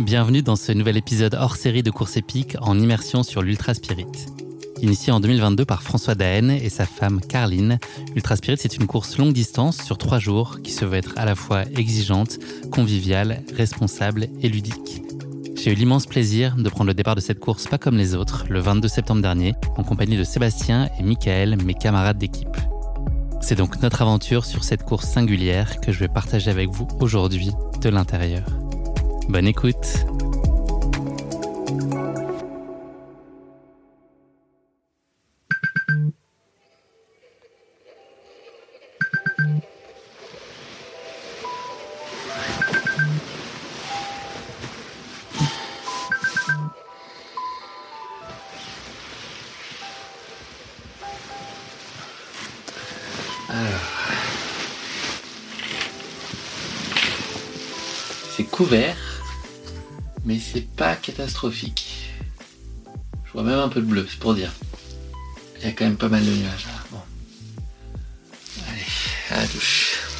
Bienvenue dans ce nouvel épisode hors série de course épique en immersion sur l'Ultra Spirit. Initié en 2022 par François Daen et sa femme Carline, Ultra Spirit c'est une course longue distance sur trois jours qui se veut être à la fois exigeante, conviviale, responsable et ludique. J'ai eu l'immense plaisir de prendre le départ de cette course pas comme les autres, le 22 septembre dernier, en compagnie de Sébastien et Michael, mes camarades d'équipe. C'est donc notre aventure sur cette course singulière que je vais partager avec vous aujourd'hui de l'intérieur. Bonne écoute mais c'est pas catastrophique. Je vois même un peu de bleu, c'est pour dire. Il y a quand même pas mal de nuages là. Bon. Allez, à la douche.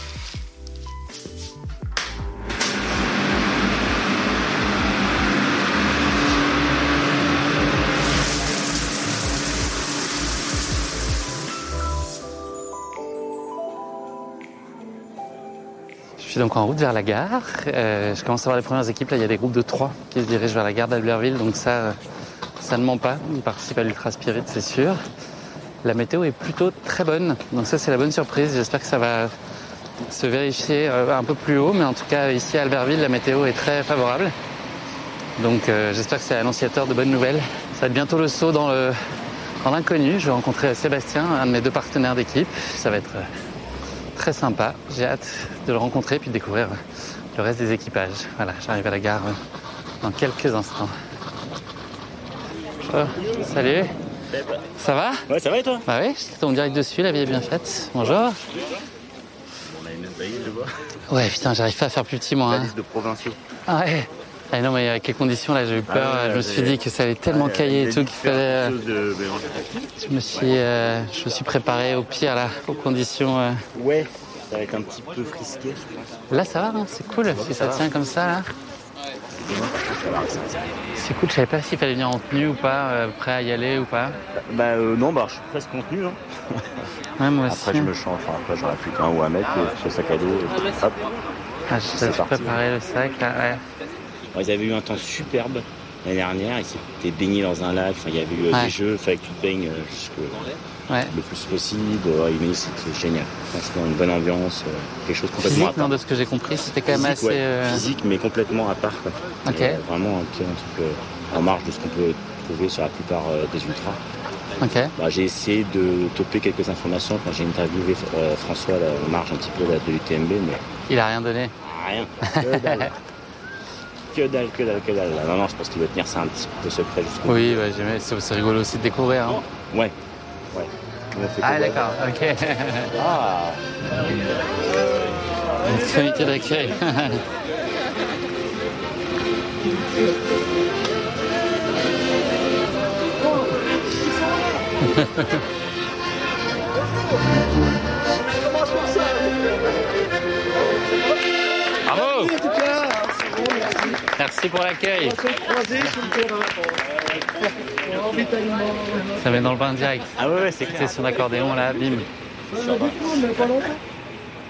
Suis donc en route vers la gare. Euh, je commence à voir les premières équipes. Là, il y a des groupes de trois qui se dirigent vers la gare d'Albertville. Donc ça, euh, ça ne ment pas. Ils participent à l'Ultra Spirit, c'est sûr. La météo est plutôt très bonne. Donc ça, c'est la bonne surprise. J'espère que ça va se vérifier euh, un peu plus haut. Mais en tout cas, ici à Albertville, la météo est très favorable. Donc euh, j'espère que c'est annonciateur de bonnes nouvelles. Ça va être bientôt le saut dans le dans l'inconnu. Je vais rencontrer Sébastien, un de mes deux partenaires d'équipe. Ça va être euh, très sympa. J'ai hâte de le rencontrer puis de découvrir le reste des équipages. Voilà, j'arrive à la gare euh, dans quelques instants. Oh, salut. Ça va? Ouais, ça va et toi? Bah oui, je tombe direct dessus, la vie est bien faite. Bonjour. On a une je vois. Ouais, putain, j'arrive pas à faire plus petit moi. La hein. liste de provinciaux. Ah ouais. Ah non, mais avec quelles conditions là, j'ai eu peur. Ah je me suis dit que ça allait tellement Ouais, cailler et tout qu'il fallait. de mélanger. Je me suis, euh, je me suis préparé au pire là, aux conditions. euh. Ouais, ça va être un petit peu frisqué, je. Là, ça va, hein, c'est cool. si ça tient comme ça là, c'est cool. Je savais pas s'il fallait venir en tenue ou pas, euh, prêt à y aller ou pas. Bah euh, non, bah je suis presque contenu. Hein. Ouais, moi aussi. Après je me change, enfin après j'aurai plus qu'un ou à mettre, et ce sac à dos, et hop. Ah, je parti. préparé le sac là. Ouais. Ils avaient eu un temps superbe l'année dernière, ils s'étaient baignés dans un lac, enfin il y avait eu euh, Ouais. des jeux, il fallait que tu te baignes euh, jusque Ouais. le plus possible. Ouais, mais c'était génial. Franchement, une bonne ambiance, euh, quelque chose complètement à Physique, non, part. de ce que j'ai compris, c'était quand même Physique, assez. ouais. euh, Physique, mais complètement à part. quoi. Euh, vraiment un, petit- un truc euh, en marge de ce qu'on peut trouver sur la plupart euh, des ultras. Bah, j'ai essayé de toper quelques informations quand j'ai interviewé euh, François là, en marge un petit peu là, de l'UTMB, mais Il a rien donné. rien. Que dalle. que dalle, que dalle, Non, non, je pense qu'il va tenir ça un petit peu secret jusqu'au bout. Oui, ouais, j'aimais- c'est c'est rigolo aussi de découvrir. hein. Ouais. Ouais. Ah d'accord, ok. Ah, Comité d'accueil. Bravo Merci pour l'accueil. Ça met dans le bain direct. ah ouais, ouais, c'est son accordéon là, bim.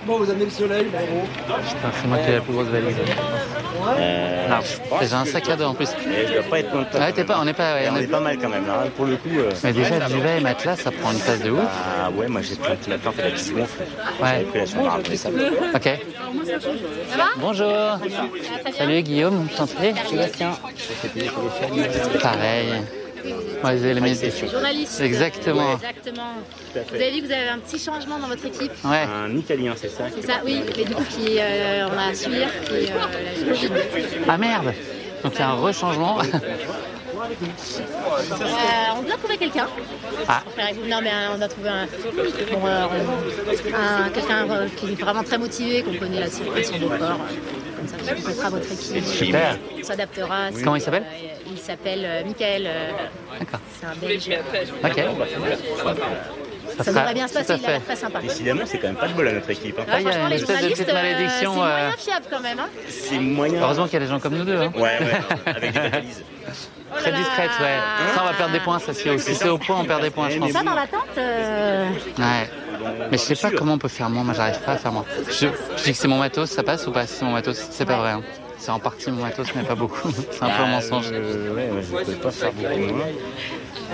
Bon, vous amenez le soleil, bravo. Putain, c'est moi qui ai la plus grosse valise. Euh, Non, je j'ai un sac à dos en plus. Et je dois pas être. Ouais, t'es pas, on n'est pas. ouais, on on est- est pas mal quand même là. Pour le coup. euh, Mais déjà, duvet et matelas, ça prend une place de ouf. Ah ouais, moi j'ai pris la plante, elle a qui se gonfle. Ouais. Pris la dernière, ça. Ok. Bonjour. Salut Guillaume, enchanté. Sébastien. Pareil. Ouais, vous avez les métiers. Journaliste. Exactement. Exactement. Vous avez vu que vous avez un petit changement dans votre équipe. Ouais. Un italien, c'est ça? C'est ça, oui. Mais du coup, qui, euh, on a qui euh, la. Ah merde. Donc il y a un rechangement. Euh, on doit trouver quelqu'un. Ah. Non, mais euh, on doit trouver un, bon, euh, un- quelqu'un qui est vraiment très motivé, qu'on connaît la situation du corps. Comme ça, qui complètera votre équipe. Super. On s'adaptera. Comment il s'appelle Il s'appelle Michael. euh, D'accord. C'est un Belge. Ok. Ça sera- devrait bien se passer, il a l'air fait. très sympa. Décidément, c'est quand même pas de bol à notre équipe. hein. Ah, il y a franchement, une les espèce de journalistes, petite euh, malédiction, c'est euh, moyen fiable quand même. Hein. C'est moyen. Heureusement qu'il y a des gens comme nous deux. hein. Ouais, ouais, avec des catalyses. Oh Très discrète, ouais. Ça, on va perdre des points. Ça, si si c'est au point, on perd des points, je pense. Ça dans l'attente, euh, Ouais. Mais je sais pas comment on peut faire moins. Moi, j'arrive pas à faire moins. Je, je dis que c'est mon matos, ça passe ou pas? C'est mon matos. C'est pas vrai. hein. C'est en partie mon matos, mais pas beaucoup. C'est un peu un mensonge. Euh, ouais, ouais, je peux pas faire beaucoup moins.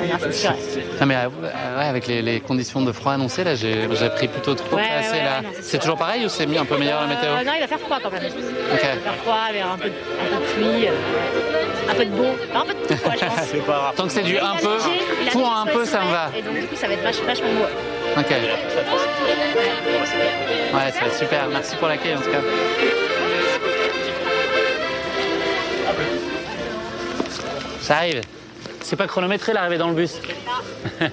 non, sûr. Non, mais euh, ouais, avec les, les conditions de froid annoncées, là, j'ai pris plutôt trop Ouais, là. c'est toujours pareil ou c'est mis un peu meilleur la météo Euh, non, il va faire froid quand même. Il va faire froid, avoir un peu, de- un peu de pluie, euh, un peu de beau, un peu de tout, quoi, je pense. C'est pas grave. Tant que c'est du un peu, a pour un peu, ça me va. Et donc, du coup, ça va être vach- vachement beau. Ok. Ouais, ça va être super. Merci pour l'accueil en tout cas. J'arrive. C'est pas chronométré l'arrivée dans le bus.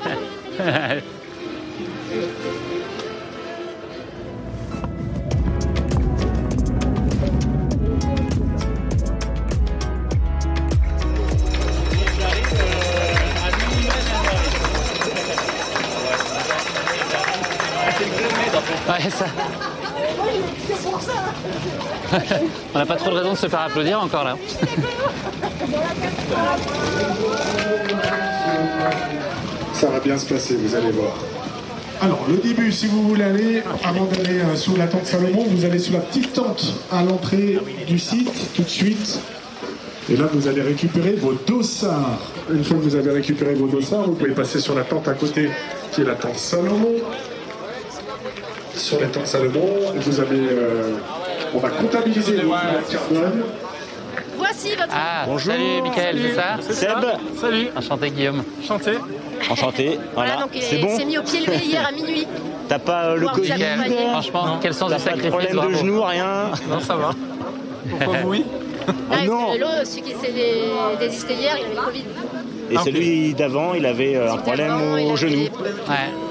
Ouais, ça. On n'a pas trop de raison de se faire applaudir encore là. Ça va bien se passer, vous allez voir. Alors, le début, si vous voulez aller, avant d'aller euh, sous la tente Salomon, vous allez sous la petite tente à l'entrée du site, tout de suite. Et là, vous allez récupérer vos dossards. Une fois que vous avez récupéré vos dossards, vous pouvez passer sur la tente à côté, qui est la tente Salomon. Sur la tente Salomon, vous avez... euh, on va comptabiliser kilomètres carbone. Voici votre. Ah, Bonjour. salut Mickaël, c'est ça Seb, Salut, Enchanté Guillaume. chanté. enchanté. Voilà, Voilà, donc il c'est est- bon. s'est mis au pied levé hier à minuit. T'as pas euh, le Covid. Franchement, quel sens du pas de sacrifice problème de genoux, rien Non, ça va. Pourquoi vous, oui Ah, non. celui qui s'est dé- désisté hier, il avait le Covid. Et celui d'avant, il avait euh, un problème au genou. Ouais.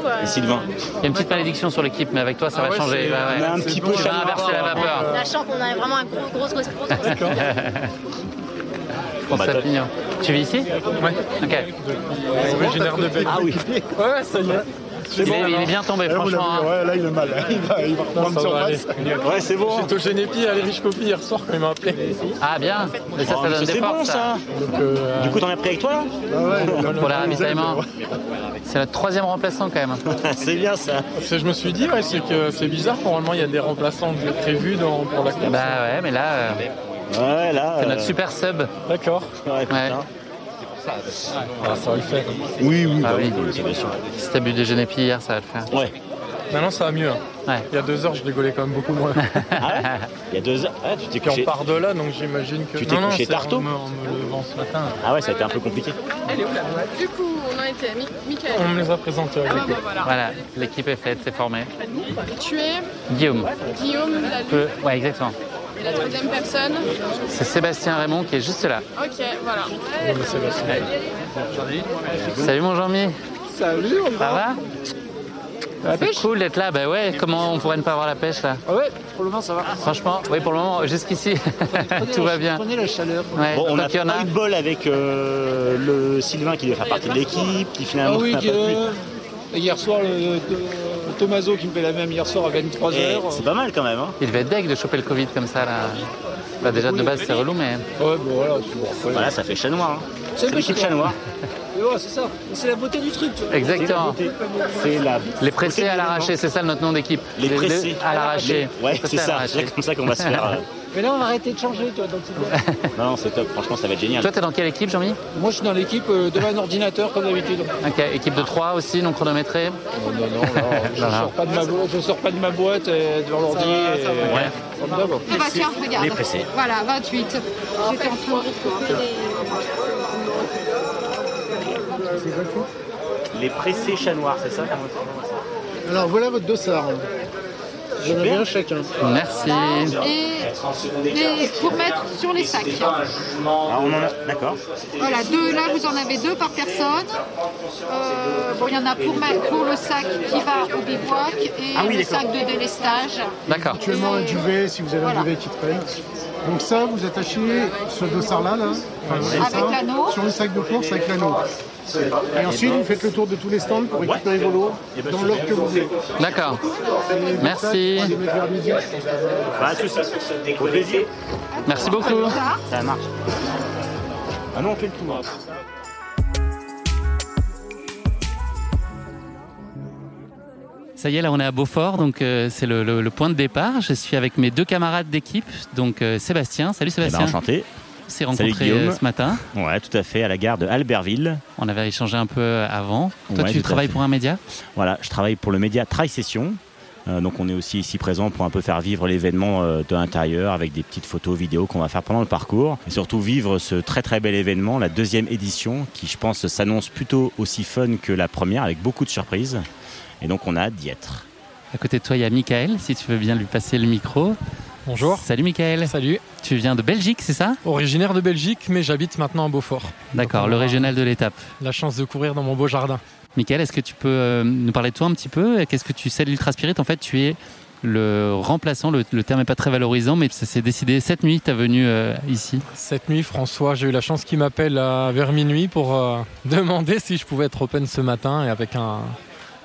euh, Et Sylvain. Il y a une petite malédiction sur l'équipe, mais avec toi, ça Ah va ouais, changer. ouais. On a un petit peu Tu vas inverser la vapeur. Sachant qu'on a vraiment un gros, gros, gros, gros, gros On bah. Tu vis ici Ouais. Ok. Originaire de. Ah oui. Ouais, ouais, ça y est. Il est, il est bien tombé, franchement. hein. Ouais, là, il est mal. Il va, il va reprendre surface. Ouais, c'est bon. J'ai touché les pieds à Copy hier soir quand il m'a appelé. Ah, bien. Mais ça, Oh, ça mais donne des c'est bon forces. ça. Donc, euh, Du coup, t'en as pris avec toi là Pour les ravitaillements. C'est notre troisième remplaçant quand même. C'est bien ça. je me suis dit, ouais, c'est que c'est bizarre. Normalement, il y a des remplaçants prévus dans, pour la course. Bah ouais, mais là, euh, Ouais, là. c'est euh, notre super sub. D'accord. ouais. Ah, ça va le faire. Oui, oui, Ah bah oui. oui, c'est bien sûr. Si t'as bu déjeuner puis hier, ça va le faire. Ouais. Maintenant, ça va mieux. hein. Ouais. Il y a deux heures, je rigolais quand même beaucoup moins. Ah ouais Il y a deux heures. Ah, tu t'es Puis on couché. part de là, donc j'imagine que. Tu t'es non, non, couché c'est tard tôt en me, en me levant ce matin. Ah ouais, ça a été un peu compliqué. Du coup, on a été Mi- Mickaël. On me les a présentés avec Ah bah voilà. Voilà, l'équipe est faite, c'est formé. Tu es Guillaume. Guillaume, la Peu- Ouais, exactement. La troisième personne. C'est Sébastien Raymond qui est juste là. Ok, voilà. C'est là, c'est- Salut mon Jean-Mi. Salut, on Ça va C'est cool d'être là. Bah ouais, comment on pourrait ne pas avoir la pêche là Ah ouais, pour le moment ça va. Franchement, oui, pour le moment, jusqu'ici, tout va bien. Prenez la chaleur. Ouais, Bon, on en pas a. eu de bol avec euh, le Sylvain qui devait faire partie de l'équipe, qui Ah finalement oui, n'a pas pu. hier soir, le, le- Tomaso qui me fait la même hier soir à 23h. Et C'est pas mal quand même. Hein. Il devait être deg de choper le Covid comme ça là. Bah déjà de base c'est relou mais Ouais, bon voilà, c'est bon. Voilà, ça fait chat noir. hein. C'est l'équipe pas chat noir. Ouais, c'est ça. C'est la beauté du truc. tu vois. Exactement. C'est la. Les pressés à l'arraché, c'est ça notre nom d'équipe. Les pressés à l'arraché. Ouais, c'est ça. C'est comme ça qu'on va se faire. euh, Mais là, on va arrêter de changer, tu vois. Donc c'est. Non, non, c'est top. Franchement, ça va être génial. Toi, t'es dans quelle équipe, Jean-Mi? Moi, je suis dans l'équipe euh, devant un ordinateur, comme d'habitude. Ok, équipe de 3 aussi, non chronométrée? Non, non, non, là, je, Voilà. sors pas de ma, bo- je sors pas de ma boîte euh, devant l'ordi. et- Ouais. Formidable. Ah bah tiens, regarde. Les pressés. Voilà, 28. J'étais en train de Les pressés chat noir, c'est ça Alors voilà votre dossard. Un chacun. Merci. Et, et pour mettre sur les sacs. Ah, on en a. D'accord. Voilà, deux, là vous en avez deux par personne. Euh, bon, il y en a pour, mettre- pour le sac qui va au bivouac et Ah oui, le sac de délestage. D'accord. Actuellement un duvet si vous avez Voilà. un duvet qui traîne. Donc ça, vous attachez ce dossard-là, là, enfin, comme Avec ça, l'anneau. sur le sac de course avec l'anneau. Et ensuite, vous faites le tour de tous les stands pour récupérer vos lots dans l'ordre que vous voulez. D'accord. Merci. Pas de soucis. Au plaisir. Merci beaucoup. Ça, marche. Ah non, on fait le tour. Ça y est, là on est à Beaufort, donc euh, c'est le, le- le point de départ. Je suis avec mes deux camarades d'équipe, donc euh, Sébastien. Salut Eh ben, Sébastien. enchanté. On s'est rencontrés euh, ce matin. Ouais, tout à fait, à la gare de Albertville. On avait échangé un peu euh, avant. Toi, Ouais, tu travailles pour un média? Voilà, je travaille pour le média Try Session. Euh, donc on est aussi ici présent pour un peu faire vivre l'événement euh, de l'intérieur avec des petites photos, vidéos qu'on va faire pendant le parcours. Et surtout vivre ce très très bel événement, la deuxième édition, qui je pense s'annonce plutôt aussi fun que la première, avec beaucoup de surprises. Et donc on a hâte d'y être. À côté de toi, il y a Michael, si tu veux bien lui passer le micro. Bonjour. Salut Michael. Salut. Tu viens de Belgique, c'est ça? Originaire de Belgique, mais j'habite maintenant à Beaufort. D'accord, le régional de l'étape. La chance de courir dans mon beau jardin. Michael, est-ce que tu peux euh, nous parler de toi un petit peu? Qu'est-ce que tu sais de l'Ultra Spirit? En fait, tu es le remplaçant, le, le terme n'est pas très valorisant, mais ça s'est décidé cette nuit, tu es venu euh, ici. Cette nuit, François, j'ai eu la chance qu'il m'appelle à- vers minuit pour euh, demander si je pouvais être open ce matin. Et avec un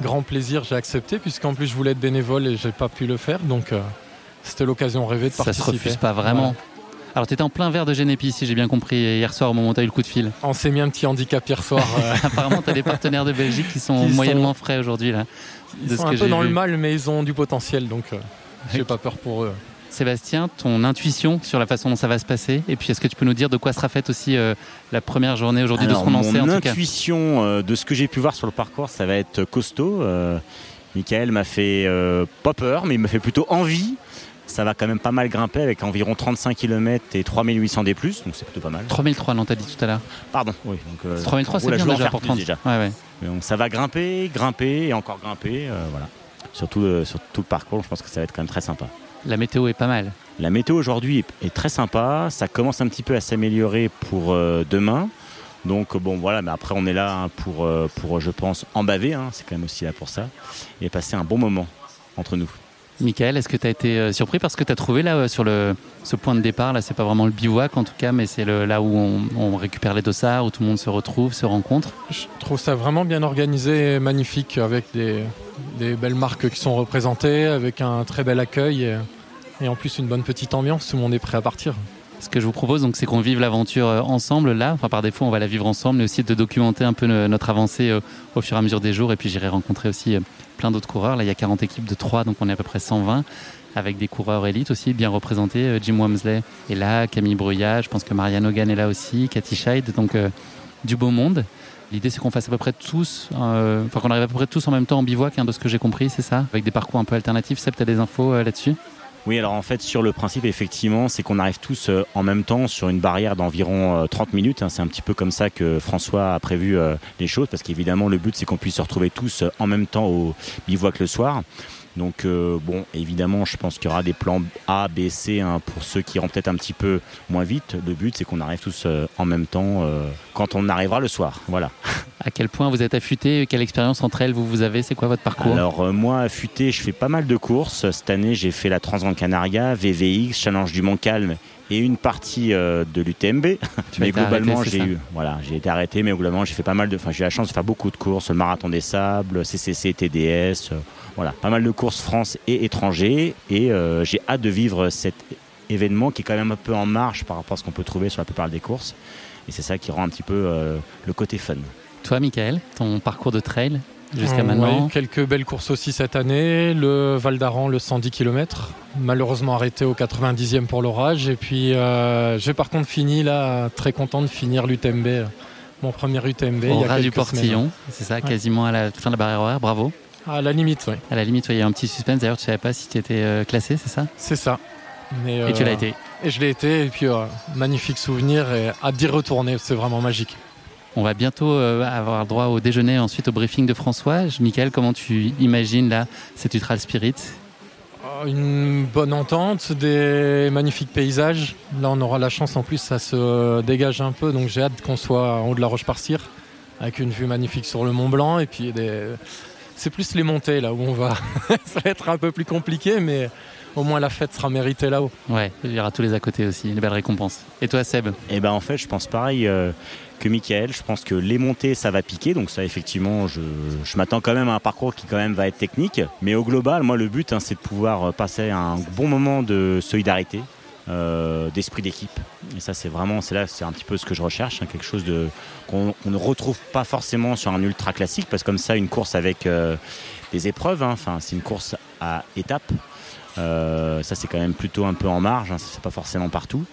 grand plaisir, j'ai accepté, puisqu'en plus, je voulais être bénévole et j'ai pas pu le faire. Donc, euh, c'était l'occasion rêvée de Ça participer. se refuse pas vraiment. Alors, tu étais en plein verre de Génépi, si j'ai bien compris, hier soir au moment où tu as eu le coup de fil. On s'est mis un petit handicap hier soir. euh, Apparemment, tu as des partenaires de Belgique qui sont Qui sont- moyennement frais aujourd'hui. là. ils de sont ce un que peu dans vu. le mal, mais ils ont du potentiel. Donc, euh, j'ai pas peur pour eux. Sébastien, ton intuition sur la façon dont ça va se passer, et puis est-ce que tu peux nous dire de quoi sera faite aussi euh, la première journée aujourd'hui, de ce qu'on en mon sait en tout cas? intuition euh, de ce que j'ai pu voir sur le parcours, ça va être costaud. Euh, Michael m'a fait euh, pas peur, mais il m'a fait plutôt envie. Ça va quand même pas mal grimper avec environ 35 km et 3800 des plus, donc c'est plutôt pas mal. 3003, non, t'as dit tout à l'heure. Pardon, oui. Donc, euh, 3003, c'est bien déjà pour plus 30. déjà. Ouais, ouais. Mais bon, ça va grimper, grimper et encore grimper, euh, voilà. Surtout euh, sur tout le parcours, je pense que ça va être quand même très sympa. La météo est pas mal. La météo aujourd'hui est, très sympa, ça commence un petit peu à s'améliorer pour euh, demain. Donc bon voilà, mais après on est là hein, pour, pour je pense, en baver, hein, c'est quand même aussi là pour ça, et passer un bon moment entre nous. Michael, est-ce que tu as été euh, surpris parce que tu as trouvé là euh, sur le, ce point de départ, là? C'est pas vraiment le bivouac en tout cas, mais c'est là où on, on récupère les dossards, où tout le monde se retrouve, se rencontre. Je trouve ça vraiment bien organisé et magnifique avec des, des belles marques qui sont représentées, avec un très bel accueil et, et en plus une bonne petite ambiance. Tout le monde est prêt à partir. Ce que je vous propose, donc, c'est qu'on vive l'aventure euh, ensemble là. Enfin, par défaut, on va la vivre ensemble, mais aussi de documenter un peu no- notre avancée au fur et à mesure des jours. Et puis, j'irai rencontrer aussi plein d'autres coureurs. Là, il y a 40 équipes de 3, donc on est à peu près 120, avec des coureurs élites aussi bien représentés. Euh, Jim Wamsley est là, Camille Bruyat, je pense que Marianne Hogan est là aussi, Cathy Scheid, donc euh, du beau monde. L'idée, c'est qu'on fasse à peu près tous, euh, enfin qu'on arrive à peu près tous en même temps en bivouac, hein, de ce que j'ai compris, c'est ça? Avec des parcours un peu alternatifs. Seb, tu as des infos là-dessus? Oui, alors en fait, sur le principe, effectivement, c'est qu'on arrive tous euh, en même temps sur une barrière d'environ euh, 30 minutes. hein. C'est un petit peu comme ça que François a prévu euh, les choses, parce qu'évidemment, le but, c'est qu'on puisse se retrouver tous euh, en même temps au bivouac le soir. Donc, euh, bon, évidemment, je pense qu'il y aura des plans A, B, C hein, pour ceux qui iront peut-être un petit peu moins vite. Le but, c'est qu'on arrive tous euh, en même temps euh, quand on arrivera le soir. Voilà. À quel point vous êtes affûté? Quelle expérience entre elles vous, vous avez? C'est quoi votre parcours? Alors moi, affûté, je fais pas mal de courses. Cette année, j'ai fait la Transgrande Canaria, VVX, Challenge du Mont Calme et une partie euh, de l'UTMB. Mais globalement, j'ai eu, voilà, j'ai été arrêté, mais globalement, j'ai fait pas mal de, enfin, j'ai eu la chance de faire beaucoup de courses, le marathon des sables, CCC, TDS, euh, voilà, pas mal de courses France et étrangers, et euh, j'ai hâte de vivre cet événement qui est quand même un peu en marge par rapport à ce qu'on peut trouver sur la plupart des courses, et c'est ça qui rend un petit peu euh, le côté fun. Toi, Michael, ton parcours de trail jusqu'à Euh, maintenant ouais, Quelques belles courses aussi cette année. Le Val d'Aran, le 110 km. Malheureusement arrêté au 90e pour l'orage. Et puis euh, j'ai par contre fini là, très content de finir l'UTMB. Mon premier UTMB. il y a ras du portillon, c'est ça, Ouais. quasiment à la fin de la barrière horaire, bravo. À la limite, oui. À la limite, ouais, il y a un petit suspense, d'ailleurs tu savais pas si tu étais euh, classé, c'est ça? C'est ça. Mais, Et tu euh, l'as été. Et je l'ai été. Et puis euh, magnifique souvenir et hâte d'y retourner. C'est vraiment magique. On va bientôt euh, avoir droit au déjeuner, ensuite au briefing de François. Michael, comment tu imagines là cet Ultra Spirit? Euh, Une bonne entente, des magnifiques paysages. Là, on aura la chance en plus, ça se dégage un peu. Donc, j'ai hâte qu'on soit en haut de la Roche-Parcire, avec une vue magnifique sur le Mont Blanc. Et puis, des... c'est plus les montées là où on va. ça va être un peu plus compliqué, mais au moins la fête sera méritée là-haut. Ouais, il y aura tous les à côté aussi, les belles récompenses. Et toi, Seb? Et ben en fait, je pense pareil euh, que Michael. Je pense que les montées, ça va piquer. Donc ça, effectivement, je, je m'attends quand même à un parcours qui quand même va être technique. Mais au global, moi, le but, hein, c'est de pouvoir euh, passer un bon moment de solidarité, euh, d'esprit d'équipe. Et ça, c'est vraiment, c'est là, c'est un petit peu ce que je recherche, hein, quelque chose de qu'on ne retrouve pas forcément sur un ultra classique, parce que comme ça, une course avec euh, des épreuves. hein, Enfin, c'est une course à étapes. Euh, ça, c'est quand même plutôt un peu en marge. Hein, fait pas forcément partout.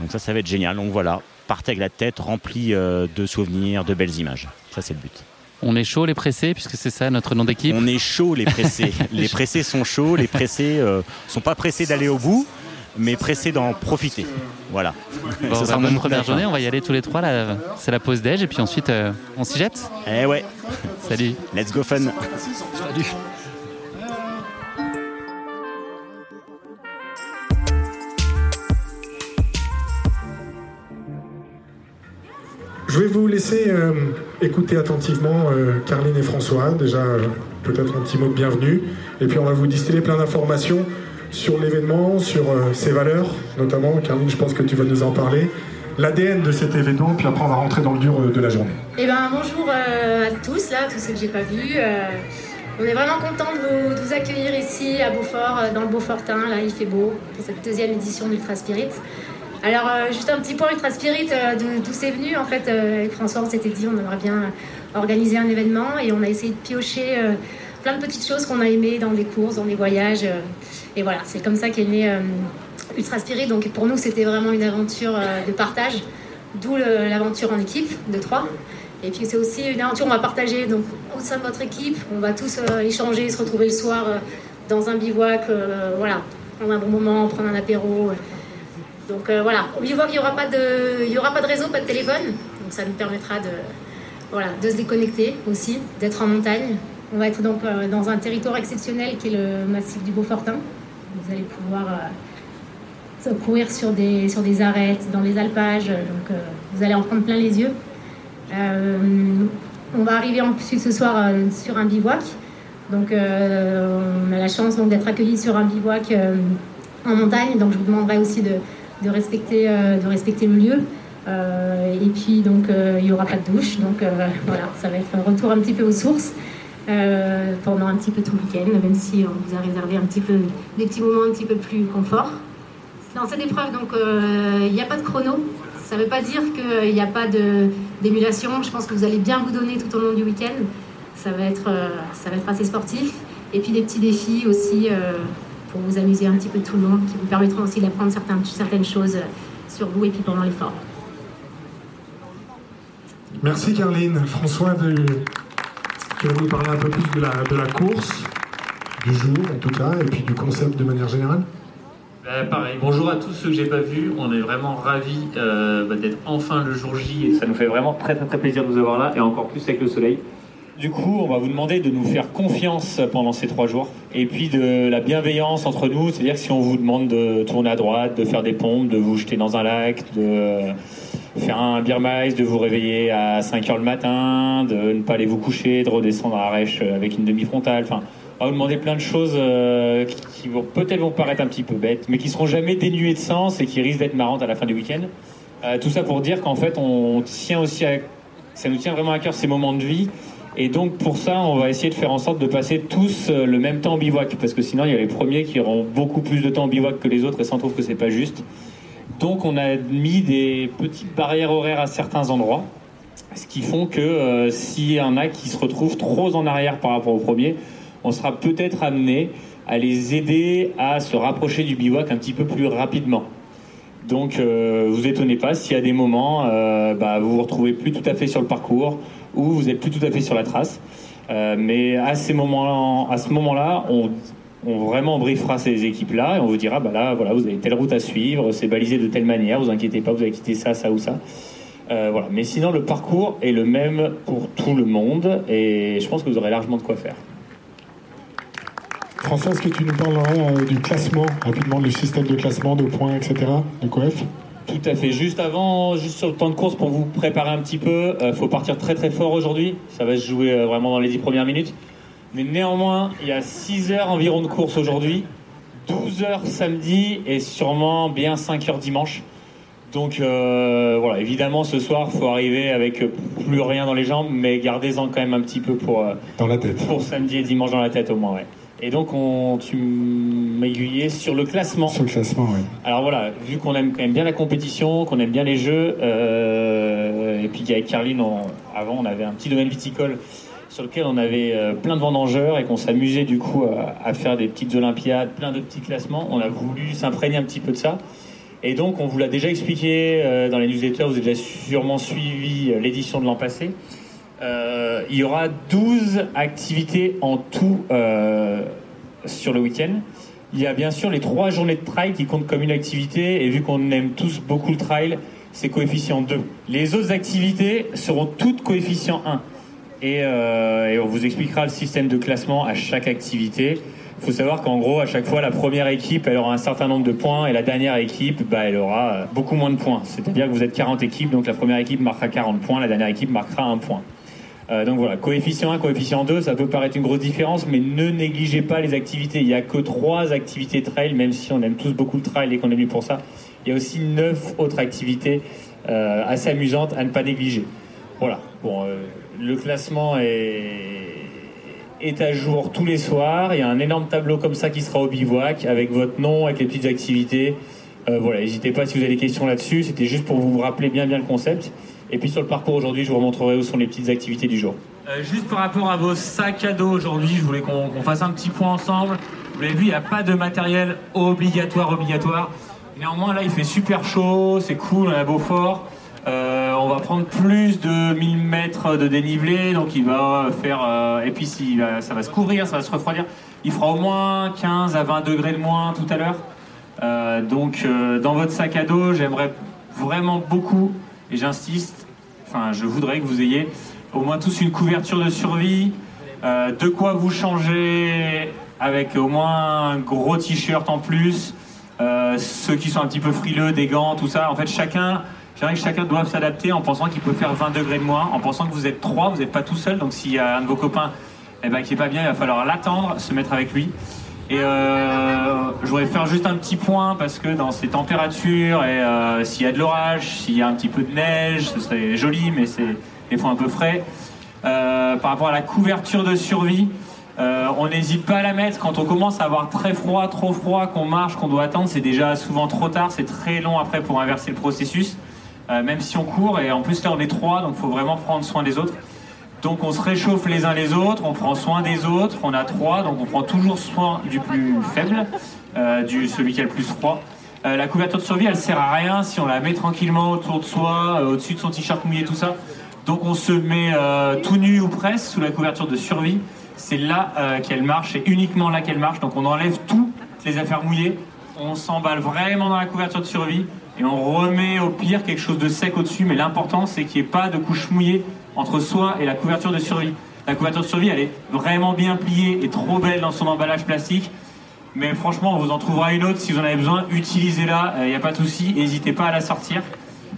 Donc ça, ça va être génial. Donc voilà, partez avec la tête remplie de souvenirs, de belles images. Ça, c'est le but. On est chaud les pressés, puisque c'est ça notre nom d'équipe? On est chaud les pressés. les pressés sont chauds. Les pressés euh, sont pas pressés d'aller au bout, mais pressés d'en profiter. Voilà. Bon, Ça bah, sera bonne mon première journée, on va y aller tous les trois. Là, c'est la pause déj, et puis ensuite euh, on s'y jette. Eh ouais. Salut. Let's go fun. Salut. Je vais vous laisser euh, écouter attentivement euh, Carline et François. Déjà, euh, peut-être un petit mot de bienvenue. Et puis, on va vous distiller plein d'informations sur l'événement, sur euh, ses valeurs, notamment. Carline, je pense que tu vas nous en parler. L'ADN de cet événement, puis après, on va rentrer dans le dur euh, de la journée. Eh ben bonjour euh, à tous, là, tous ceux que j'ai pas vus. On est vraiment content de vous, accueillir ici à Beaufort, dans le Beaufortin. Là, il fait beau pour cette deuxième édition d'Ultra Spirit. Alors, juste un petit point Ultra Spirit, d'où c'est venu. En fait, avec François, on s'était dit on aimerait bien organiser un événement et on a essayé de piocher plein de petites choses qu'on a aimées dans des courses, dans des voyages. Et voilà, c'est comme ça qu'est né euh, Ultra Spirit. Donc pour nous, c'était vraiment une aventure euh, de partage, d'où l'aventure en équipe de trois. Et puis c'est aussi une aventure, on va partager donc, au sein de notre équipe. On va tous euh, échanger, se retrouver le soir dans un bivouac, voilà, prendre un bon moment, prendre un apéro. Donc voilà, au bivouac, il n'y aura, pas de- aura pas de réseau, pas de téléphone. Donc ça nous permettra de, voilà, de se déconnecter aussi, d'être en montagne. On va être donc dans un territoire exceptionnel qui est le massif du Beaufortin. Vous allez pouvoir euh, courir sur des, sur des arêtes, dans les alpages. Donc euh, vous allez en prendre plein les yeux. Euh, on va arriver ensuite ce soir sur un bivouac. Donc on a la chance d'être accueillis sur un bivouac en montagne. Donc je vous demanderai aussi de, de respecter, de respecter le lieu. Et puis donc il n'y aura pas de douche. Donc euh, voilà, ça va être un retour un petit peu aux sources. Euh, pendant un petit peu tout le week-end, même si on vous a réservé un petit peu des petits moments un petit peu plus confort. Dans cette épreuve, donc euh, il n'y a pas de chrono. Ça ne veut pas dire qu'il n'y a pas d'émulation. Je pense que vous allez bien vous donner tout au long du week-end. Ça va être, euh, ça va être assez sportif. Et puis des petits défis aussi euh, pour vous amuser un petit peu tout le long, qui vous permettront aussi d'apprendre certaines, certaines choses euh, sur vous et puis pendant l'effort. Merci Carline. François, de... tu vas nous parler un peu plus de la, de la course, du jour en tout cas, et puis du concept de manière générale. Euh, pareil, bonjour à tous ceux que j'ai pas vus. On est vraiment ravis euh, bah, d'être enfin le jour J et ça nous fait vraiment très très très plaisir de vous avoir là et encore plus avec le soleil. Du coup, on va vous demander de nous faire confiance pendant ces trois jours et puis de la bienveillance entre nous, c'est-à-dire que si on vous demande de tourner à droite, de faire des pompes, de vous jeter dans un lac, de faire un beer mice, de vous réveiller à 5 heures le matin, de ne pas aller vous coucher, de redescendre à Arèche avec une demi-frontale, enfin on va vous demander plein de choses euh, qui, vont peut-être vont paraître un petit peu bêtes, mais qui seront jamais dénuées de sens et qui risquent d'être marrantes à la fin du week-end. Euh, tout ça pour dire qu'en fait, on tient aussi à, ça nous tient vraiment à cœur ces moments de vie. Et donc pour ça, on va essayer de faire en sorte de passer tous euh, le même temps en bivouac, parce que sinon il y a les premiers qui auront beaucoup plus de temps en bivouac que les autres, et ça on trouve que c'est pas juste. Donc on a mis des petites barrières horaires à certains endroits. ce qui font que s'il y en a qui se retrouvent trop en arrière par rapport au premier, on sera peut-être amené à les aider à se rapprocher du bivouac un petit peu plus rapidement. Donc, euh, vous étonnez pas y a des moments, euh, bah, vous vous retrouvez plus tout à fait sur le parcours ou vous êtes plus tout à fait sur la trace. Euh, mais à ces moments, à ce moment-là, on, on vraiment briefera ces équipes-là et on vous dira, bah là, voilà, vous avez telle route à suivre, c'est balisé de telle manière, vous inquiétez pas, vous avez quitté ça, ça ou ça. Euh, voilà. Mais sinon, le parcours est le même pour tout le monde et je pense que vous aurez largement de quoi faire. François, est-ce que tu nous parlerais euh, du classement, rapidement, du système de classement, de points, etc., de COEF? Tout à fait. Juste avant, juste sur le temps de course, pour vous préparer un petit peu, il euh, faut partir très très fort aujourd'hui. Ça va se jouer vraiment dans les 10 premières minutes. Mais néanmoins, il y a 6 heures environ de course aujourd'hui, 12 heures samedi et sûrement bien 5 heures dimanche. Donc voilà, évidemment ce soir, il faut arriver avec plus rien dans les jambes, mais gardez-en quand même un petit peu pour, dans la tête. pour samedi et dimanche dans la tête au moins. Ouais. Et donc, on, tu m'aiguillais sur le classement. Sur le classement, oui. Alors voilà, vu qu'on aime quand même bien la compétition, qu'on aime bien les jeux, euh, et puis qu'avec Carline, avant, on avait un petit domaine viticole sur lequel on avait euh, plein de vendangeurs et qu'on s'amusait du coup à, faire des petites olympiades, plein de petits classements. On a voulu s'imprégner un petit peu de ça. Et donc, on vous l'a déjà expliqué euh, dans les newsletters, vous avez déjà sûrement suivi l'édition de l'an passé. Euh, il y aura 12 activités en tout euh, sur le week-end. Il y a bien sûr les trois journées de trail qui comptent comme une activité, et vu qu'on aime tous beaucoup le trail, c'est coefficient 2. Les autres activités seront toutes coefficient 1. Euh, et, on vous expliquera le système de classement à chaque activité. Il faut savoir qu'en gros, à chaque fois, la première équipe, elle aura un certain nombre de points, et la dernière équipe, bah, elle aura beaucoup moins de points. C'est-à-dire que vous êtes 40 équipes, donc la première équipe marquera 40 points, la dernière équipe marquera 1 point. Euh, donc voilà, coefficient 1, coefficient 2, ça peut paraître une grosse différence, mais ne négligez pas les activités. Il n'y a que 3 activités trail, même si on aime tous beaucoup le trail et qu'on est venu pour ça. Il y a aussi 9 autres activités euh, assez amusantes à ne pas négliger. Voilà, bon, euh, le classement est, à jour tous les soirs. Il y a un énorme tableau comme ça qui sera au bivouac avec votre nom, avec les petites activités. voilà, n'hésitez pas si vous avez des questions là-dessus. C'était juste pour vous rappeler bien bien le concept. Et puis sur le parcours aujourd'hui, je vous montrerai où sont les petites activités du jour. Euh, juste par rapport à vos sacs à dos aujourd'hui, je voulais qu'on fasse un petit point ensemble. Vous l'avez vu, il n'y a pas de matériel obligatoire, obligatoire. Néanmoins, là, il fait super chaud, c'est cool, on a Beaufort. Euh, on va prendre plus de 1000 mètres de dénivelé, donc il va faire. Euh, et puis si, ça va se couvrir, ça va se refroidir. Il fera au moins 15 à 20 degrés de moins tout à l'heure. donc, dans votre sac à dos, j'aimerais vraiment beaucoup, et j'insiste, enfin je voudrais que vous ayez au moins tous une couverture de survie, euh, de quoi vous changer avec au moins un gros t-shirt en plus, euh, ceux qui sont un petit peu frileux, des gants, tout ça. En fait, chacun, j'aimerais que chacun doive s'adapter en pensant qu'il peut faire 20 degrés de moins, en pensant que vous êtes trois, vous n'êtes pas tout seul. Donc s'il y a un de vos copains eh ben, qui n'est pas bien, il va falloir l'attendre, se mettre avec lui. Et euh, je voudrais faire juste un petit point parce que dans ces températures et euh, s'il y a de l'orage, s'il y a un petit peu de neige, ce serait joli, mais c'est des fois un peu frais. Euh, par rapport à la couverture de survie, on n'hésite pas à la mettre quand on commence à avoir très froid, trop froid, qu'on marche, qu'on doit attendre. C'est déjà souvent trop tard, c'est très long après pour inverser le processus, même si on court. Et en plus là on est trois, donc il faut vraiment prendre soin des autres. Donc on se réchauffe les uns les autres, on prend soin des autres, on a trois, donc on prend toujours soin du plus faible, euh, du celui qui a le plus froid. Euh, la couverture de survie, elle sert à rien si on la met tranquillement autour de soi, euh, au-dessus de son t-shirt mouillé, tout ça. Donc on se met tout nu ou presque sous la couverture de survie. C'est là qu'elle marche, et uniquement là qu'elle marche. Donc on enlève toutes les affaires mouillées, on s'emballe vraiment dans la couverture de survie et on remet au pire quelque chose de sec au-dessus. Mais l'important, c'est qu'il n'y ait pas de couche mouillée entre soi et la couverture de survie. La couverture de survie, elle est vraiment bien pliée et trop belle dans son emballage plastique. Mais franchement, on vous en trouvera une autre si vous en avez besoin. Utilisez-la, il euh, n'y a pas de souci. N'hésitez pas à la sortir.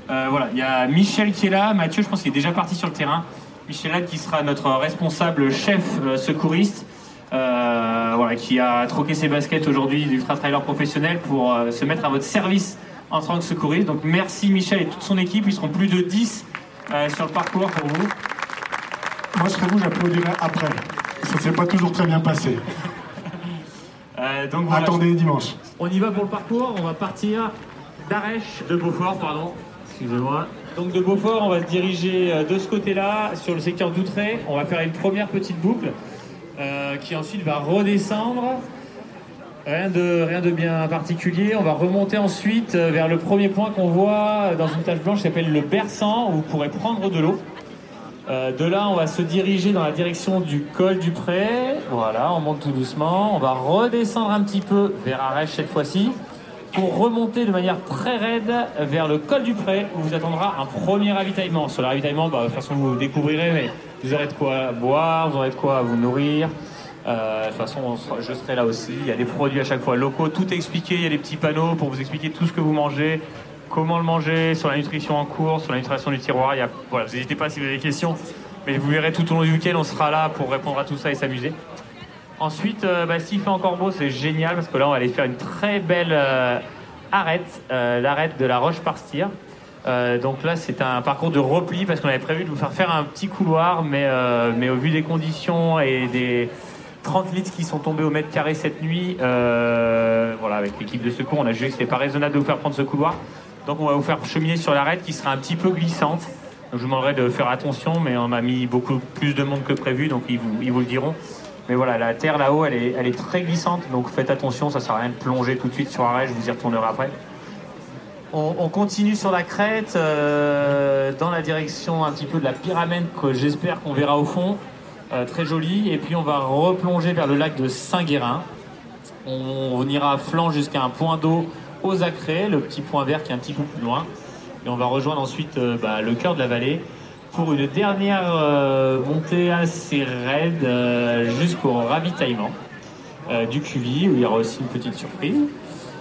Euh, voilà, il y a Michel qui est là. Mathieu, je pense qu'il est déjà parti sur le terrain. Michel là, qui sera notre responsable chef euh, secouriste. voilà, qui a troqué ses baskets aujourd'hui d'ultra trailer professionnel pour se mettre à votre service en tant que secouriste. Donc merci Michel et toute son équipe. Ils seront plus de 10 euh, sur le parcours pour vous Moi, je serais vous, j'applaudirais après. Ça ne s'est pas toujours très bien passé. Euh, donc Attendez dimanche. On y va pour le parcours. On va partir d'Arèche, de Beaufort, pardon. Excusez-moi. Donc de Beaufort, on va se diriger euh, de ce côté-là, sur le secteur d'Outré. On va faire une première petite boucle euh, qui ensuite va redescendre. Rien de, rien de bien particulier. On va remonter ensuite euh, vers le premier point qu'on voit dans une tache blanche qui s'appelle le Bersan, où vous pourrez prendre de l'eau. Euh, de là, on va se diriger dans la direction du col du Pré. Voilà, on monte tout doucement. On va redescendre un petit peu vers Arèche cette fois-ci pour remonter de manière très raide vers le col du Pré où vous attendra un premier ravitaillement. Sur le ravitaillement, bah, de toute façon, vous découvrirez, mais vous aurez de quoi boire, vous aurez de quoi vous nourrir. Euh, de toute façon, on je serai là aussi. Il y a des produits à chaque fois locaux, tout expliqué. Il y a des petits panneaux pour vous expliquer tout ce que vous mangez, comment le manger, sur la nutrition en cours, sur la nutrition du tiroir. Y a, voilà, vous n'hésitez pas si vous avez des questions, mais vous verrez tout au long du week-end, on sera là pour répondre à tout ça et s'amuser. Ensuite, euh, bah, fait encore beau, c'est génial parce que là, on va aller faire une très belle euh, arête, euh, l'arête de la Roche par Styr. Euh, donc là, c'est un parcours de repli parce qu'on avait prévu de vous faire faire un petit couloir, mais au vu des conditions et des 30 litres qui sont tombés au mètre carré cette nuit, euh, voilà, avec l'équipe de secours, on a jugé que c'était pas raisonnable de vous faire prendre ce couloir. Donc on va vous faire cheminer sur l'arête qui sera un petit peu glissante. Je vous demanderai de faire attention, mais on a mis beaucoup plus de monde que prévu, donc ils vous, ils vous le diront. Mais voilà, la terre là-haut, elle est, elle est très glissante, donc faites attention, ça sert à rien de plonger tout de suite sur arrêt, je vous y retournerai après. On, on continue sur la crête, euh, dans la direction un petit peu de la pyramide que j'espère qu'on verra au fond, très jolie. Et puis on va replonger vers le lac de Saint-Guérin. On, ira flanc jusqu'à un point d'eau aux Acrés, le petit point vert qui est un petit peu plus loin. Et on va rejoindre ensuite euh, bah, le cœur de la vallée pour une dernière euh, montée assez raide euh, jusqu'au ravitaillement euh, du QV où il y aura aussi une petite surprise.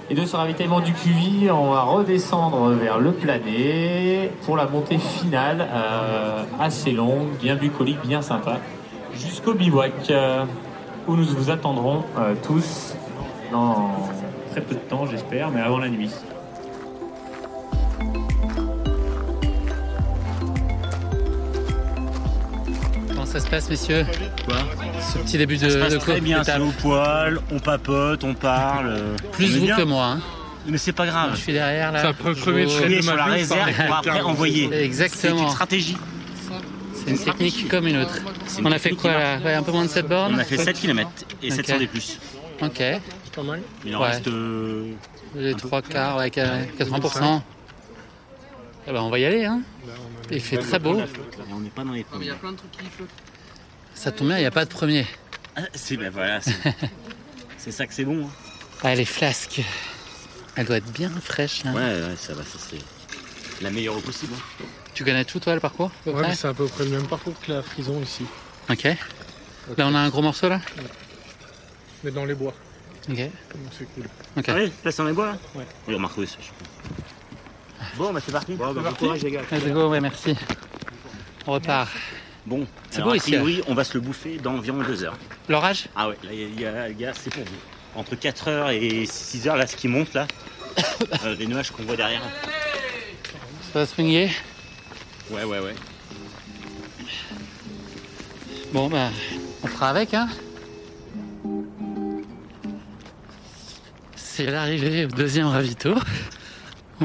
Et de ce ravitaillement du QV, on va redescendre vers le plané pour la montée finale euh, assez longue, bien bucolique, bien sympa, jusqu'au bivouac euh, où nous vous attendrons euh, tous dans très peu de temps, j'espère, mais avant la nuit. Comment ça se passe, messieurs Quoi Ce petit début de, Ça se passe de très bien, c'est au poil, on papote, on parle. euh, Plus vous bien. que moi. hein. Mais c'est pas grave. Je suis derrière là. C'est le premier sur ma la réserve ça. pour après envoyer. C'est Exactement. une stratégie. C'est une technique comme une autre. Une On a fait quoi là Ouais, Un peu moins de 7 bornes On a fait 7 km et Ok. 700 des plus. Ok. Pas mal. Il en Ouais. reste. euh, Les trois quarts, ouais, 80%. Eh ben, on va y aller, hein. Il fait très beau. On n'est pas dans les premiers. plein de trucs qui flottent. Ça tombe bien, il n'y a pas de premier. Ah, c'est ben voilà, c'est c'est ça que c'est bon. hein. Ah, les flasques. Elle doit être bien fraîche là. Ouais, ouais, ça va, ça c'est la meilleure possible. hein. Tu connais tout toi le parcours Ouais, mais c'est à peu près le même parcours que la frison ici. Ok. Là on a un gros morceau là Mais dans les bois. Ok. C'est cool. Ok. Ah oui, là c'est dans les bois là Ouais. Oui, on m'a retrouvé ça, je sais. Bon, bah c'est parti. Bon, bah, bon courage les gars. Let's go, ouais, merci. On repart. Bon, C'est beau a ici, priori, on va se le bouffer dans environ deux heures. L'orage? Ah ouais, là, il y a, les gars, c'est pour vous. Entre 4 heures et 6 heures, là, ce qui monte, là, euh, les nuages qu'on voit derrière. Ça va swinguer Ouais, ouais, ouais. Bon bah on fera avec hein. C'est l'arrivée au deuxième ravito.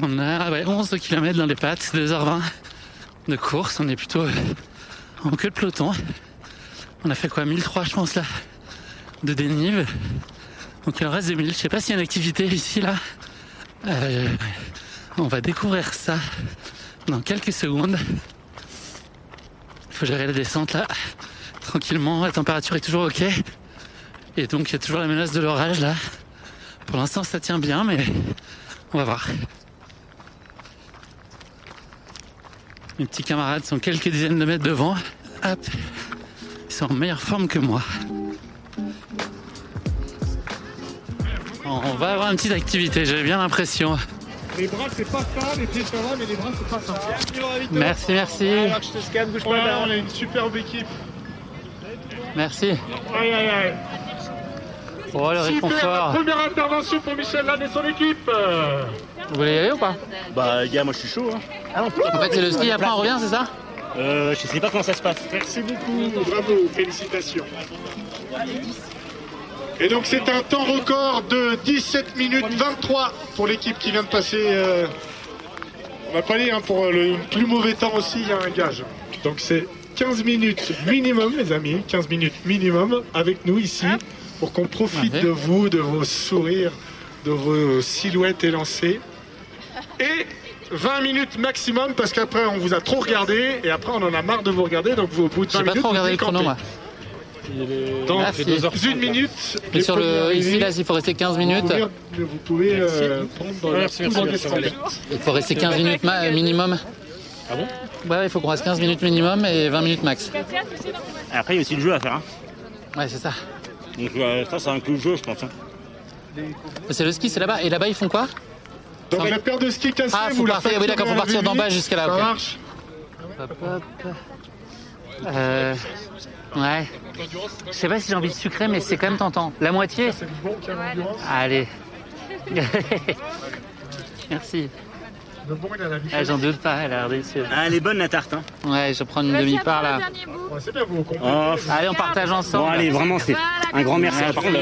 On a ouais, 11 km dans les pattes, 2h20 de course. On est plutôt euh, en queue de peloton. On a fait quoi? 1003 je pense là de dénive. Donc il en reste 2000. Je sais pas s'il y a une activité ici là. Euh, on va découvrir ça dans quelques secondes. Il faut gérer la descente là tranquillement, la température est toujours ok. Et donc il y a toujours la menace de l'orage là. Pour l'instant ça tient bien mais on va voir. Mes petits camarades sont quelques dizaines de mètres devant. Hop. Ils sont en meilleure forme que moi. On va avoir une petite activité, j'ai bien l'impression. Les bras, c'est pas ça, les pieds ça va, mais les bras, c'est pas ça. Merci, merci. Alors, je te scanne, bouge pas. on a une superbe équipe. Merci. Aïe, aïe, aïe. Oh le Super, réconfort. première intervention pour Michel Lannes et son équipe. Vous voulez y aller ou pas Bah, les gars, moi je suis chaud. Hein. En fait c'est le ski, après on revient, c'est ça Euh, je sais pas comment ça se passe. Merci beaucoup, bravo, félicitations. Et donc c'est un temps record de 17 minutes 23 pour l'équipe qui vient de passer euh, On n'a pas dit, hein, pour le plus mauvais temps aussi, il y a un gage. Donc c'est 15 minutes minimum, les amis, 15 minutes minimum avec nous ici, pour qu'on profite de vous, de vos sourires, de vos silhouettes élancées. Et 20 minutes maximum, parce qu'après on vous a trop regardé, et après on en a marre de vous regarder, donc vous au bout de 20 J'ai pas minutes. trop regardé le chrono, moi. Donc, Ah, si. une minute. Mais les sur le, ici, là, il faut rester 15 minutes. Vous pouvez, vous pouvez euh, prendre dans la Merci. Il faut rester 15 minutes ma- minimum. Ah bon Ouais, il faut qu'on reste 15 minutes minimum et 20 minutes max. Et après, il y a aussi le jeu à faire. hein. Ouais, c'est ça. Donc euh, ça, c'est un coup de jeu, je pense. hein. C'est le ski, c'est là-bas. Et là-bas, ils font quoi? Donc la paire de skis cassés, Ah, faut vous partir- oui, d'accord, faut partir d'en bas jusqu'à là, Ça marche Hop, hop. Euh, ouais. Je sais pas si j'ai envie de sucrer, mais c'est quand même tentant. La moitié C'est le bon qui a l'endurance. Allez. Merci. Ah, J'en doute pas, elle a l'air délicieuse. Ah, elle est bonne la tarte. Hein. Ouais, je vais prendre une demi-part là. Ouais. Oh, Allez, on partage ensemble. bon, allez, vraiment, c'est un grand merci. Par contre,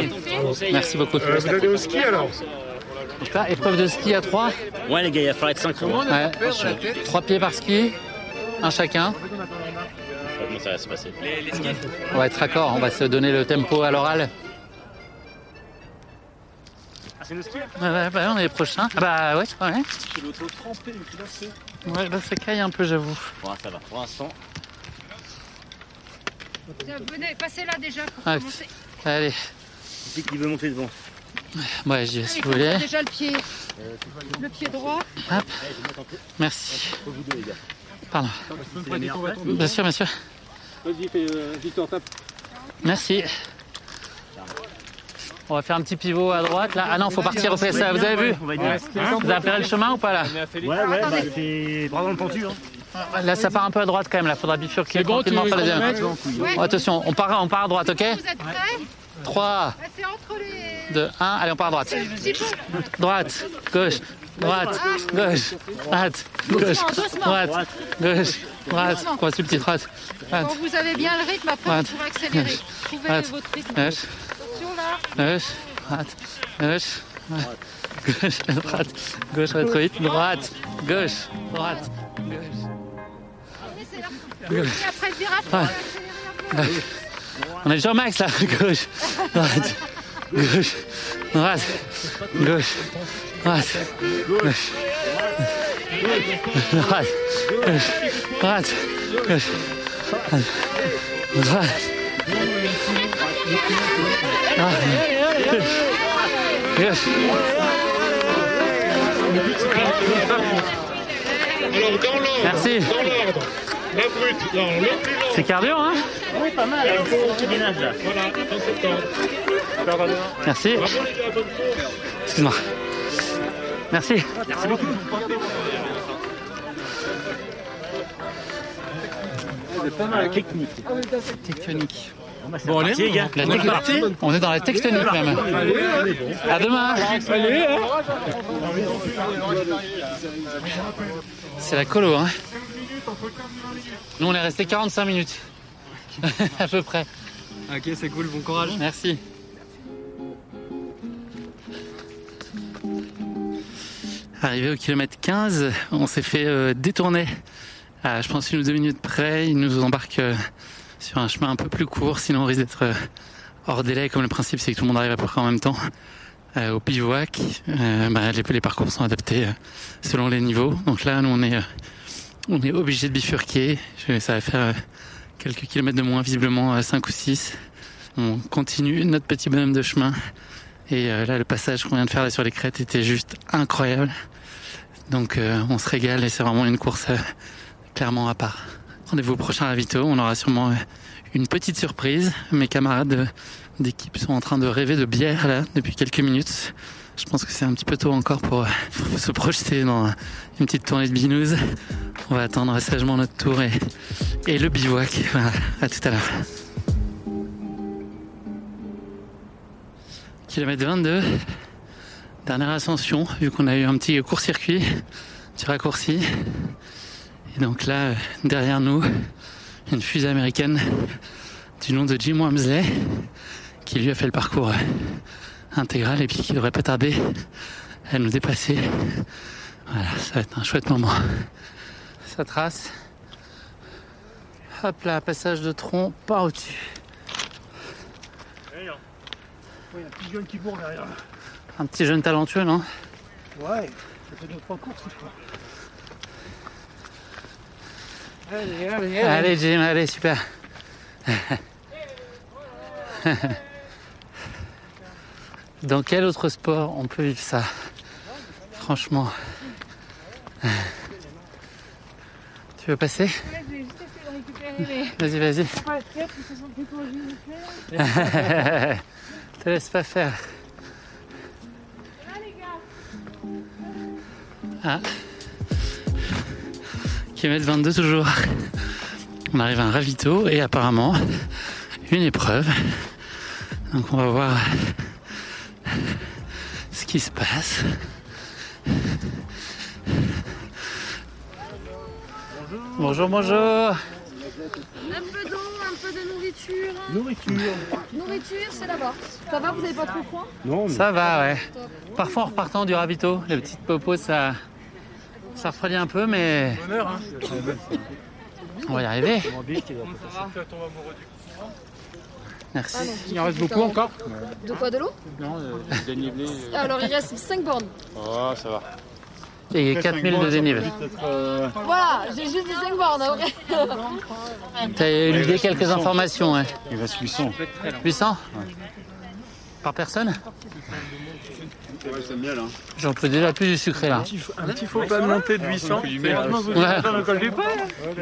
Merci beaucoup. Euh, vous allez au ski alors Donc là, épreuve de ski à 3. ouais, les gars, il va falloir être synchro. Ouais. 3 pieds par ski. Un chacun. Comment ça va se passer On va être raccord, on va se donner le tempo à l'oral. Ah, c'est le ski Ouais, ouais, bah, on est les prochains. Ah bah ouais, ouais. Ouais, là ça caille un peu, j'avoue. Bon, ça va. Pour l'instant, Venez, passez là déjà pour Ouais. commencer. Allez, c'est qui veut monter devant ouais, j'y vais si vous voulez. déjà le pied. Le pied droit. Merci. Les gars. Pardon. Bien sûr, bien sûr. Vas-y, fais, euh, Victor, tape. Merci. On va faire un petit pivot à droite là. Ah non, faut partir au PSA, vous avez vu? Vous avez repéré le chemin ou pas là? Ouais, ouais, bah, c'est droit dans le pentu. Hein. Là ça part un peu à droite quand même, là faudra bifurquer bon, tranquillement tu par les Ouais. Oh, attention, on part, on part à droite, ok? Vous êtes prêts? 3, Bah, C'est entre les. 2, 1, allez on part à droite. Droite, gauche, droite, gauche, droite, gauche, droite, gauche, droite. Quoi, sur le petit droite, Quand droite, vous avez bien le rythme, après Droite. vous pourrez accélérer. Gauche. Trouvez Droite. votre rythme. gauche, Attention là. gauche, droite, gauche, droite, gauche, droite, gauche, va trop vite, droite, gauche, droite, gauche. Après le virage. On est déjà au max là, gauche, droite, gauche, droite, gauche, gauche. Alors dans l'ordre, Merci. dans l'ordre, la brute, non, le plus C'est cardio, hein Oui, pas mal. là. voilà, dans cet ordre. Merci. Bravo les gars, bonne course. Excuse-moi. Merci. Technique. Technique. Bon, allez, les gars. La On est. On est dans la tectonique même. À demain. C'est la colo, hein. Nous, on est resté 45 minutes. à peu près. Ok, c'est cool, bon courage. Merci. Arrivé au kilomètre 15, on s'est fait euh, détourner à, je pense, une ou deux minutes près. Il nous embarque euh, sur un chemin un peu plus court, sinon on risque d'être euh, hors délai. Comme le principe, c'est que tout le monde arrive à peu près en même temps. Euh, au bivouac, euh, bah, les, les parcours sont adaptés euh, selon les niveaux. Donc là, nous, on est, on est obligé de bifurquer. Je- ça va faire quelques kilomètres de moins, visiblement euh, 5 ou 6. On continue notre petit bonhomme de chemin. Et euh, là, le passage qu'on vient de faire là sur les crêtes était juste incroyable. Donc, euh, on se régale et c'est vraiment une course euh, clairement à part. Rendez-vous au prochain ravito. On aura sûrement euh, une petite surprise. Mes camarades euh, d'équipe sont en train de rêver de bière là depuis quelques minutes. Je pense que c'est un petit peu tôt encore pour, euh, se projeter dans une petite tournée de binous. On va attendre sagement notre tour et, et le bivouac. Voilà, à tout à l'heure. Kilomètre 22. Dernière ascension, vu qu'on a eu un petit court-circuit, petit raccourci. Et donc là, euh, derrière nous, une fusée américaine du nom de Jim Wamsley, qui lui a fait le parcours euh, intégral et puis qui devrait pas tarder à nous dépasser Voilà, ça va être un chouette moment. Ça trace. Hop là, passage de tronc par au-dessus. Il y a un petit jeune qui court derrière. Un petit jeune talentueux, non Ouais, ça fait deux trois courses. je crois. Allez, allez, allez. Allez Jim, allez, super. Dans quel autre sport on peut vivre ça Franchement. Tu veux passer je vais juste essayer de récupérer Vas-y, vas-y. Te laisse pas faire. Ah. Kilomètre 22 toujours. On arrive à un ravito et apparemment une épreuve. Donc on va voir ce qui se passe. Bonjour, bonjour. Un peu d'eau, un peu de nourriture. Nourriture. Nourriture, c'est là-bas. Ça va, vous avez pas trop froid? Non, Ça va, ouais. Parfois en repartant du ravito, les petites popos, ça, ça refroidit un peu, mais Bonheur, hein. on va y arriver. Merci. Il en reste beaucoup encore De quoi De l'eau? Non, dénivelé. Alors, il reste 5 bornes. Oh, ça va. Et 4000 de dénivelé. Voilà, j'ai juste dit 5 bornes. hein, ok T'as éludé quelques informations, hein. Il reste 800. 800 Par personne hein. J'en peux déjà plus du sucré là. Un petit faux pas de montée de 800. Heureusement que vous Ouais. êtes dans le col du pas.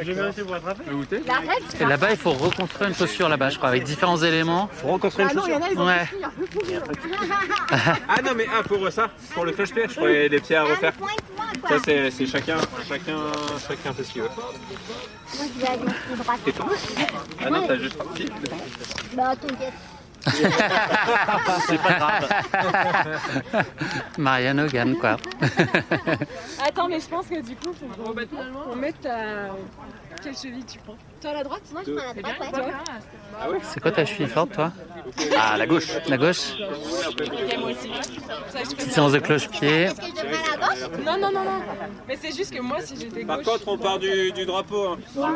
J'ai vérifié pour attraper. Vous goûtez La règle, Et là-bas, il faut reconstruire une chaussure là-bas, je crois, avec différents éléments. Faut reconstruire Ah il y en a, ils ont Ouais. pourri. Ah non, mais ah, pour ça, pour le cloche-pied, je ferais des pieds à refaire. Ça, c'est chacun, chacun, chacun fait ce qu'il veut. Moi, je vais aller tout droit. Et toi Ah non, t'as juste parti. Bah, t'inquiète. C'est pas grave. Marianne Hogan, quoi. Attends, mais je pense que du coup, faut qu'on mette ta. Quelle cheville tu prends Toi à la droite Moi, je prends la droite, ouais. Ah ouais C'est quoi ta cheville forte, toi Ah, la gauche. La gauche Petite séance de cloche-pied. Est-ce que je devrais à la gauche Non, non, non, non. Mais c'est juste que moi, si j'étais Par gauche. contre, on part du, du drapeau. Hein.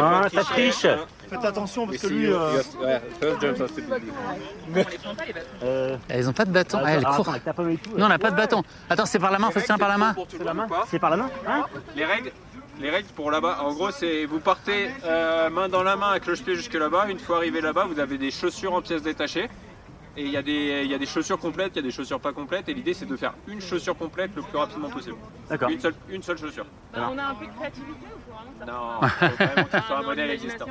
Ah, ça triche. Faites attention parce que lui. euh, Ouais, c'était Elles ont pas de bâton. Ah, elles courent. Non, on n'a pas de bâton. Attends, c'est par la main, faut se tenir par la main. C'est la main C'est par la main hein Les règles les règles pour là-bas, en gros, c'est vous partez euh, main dans la main avec cloche-pied jusque là-bas. Une fois arrivé là-bas, vous avez des chaussures en pièces détachées. Et il y, a des- il y a des chaussures complètes, il y a des chaussures pas complètes. Et l'idée, c'est de faire une chaussure complète le plus rapidement possible. D'accord. Une seule, une seule chaussure. Bah, on a un peu de créativité ou quoi ça Non, faut vraiment qu'il soit un modèle existant.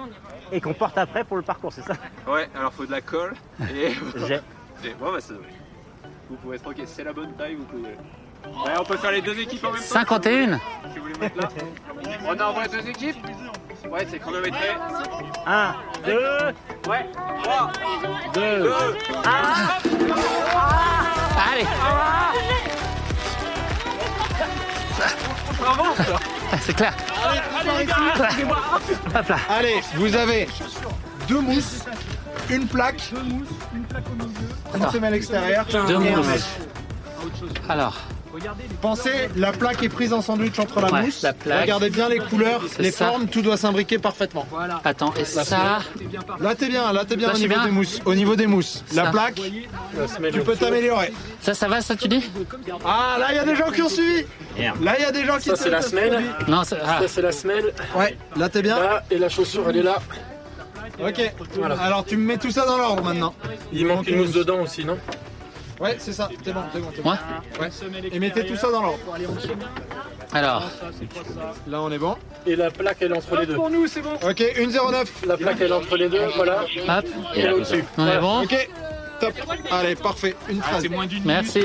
Et qu'on porte après pour le parcours, c'est ça? Ouais, alors faut de la colle. Et J'ai. Bon, bah, vous pouvez être ok, c'est la bonne taille, vous pouvez. Ouais, on peut faire les deux équipes en même temps. 51 Si vous voulez mettre là. On envoie deux équipes Ouais, c'est chronométré. 1, 2, Ouais, 3, 2, 2, Allez Ah, C'est clair. Hop là. Allez, vous avez deux mousses, une plaque, une semelle extérieure. Deux et un mousses. mètre. Alors, Pensez, la plaque est prise en sandwich entre la Ouais, mousse. la plaque. Regardez bien les couleurs, les ça. formes, tout doit s'imbriquer parfaitement. attends, et ça Là t'es bien, là t'es bien Là, au niveau bien des mousses. Au niveau des mousses. Ça. La plaque, tu peux t'améliorer. Ça, ça va, ça tu dis Ah là il y a des gens qui ont suivi. Merde. Là il y a des gens qui Ça, c'est la semelle. Non, ça- ah, Ça, c'est la semelle. Ouais, là t'es bien. Là, et la chaussure, elle est là. Ok. Alors tu me mets tout ça dans l'ordre maintenant. Il manque une mousse dedans aussi, non? Ouais, c'est ça. T'es bon, t'es bon, t'es bon. Ouais. Ouais. Et mettez tout ça dans l'ordre. Alors, Là on est bon. Et la plaque, elle est entre les deux. Pour nous c'est bon. Ok, 1,09. La plaque, elle est entre les deux, voilà. hop, Et là au-dessus. on est bon Ok. Top. Allez, parfait. Une phrase. Merci.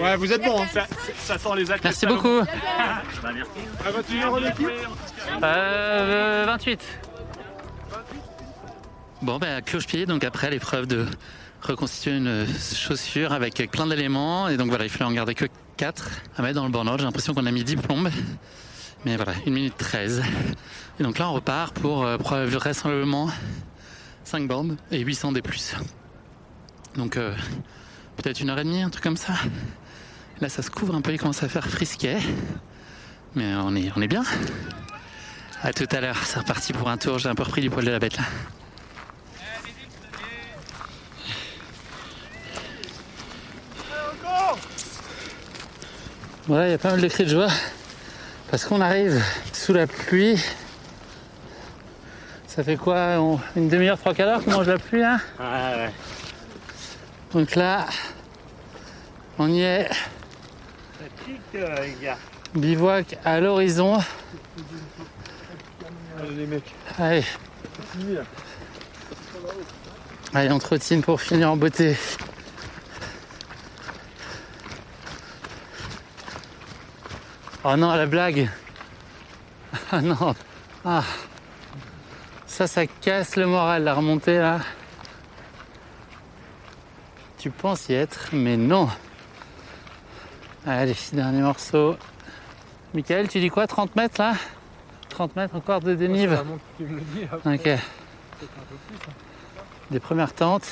Ouais, vous êtes bon. Hein. Ça sent les actes. Merci beaucoup. À votre numéro d'équipe Euh, 28. Bon, ben, cloche-pied, donc après l'épreuve de reconstituer une chaussure avec plein d'éléments. Et donc voilà, il fallait en garder que 4 à mettre dans le burn-out. J'ai l'impression qu'on a mis 10 plombes. Mais voilà, 1 minute 13. Et donc là, on repart pour euh, vraisemblablement 5 bandes et 800 des plus. Donc euh, peut-être une heure et demie, un truc comme ça. Là, ça se couvre un peu, il commence à faire frisquet. Mais on est, on est bien. À tout à l'heure, c'est reparti pour un tour. J'ai un peu repris du poil de la bête là. Voilà, il y a pas mal de cris de joie. Parce qu'on arrive sous la pluie. Ça fait quoi on- Une demi-heure, trois quarts d'heure qu'on mange la pluie là Ouais, ouais. Donc là, on y est. les gars. Bivouac à l'horizon. Allez les mecs, Allez, allez, on trottine pour finir en beauté. Oh non, la blague. Ah non. Ah. Ça, ça casse le moral, la remontée là. Tu penses y être, mais non. Allez, dernier morceau. Michael, tu dis quoi 30 mètres là? 30 mètres encore de dénive me le dis, après, Ok. peut-être un peu plus, hein. Des premières tentes.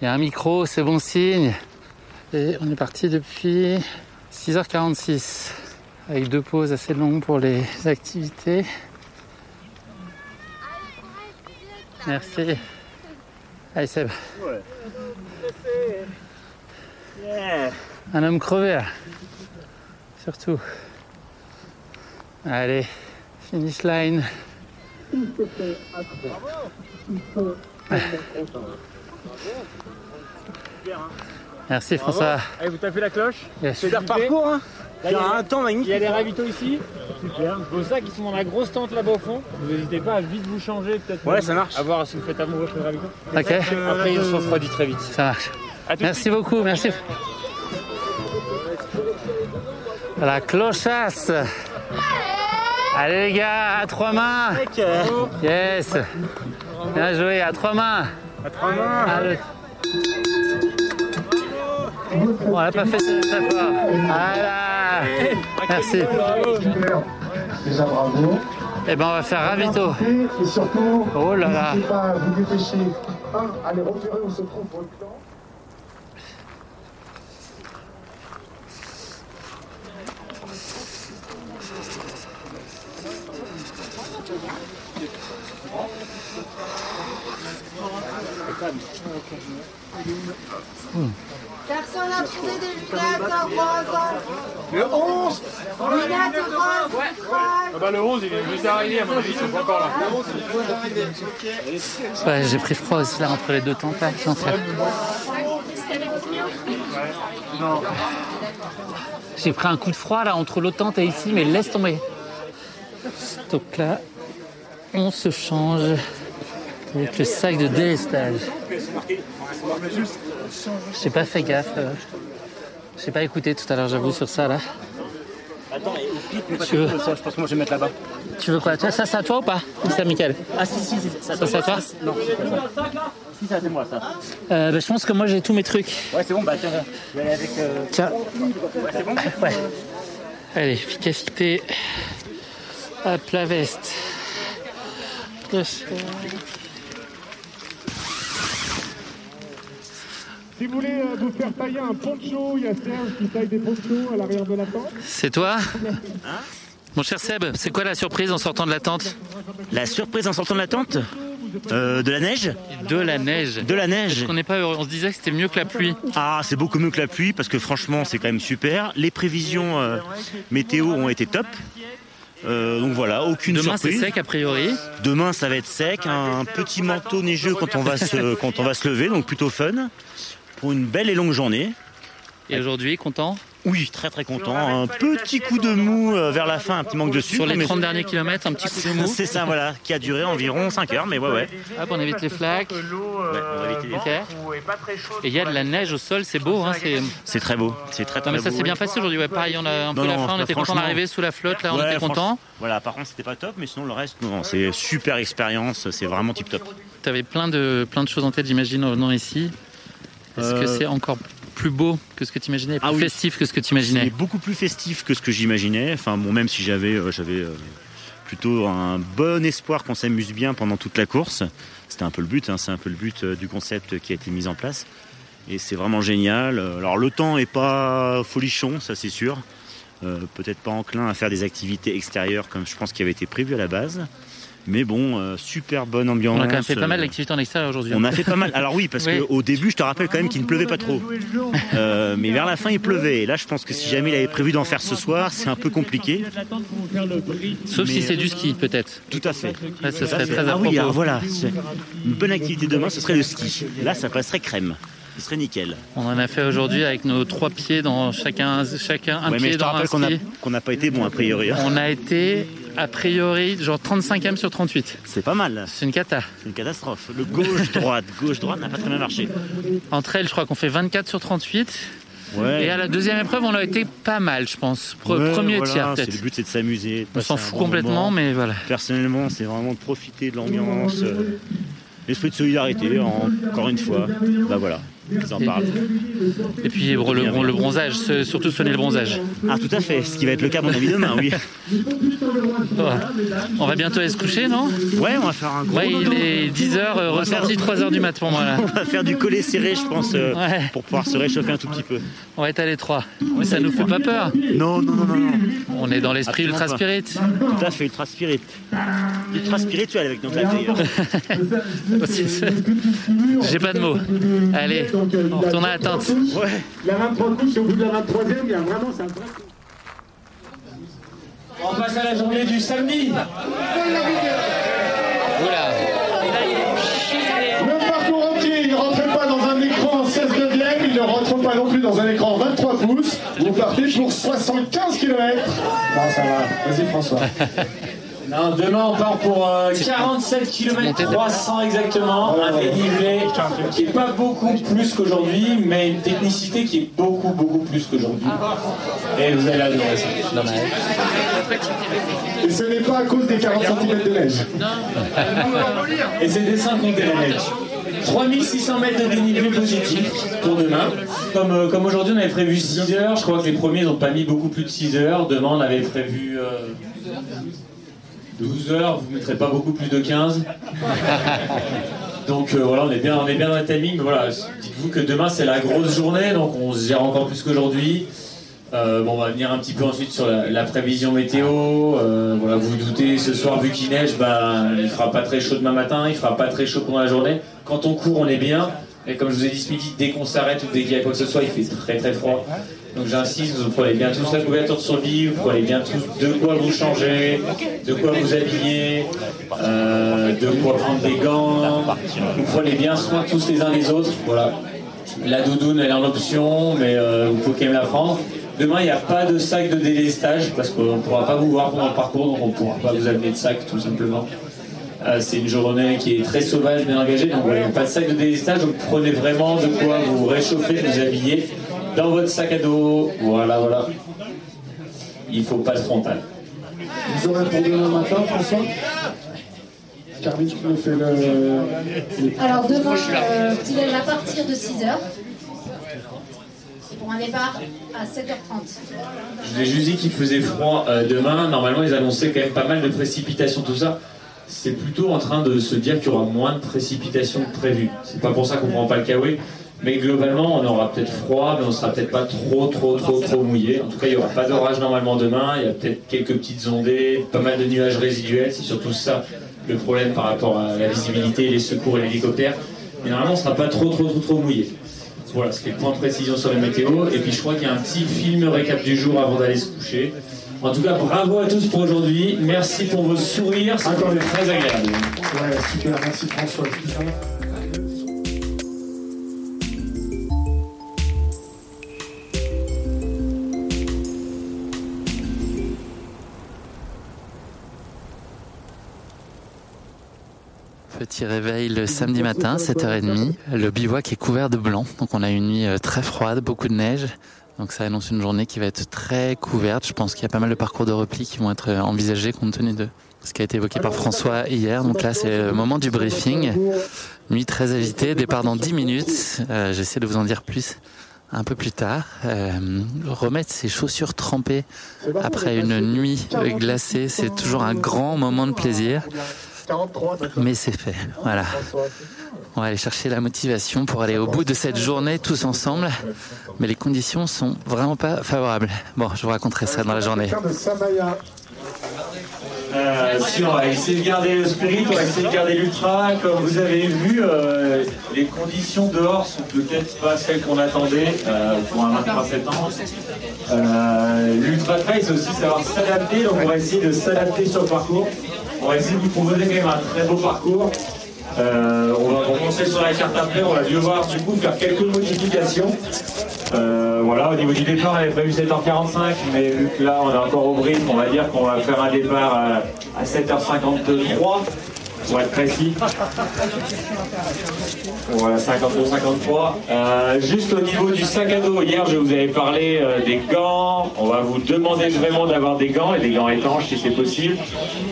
Il y a un micro, c'est bon signe. Et on est parti depuis 6h46 avec deux pauses assez longues pour les activités. Merci. Allez Seb, un homme crevé. Surtout. Allez, finish line. Merci François. Allez, vous tapez la cloche. Yes. C'est leur parcours, hein Il y a un temps Il y magnifique. a les ravitaux ici. Super. Vos sacs, ils sont dans la grosse tente là-bas au fond. Vous n'hésitez pas à vite vous changer, peut-être. Ouais, ça marche. À voir si vous faites amour avec les ravitaux. Ok, Après, ils se refroidissent très vite. ça marche. À Merci beaucoup, merci. La clochasse. Allez les gars, à trois mains. Yes. Bien joué, à trois mains. À trois mains. Allez. On l'a pas fait très fort. Voilà. Merci. Déjà bravo. Eh ben on va faire ravito. Et surtout, Oh là là. pas vous dépêcher. Allez repérer où se trouve camp. Personne n'a trouvé des lunettes à 3 ans. Le 11 Lunettes roses, Ah bah le 11, il est juste arrivé, à mon avis, ils sont pas encore là. Ouais, j'ai pris froid aussi là entre les deux tentes là. Fais. J'ai pris un coup de froid là entre l'autre tente et ici, mais laisse tomber. Donc là, on se change avec le sac de délestage. J'ai pas fait gaffe. euh. J'ai pas écouté tout à l'heure, j'avoue, sur ça là. Attends, et au Tu veux- ça, je pense que moi je vais mettre là-bas. Tu veux quoi? Tiens, Ça, c'est à toi ou pas? C'est à Mickaël Ah si, si, si, ça, Ça, c'est à toi Non, si, ça c'est moi ça. Euh, bah, Je pense que moi j'ai tous mes trucs. Ouais, c'est bon, bah tiens, je vais aller avec. euh, Tiens, Ouais, c'est bon? Ouais. Allez, efficacité. Hop, la veste. Le Si vous voulez euh, vous faire tailler un poncho, il y a Serge qui taille des ponchos à l'arrière de la tente. C'est toi Mon cher Seb, c'est quoi la surprise en sortant de la tente? La surprise en sortant de la tente? Euh, De la neige? De la neige. De la neige On n'est pas heureux. On se disait que c'était mieux que la pluie. Ah, c'est beaucoup mieux que la pluie parce que franchement, c'est quand même super. Les prévisions euh, météo ont été top. Euh, donc voilà, aucune Demain, c'est surprise. sec a priori. Demain, ça va être sec, un petit manteau neigeux quand on va se, quand on va se lever, donc plutôt fun. Pour une belle et longue journée. Et aujourd'hui, content Oui, très très content. Un petit coup de mou euh, vers la fin, un petit manque de sucre. Sur les mais- 30 derniers kilomètres, un petit coup de mou. C'est ça, voilà, qui a duré environ 5 heures, mais ouais, ouais. Hop, on évite les flaques. Ouais, on va éviter les-. Et il y a de la neige au sol, c'est beau. Hein, c'est... Très beau, c'est très très Non, mais ça s'est bien passé aujourd'hui. Ouais, pareil, on a un peu Non, la non, fin, on était content d'arriver sous la flotte, là, on Ouais, était content. Voilà, par contre, c'était pas top, mais sinon le reste, non, c'est super expérience, c'est vraiment tip top. Tu avais plein de, plein de choses en tête, j'imagine, en venant ici. Est-ce que Euh, c'est encore plus beau que ce que tu imaginais, plus Ah oui. festif que ce que tu C'est imaginais beaucoup plus festif que ce que j'imaginais. Enfin, bon, même si j'avais, euh, j'avais euh, plutôt un bon espoir qu'on s'amuse bien pendant toute la course. C'était un peu le but, hein, c'est un peu le but euh, du concept qui a été mis en place. Et c'est vraiment génial. Alors le temps est pas folichon, ça c'est sûr. Peut-être pas enclin à faire des activités extérieures comme je pense qu'il avait été prévu à la base. Mais bon, euh, super bonne ambiance. On a quand même fait pas mal d'activités en extérieur aujourd'hui. On a fait pas mal. Alors oui, parce Oui. qu'au début, je te rappelle quand même qu'il ne pleuvait pas trop. Euh, mais vers la fin, il pleuvait. Et là, je pense que si jamais il avait prévu d'en faire ce soir, c'est un peu compliqué. Sauf si Mais- c'est du ski, peut-être. Tout à fait. Là, à serait très à ah oui, alors voilà. c'est- Une bonne activité demain, ce serait le ski. Là, ça passerait crème. Ce serait nickel. On en a fait aujourd'hui avec nos trois pieds dans chacun, chacun un Ouais, mais pied je te dans rappelle qu'on n'a pas été bon, a priori. hein. On a été, a priori, genre 35e sur 38. C'est pas mal. C'est une cata. C'est une catastrophe. Le gauche-droite, gauche-droite n'a pas très bien marché. Entre elles, je crois qu'on fait 24 sur 38. Ouais. Et à la deuxième épreuve, on a été pas mal, je pense. Ouais, premier voilà, tiers, peut-être. Le but, c'est de s'amuser. On s'en fout complètement, moment. mais voilà. Personnellement, c'est vraiment de profiter de l'ambiance, euh, l'esprit de solidarité, en- encore une fois. Bah voilà, ils en parlent. Et puis le, le bronzage, ce- surtout soigner le bronzage. Ah, tout à fait, ce qui va être le cas, à mon avis, demain, oui. On va bientôt aller se coucher, non? Ouais, on va faire un gros. Ouais, il est 10h, On va ressorti faire- 3h du mat pour moi là. On va faire du collet serré, je pense, euh, Ouais. pour pouvoir se réchauffer un tout petit peu. On va être à l'étroit. Mais ça nous fait pas peur. Non, non, non, non, non. On est dans l'esprit ultra pas. spirit. Tout à fait, ultra spirit. Ultra spirituel avec notre d'ailleurs. J'ai pas de mots. Allez, on retourne à la tente. Ouais. La 23 couches, et au bout de la 23e, il y a vraiment, c'est un vrai. On passe à la journée du samedi. Voilà. Le parcours entier, il ne rentre pas dans un écran 16 neuvième, il ne rentre pas non plus dans un écran 23 pouces. Vous partez pour 75 km. Non, ça va. Vas-y, François. Non, demain on part pour euh, 47 km 300 exactement, un dénivelé qui est pas beaucoup plus qu'aujourd'hui, mais une technicité qui est beaucoup beaucoup plus qu'aujourd'hui. Et vous allez adorer ça. Et ce n'est pas à cause des 40 cm de neige. Et c'est des 5 compter la neige. 3600 mètres de dénivelé positif pour demain. Comme, euh, comme aujourd'hui on avait prévu 6 heures, je crois que les premiers n'ont pas mis beaucoup plus de 6 heures. Demain on avait prévu euh, 12 heures, vous ne mettrez pas beaucoup plus de 15. Donc euh, voilà, on est, bien, on est bien dans le timing. Mais voilà, dites-vous que demain c'est la grosse journée, donc on se gère encore plus qu'aujourd'hui. Euh, bon, on va venir un petit peu ensuite sur la, la prévision météo. Euh, voilà, vous vous doutez, ce soir, vu qu'il neige, ben, il fera pas très chaud demain matin, il fera pas très chaud pendant la journée. Quand on court, on est bien. Et comme je vous ai dit ce midi, dès qu'on s'arrête ou dès qu'il y a quoi que ce soit, il fait très très froid. Donc j'insiste, vous prenez bien tous la couverture sur le lit, vous prenez bien tous de quoi vous changer, de quoi vous habiller, euh, de quoi prendre des gants. Vous prenez bien soin tous les uns des autres. Voilà. La doudoune, elle est en option, mais euh, vous pouvez quand même la prendre. Demain, il n'y a pas de sac de délestage parce qu'on ne pourra pas vous voir pendant le parcours, donc on ne pourra pas vous amener de sac tout simplement. Euh, c'est une journée qui est très sauvage, bien engagée, donc a pas de sac de délestage, donc prenez vraiment de quoi vous réchauffer, vous habiller dans votre sac à dos. Voilà, voilà. Il faut pas de frontal. Vous aurez pour demain matin, François tu nous fais le. Alors demain, euh, à partir de 6h. Pour un départ à 7h30. Je vous ai juste dit qu'il faisait froid euh, demain. Normalement, ils annonçaient quand même pas mal de précipitations, tout ça. C'est plutôt en train de se dire qu'il y aura moins de précipitations que prévu. C'est pas pour ça qu'on prend pas le kawaii. Mais globalement, on aura peut-être froid, mais on sera peut-être pas trop, trop, trop, trop mouillé. En tout cas, il y aura pas d'orage normalement demain. Il y a peut-être quelques petites ondées, pas mal de nuages résiduels. C'est surtout ça le problème par rapport à la visibilité, les secours et l'hélicoptère. Mais normalement, on sera pas trop, trop, trop, trop mouillé. Voilà, c'était le point de précision sur les météos. Et puis je crois qu'il y a un petit film récap du jour avant d'aller se coucher. En tout cas, bravo à tous pour aujourd'hui. Merci pour vos sourires, c'était très agréable. Ouais, super, merci François. Petit réveil le samedi matin, 7h30. Le bivouac est couvert de blanc, donc on a une nuit euh, très froide, beaucoup de neige. Donc ça annonce une journée qui va être très couverte. Je pense qu'il y a pas mal de parcours de repli qui vont être euh, envisagés compte tenu de ce qui a été évoqué par François hier. Donc là, c'est le moment du briefing. Nuit très agitée, départ dans 10 minutes. Euh, J'essaie de vous en dire plus un peu plus tard. Remettre ses chaussures trempées après une nuit glacée, c'est toujours un grand moment de plaisir. 43, mais c'est fait. Voilà. On va aller chercher la motivation pour aller au bout de cette journée tous ensemble. Mais les conditions sont vraiment pas favorables. Bon, je vous raconterai ça dans la journée. Euh, si on va essayer de garder le spirit, on va essayer de garder l'ultra. Comme vous avez vu, euh, les conditions dehors sont peut-être pas celles qu'on attendait euh, pour un 23 septembre. Euh, l'ultra trail, c'est aussi savoir s'adapter, donc on va essayer de s'adapter sur le parcours. On va essayer de vous proposer quand même un très beau parcours. Euh, on va commencer sur la carte après, on va devoir du coup faire quelques modifications. Euh, voilà, au niveau du départ, on avait prévu 7h45, mais vu que là on est encore au brief, on va dire qu'on va faire un départ à, à 7h53 pour être précis. Voilà, 52-53. Euh, juste au niveau du sac à dos, hier je vous avais parlé euh, des gants. On va vous demander vraiment d'avoir des gants et des gants étanches si c'est possible.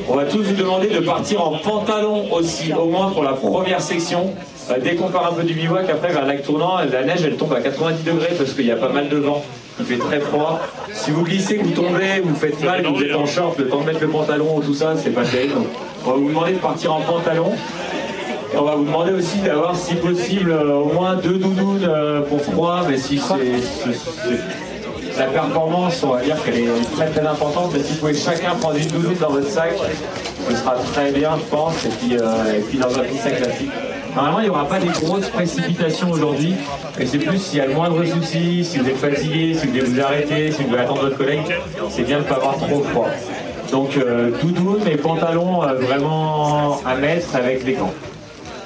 On va tous vous demander de partir en pantalon aussi, au moins pour la première section. Euh, dès qu'on part un peu du bivouac, après vers lac tournant, la neige elle tombe à 90 degrés parce qu'il y a pas mal de vent. Il fait très froid. Si vous glissez, vous tombez, vous faites mal, vous êtes en short, le temps de mettre le pantalon ou tout ça, c'est pas terrible. On va vous demander de partir en pantalon. On va vous demander aussi d'avoir, si possible, euh, au moins deux doudounes euh, pour froid, mais si c'est. La performance, on va dire qu'elle est très très importante, mais si vous pouvez chacun prendre une doudoune dans votre sac, ce sera très bien, je pense, et puis, euh, dans un petit sac classique. Normalement, il n'y aura pas des grosses précipitations aujourd'hui, et c'est plus s'il y a le moindre souci, si vous êtes fatigué, si vous devez vous arrêter, si vous devez attendre votre collègue, c'est bien de ne pas avoir trop froid. Donc, euh, doudoune et pantalon euh, vraiment à mettre avec des gants.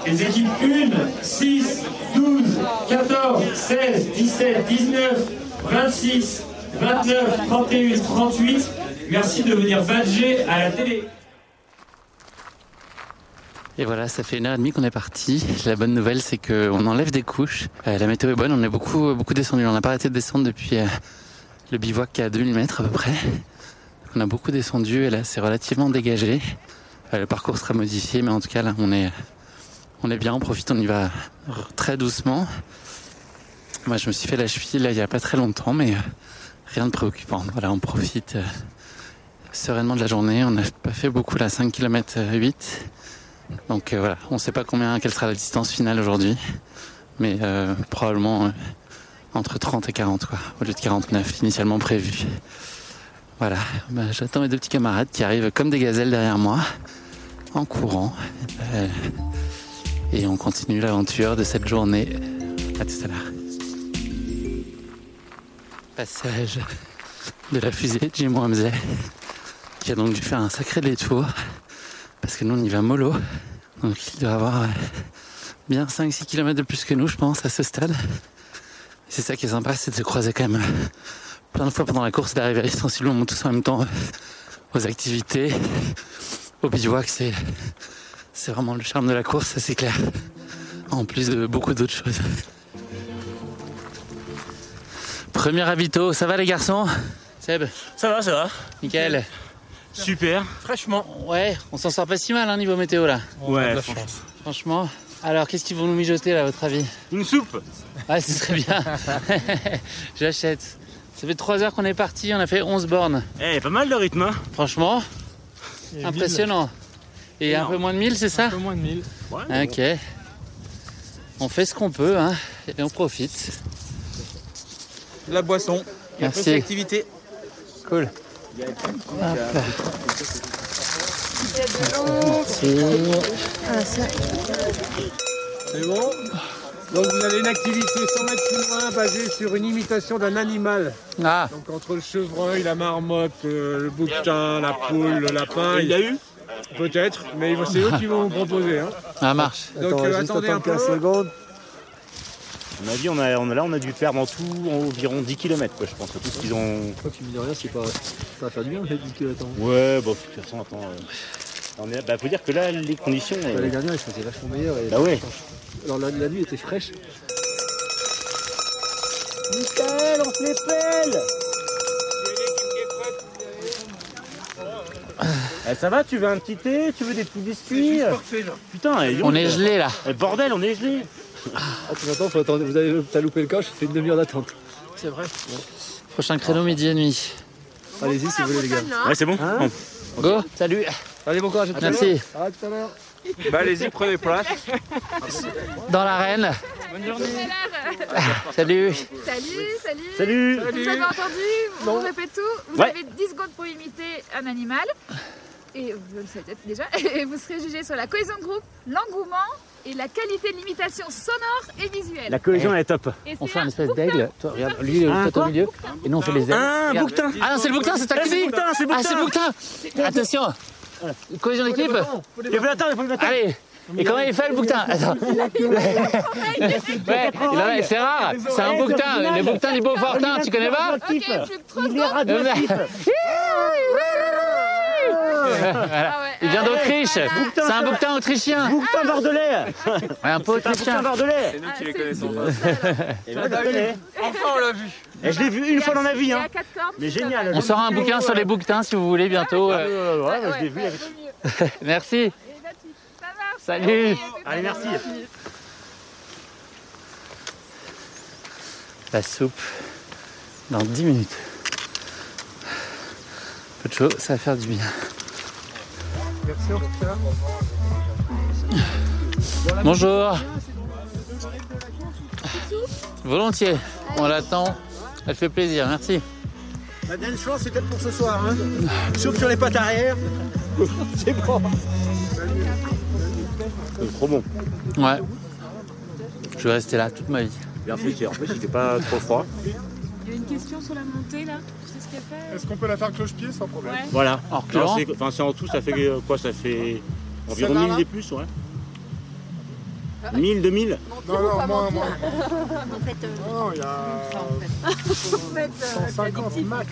Les équipes 1, 6, 12, 14, 16, 17, 19, 26, 29, 31, 38. Merci de venir badger à la télé. Et voilà, ça fait une heure et demie qu'on est parti. La bonne nouvelle, c'est qu'on enlève des couches. Euh, la météo est bonne, on est beaucoup, beaucoup descendu. On n'a pas arrêté de descendre depuis euh, le bivouac qui est à 2000 mètres à peu près. On a beaucoup descendu et là, c'est relativement dégagé. Euh, le parcours sera modifié, mais en tout cas, là, on est, on est bien, on profite, on y va très doucement. Moi, je me suis fait la cheville là, il y a pas très longtemps, mais euh, rien de préoccupant. Voilà, on profite euh, sereinement de la journée. On n'a pas fait beaucoup, là, 5 km 8. Donc voilà, on ne sait pas combien, quelle sera la distance finale aujourd'hui, mais euh, probablement entre 30 et 40 quoi, au lieu de 49 initialement prévu. Voilà, Bah, j'attends mes deux petits camarades qui arrivent comme des gazelles derrière moi, en courant, Euh, et on continue l'aventure de cette journée. À tout à l'heure. Passage de la fusée de Jim Ramsey, qui a donc dû faire un sacré détour parce que nous on y va mollo. Donc il doit avoir euh, bien 5-6 km de plus que nous je pense à ce stade. C'est ça qui est sympa, c'est de se croiser quand même plein de fois pendant la course, d'arriver sensiblement tous en même temps euh, aux activités. Au bivouac c'est c'est vraiment le charme de la course, ça c'est clair. En plus de beaucoup d'autres choses. Premier ravito, ça va les garçons? Seb? Ça va, ça va. Nickel. Super. Fraîchement. Ouais, on s'en sort pas si mal hein, niveau météo là. Ouais, la chance. Franchement. Alors, qu'est-ce qu'ils vont nous mijoter là, à votre avis? Une soupe Ouais, ce serait bien. J'achète. Ça fait 3 heures qu'on est parti, on a fait 11 bornes. Eh, pas mal de rythme, hein Franchement, Et impressionnant. Et un peu moins de 1000, c'est ça Un peu moins de 1000. Ah, Ok. On fait ce qu'on peut, hein, et on profite. La boisson. Merci. activité. Cool. C'est bon? Donc vous avez une activité 100 mètres plus loin basée sur une imitation d'un animal. Ah. Donc entre le chevreuil, la marmotte, euh, le bouquetin, la poule, le lapin. Il y a eu Peut-être, mais c'est eux qui vont vous proposer. Hein. Ça marche. Donc Attends, euh, juste attendez un peu. 15 secondes. On a dit, on a, on a- là, on a dû faire dans tout environ 10 km, quoi, je pense. Tout ce qu'ils ont. Toi, tu me dis rien, c'est pas. Ça va faire du bien, j'ai dit que attends. Ouais, bon, de toute façon, attends. euh, On est... Bah, faut dire que là, les conditions. euh, L'année dernière, il faisait vachement meilleur. Et Bah ouais. Alors la, la nuit était fraîche. Michael, on se les pèle Eh, ça va, tu veux un petit thé Tu veux des petits biscuits Putain, donc, On est gelé là. eh, bordel, on est gelé Ah, tu m'entends faut attendre, Vous avez t'as loupé le coche, c'est une demi-heure d'attente. C'est vrai. Prochain créneau midi et nuit. Allez-y si vous voulez, les gars. Ouais, c'est bon Hein Go, salut. Allez, bon courage à tout à l'heure. Merci. À tout à l'heure. Bah allez-y, prenez place. Dans l'arène. Bonne journée. Salut. Salut, salut. Salut. Vous avez entendu On répète tout. Vous Ouais. avez 10 secondes pour imiter un animal. Et vous le savez peut-être déjà. Et vous serez jugé sur la cohésion de groupe, l'engouement et la qualité de l'imitation sonore et visuelle. La cohésion est top. Et On fait un un espèce bouquetin. d'aigle. Toi, regarde, lui, il est Un peut-être au milieu. Et nous, on fait les ailes. Un Regarde. bouquetin. Ah non, c'est le bouquetin, c'est toi Ah, c'est le bouquetin, c'est le Ah, c'est le bouquetin. Attention. Cohésion d'équipe. Il faut l'attendre, il faut l'attendre. Allez. Et comment il fait le bouquetin Attends. Ouais, il en a- c'est rare. C'est un bouquetin. Les bouquetins du Beaufortin, tu connais pas Ok, 3 Il est secondes. radioactif. Voilà. Il vient d'Autriche. C'est un bouquetin autrichien. Bouquetin bordelais. Ouais, un peu bouquetin autrichien. bordelais. C'est nous qui les connaissons pas. Et ben. Enfin, on l'a vu. Et je l'ai vu une fois dans ma vie. Hein. a 4 cordes. Mais génial. On sort un bouquin sur les bouquetins si vous voulez bientôt. Ah, Euh, je l'ai vu. Merci. Salut. Allez, merci. La soupe dans 10 minutes. Peu de chaud, ça va faire du bien. Merci. Bonjour. Volontiers. On l'attend. Elle fait plaisir, merci. La dernière chance, c'est peut-être pour ce soir. Hein. Soupe sur les pattes arrière. c'est bon. C'est trop bon. Ouais. Je vais rester là toute ma vie. Bien fait. En plus, il fait pas trop froid. Il y a une question sur la montée là. Tu sais ce qu'elle fait Est-ce qu'on peut la faire cloche-pied sans problème Ouais. Voilà. En c'est- Enfin, c'est en tout, ça fait euh, quoi Ça fait environ Celle-là, 1000 là et plus, ouais. 1000, 2000 Non, non, moins, moins. En fait, euh, Non, il y a 150 max.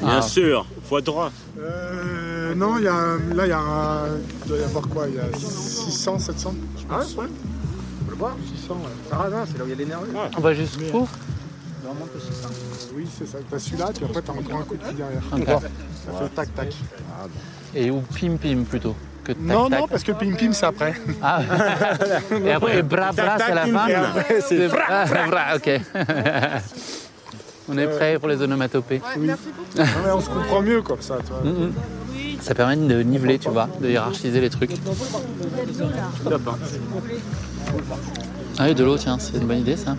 Bien Ah. sûr, fois droit. Euh, non, il y a, là, il y a un, il doit y avoir quoi Il y a 600, 700 je Ah ouais, pense. ouais. Faut le voir. 600, ouais. Ça rase, hein, c'est là où il y a l'énergie. On va jusqu'où Oui, c'est ça. T'as celui-là, puis après, t'as encore un coup de pied derrière. Ça fait tac, tac. Et ou pim pim plutôt que tac non, tac. non, parce que pim pim, c'est après. Ah. Et après bra bra c'est la fin. C'est bra bra. Ok. On est prêt pour les onomatopées. Oui. Non, mais on se comprend mieux comme ça, toi. Mhm. Ça permet de niveler, tu vois, de hiérarchiser les trucs. Ah oui, de l'eau, tiens, c'est une bonne idée ça.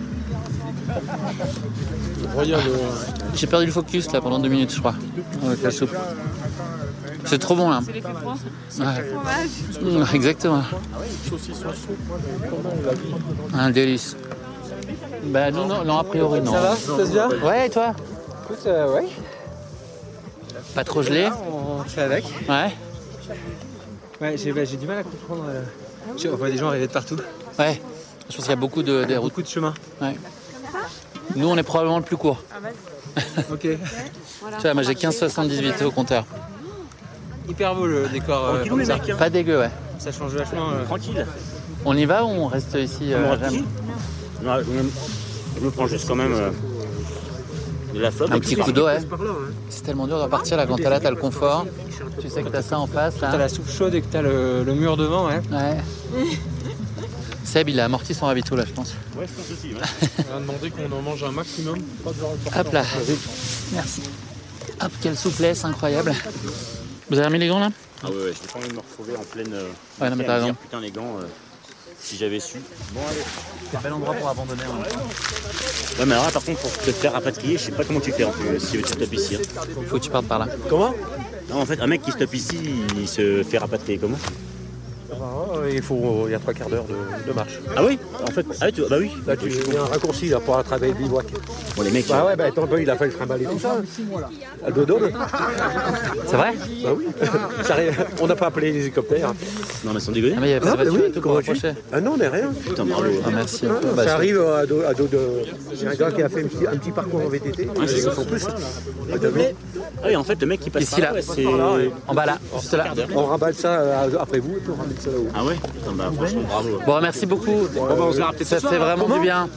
J'ai perdu le focus là pendant deux minutes, je crois, avec la soupe. C'est trop bon là. C'est l'effet froid. Ouais. Mmh, Exactement. Un délice. Bah non, non, non, a priori non. Ça va Ça se bien Ouais, et toi? Écoute, euh, ouais. Pas trop gelé? On fait avec. Ouais. Ouais, j'ai bah, du mal à comprendre. euh, On voit des gens arriver de partout. Ouais. Je pense qu'il y a beaucoup de, des routes. Beaucoup de chemin. Ouais. Nous, on est probablement le plus court. Ok. Tu vois, moi j'ai 15,78 au compteur. Hyper beau le décor. euh, Tranquillou, comme les ça. mecs, hein. Pas dégueu, ouais. Ça change vachement. euh. Tranquille. On y va ou on reste ici euh, On reste Non, je me- je me prends juste quand même euh, de la flotte. Un petit coup d'eau, ouais. Hein. C'est tellement dur de repartir là quand t'as là, t'as le confort. Tu sais que t'as ça en face T'as la soupe chaude et que t'as le, le mur devant, ouais. Ouais. Seb, il a amorti son ravito là, je pense. Ouais, je pense aussi. Ouais. On a demandé qu'on en mange un maximum. Pas de Hop là. Merci. Hop, quelle souplesse incroyable. Vous avez remis les gants là Ah ouais, ouais, j'ai pas envie de me retrouver en pleine. euh, Ouais, non, mais t'as raison. Putain, les gants, euh, si j'avais su. Bon, allez. C'est un bel endroit pour abandonner. Ouais, mais alors là, par contre, pour te faire rapatrier, je sais pas comment tu fais en plus, si tu stoppes ici. hein. Faut que tu partes par là. Comment? Non, en fait, un mec qui stoppe ici, il se fait rapatrier comment? Il faut, il y a trois quarts d'heure de, de marche. Ah oui En fait, ah oui, tu... bah oui. Là, tu il y a un raccourci là, pour attraper le bivouac. Bon, les mecs. Bah ouais, bah attends, bah, il a fallu trimballer tout ça. À le dos C'est vrai Bah oui. Ça arrive- On n'a pas appelé les hélicoptères. Non, mais sans déconner. Ah, mais il y avait pas Ah, de bah voiture oui. Ah non, mais rien. Putain, bravo. Ah, merci. ça Bah, c'est- arrive à dos, à dos de. A un gars qui a fait un petit, un petit parcours en VTT. Ouais, c'est ça. Ils sont tous. Ah oui, en fait, le mec qui passe Ici, par là. En bas là, juste là. On raballe ça euh, après vous et puis on ramène ça. Ah ouais? Putain, bah franchement, bravo. Bon, merci beaucoup. bah, on se verra peut-être Ça fait hein. vraiment du bien.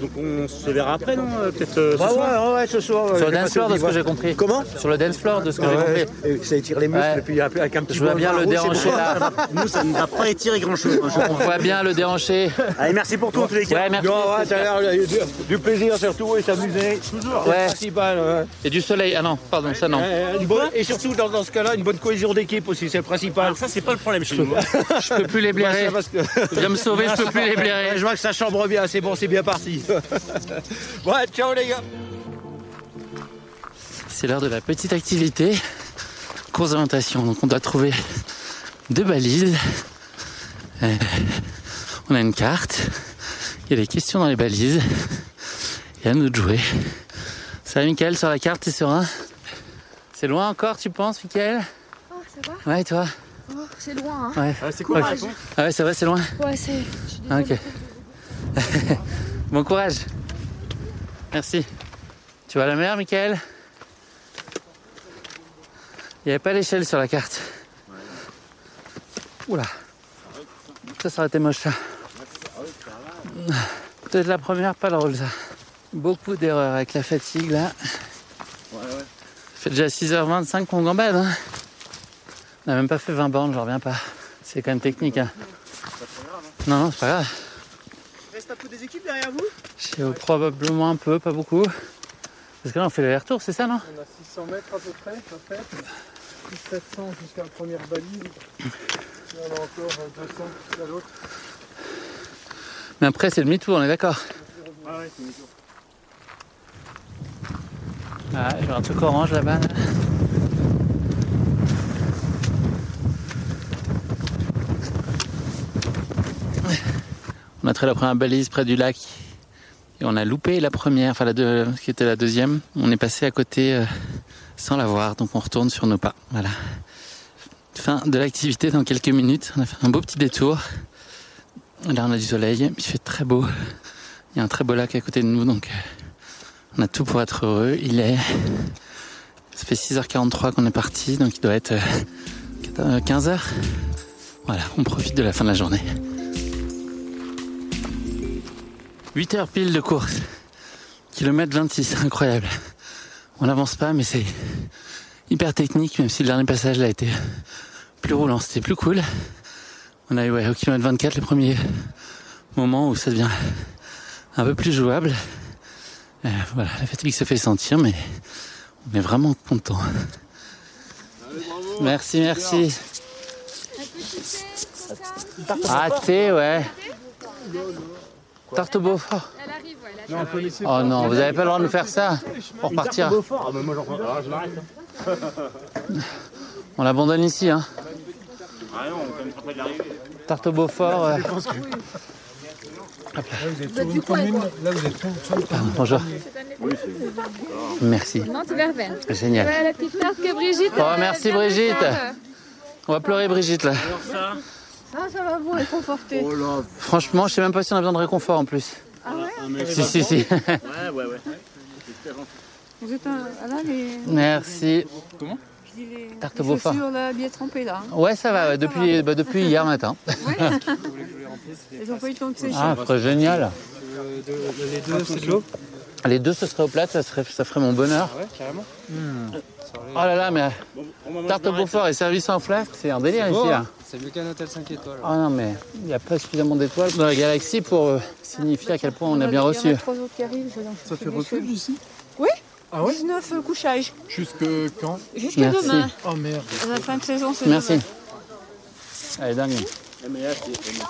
Donc on se verra après, non euh, Peut-être euh, ce Ouais, soir ouais, ouais, ce soir. Sur le dance floor, de ce que j'ai compris. Comment Sur le dance floor, de ce que j'ai Ouais, compris. et ça étire les muscles, Ouais. et puis avec un petit Je vois bien le bon. là. Nous, ça ne va pas étirer grand-chose. hein, je On voit bien le déhanché. Allez, merci pour tout en tous les cas. Ouais, merci. Ouais, du, du plaisir surtout et s'amuser. Toujours. C'est Ouais. le principal. ouais. Et du soleil. Ah non, pardon, ça non. Et surtout dans, ce cas-là, une bonne cohésion d'équipe aussi, c'est le principal. Alors ça, c'est pas le problème chez nous. hein. Je peux plus les blairer. Que- Viens me sauver, je peux plus les blairer. Je vois que ça chambre bien, c'est bon, c'est bien parti. ouais, ciao les gars. C'est l'heure de la petite activité. Course d'orientation. Donc on doit trouver deux balises. Euh, on a une carte. Il y a des questions dans les balises. Et à nous de jouer. Ça va Mickaël sur la carte, t'es serein? C'est loin encore tu penses Mickaël Oh, ça va? Ouais toi? Oh, C'est loin, hein Ouais. c'est quoi la réponse Ah ouais c'est vrai c'est loin? Ouais, c'est. Ah. Ok. bon courage. Merci. Tu vois la mer, Michael? Il n'y avait pas l'échelle sur la carte. Oula. Ça, ça aurait été moche, ça. Peut-être la première, pas drôle, ça. Beaucoup d'erreurs avec la fatigue, là. Ouais, ouais. Fait déjà 6h25 qu'on gambade, hein. On n'a même pas fait 20 bornes, j'en reviens pas. C'est quand même technique, hein. Non, non, c'est pas grave. Reste un peu des équipes derrière vous probablement un peu, pas beaucoup. Parce que là, on fait l'aller-retour, c'est ça, non On a 600 mètres à peu près, ça fait. Plus 700 jusqu'à la première balise. Et on a encore euh, 200 jusqu'à l'autre. Mais après, c'est le demi-tour, on est d'accord Ah ouais, c'est une tour. Ah, j'ai un truc orange là-bas. là. On a trait la première balise près du lac et on a loupé la première, enfin la deux, qui était la deuxième. On est passé à côté euh, sans la voir, donc on retourne sur nos pas. Voilà. Fin de l'activité dans quelques minutes. On a fait un beau petit détour. Là, on a du soleil, il fait très beau. Il y a un très beau lac à côté de nous, donc euh, on a tout pour être heureux. Il est. Ça fait 6h43 qu'on est parti, donc il doit être euh, 15h. Voilà, on profite de la fin de la journée. 8 heures pile de course. Kilomètre 26, incroyable. On n'avance pas, mais c'est hyper technique, même si le dernier passage là a été plus roulant, c'était plus cool. On a eu ouais, au kilomètre 24 les premiers moments où ça devient un peu plus jouable. Euh, voilà, la fatigue se fait sentir, mais on est vraiment content. Merci, merci. Ah, thé, ouais. Tarte au Beaufort. Elle arrive, ouais, là, Non, on peut laisser Oh non, vous avez pas le droit de nous faire ça pour partir. Ah, bah moi j'en prends pas, je m'arrête. hein. On l'abandonne ici, hein. Ah non, on est quand même pas près de l'arrivée. Tarte au Beaufort. euh, Là, vous êtes sur une commune. Là, vous êtes sur sur une pardon, bonjour. Merci. Génial. Ouais, la petite tarte que Brigitte. Oh, merci Brigitte. On va pleurer Brigitte là. Ça, ça va vous réconforter. Franchement, je sais même pas si on a besoin de réconfort en plus. Ah ouais Si, si, si. Ouais, ouais, ouais. Vous êtes un... ah là, les... Merci. Comment? Je dis les... Tarte les Beaufort. chaussures là, bien trempées là. hein. Ouais, ça va, ouais, depuis, bah, depuis hier matin. Ils ont pas eu le temps de sécher. Ah, très génial. Les deux, c'est de l'eau Les deux, ce serait au plat, ça, serait, ça ferait mon bonheur. Ouais, carrément. Oh là là, mais tarte au Beaufort et service en flasque, c'est un délire ici là. C'est mieux qu'un hôtel 5 étoiles. Ah non, mais il n'y a pas suffisamment d'étoiles dans la galaxie pour euh, signifier à quel point on a bien Il y en reçu. a trois autres qui arrivent. je vais en Ça fait des refuge cheveux. ici Oui Ah ouais 19 euh, couchages. Jusque quand Jusqu'à Merci. demain. Oh merde. À la fin de saison, c'est Merci. demain. Elle est dingue. Mais là,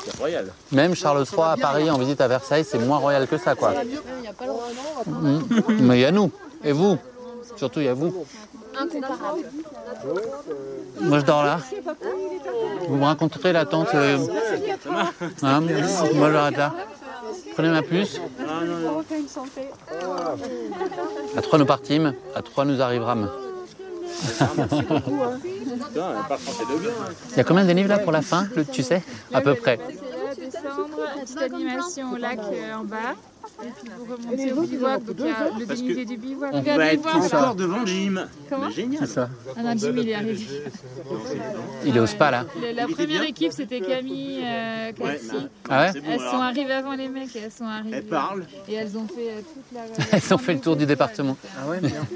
c'est royal. Même Charles III à Paris en visite à Versailles, c'est moins royal que ça, quoi. Il n'y a pas le droit. Mhm. Mais il y a nous. Et vous. Surtout, il y a vous. Incomparable. Moi, je dors là. Vous me raconterez la tente. euh, hein Moi, j'arrête là. Prenez ma puce. À trois, nous partîmes. À trois, nous arriverâmes. Il y a combien de livres là pour la fin, tu sais? À peu près. Petite animation au lac euh, en bas. Et puis vous remontez au bivouac, donc il y a le que du bivouac. On va être encore devant Jim. Comment Bah, génial. ça Ah non, Jim, il est arrivé. Il est au spa là. La première équipe, c'était Camille, euh, Cathy. Ah ouais Elles sont arrivées avant les mecs, elles sont arrivées. Elles parlent. Et elles ont fait euh, toute la. Elles ont fait le tour du département. Ah ouais, bien.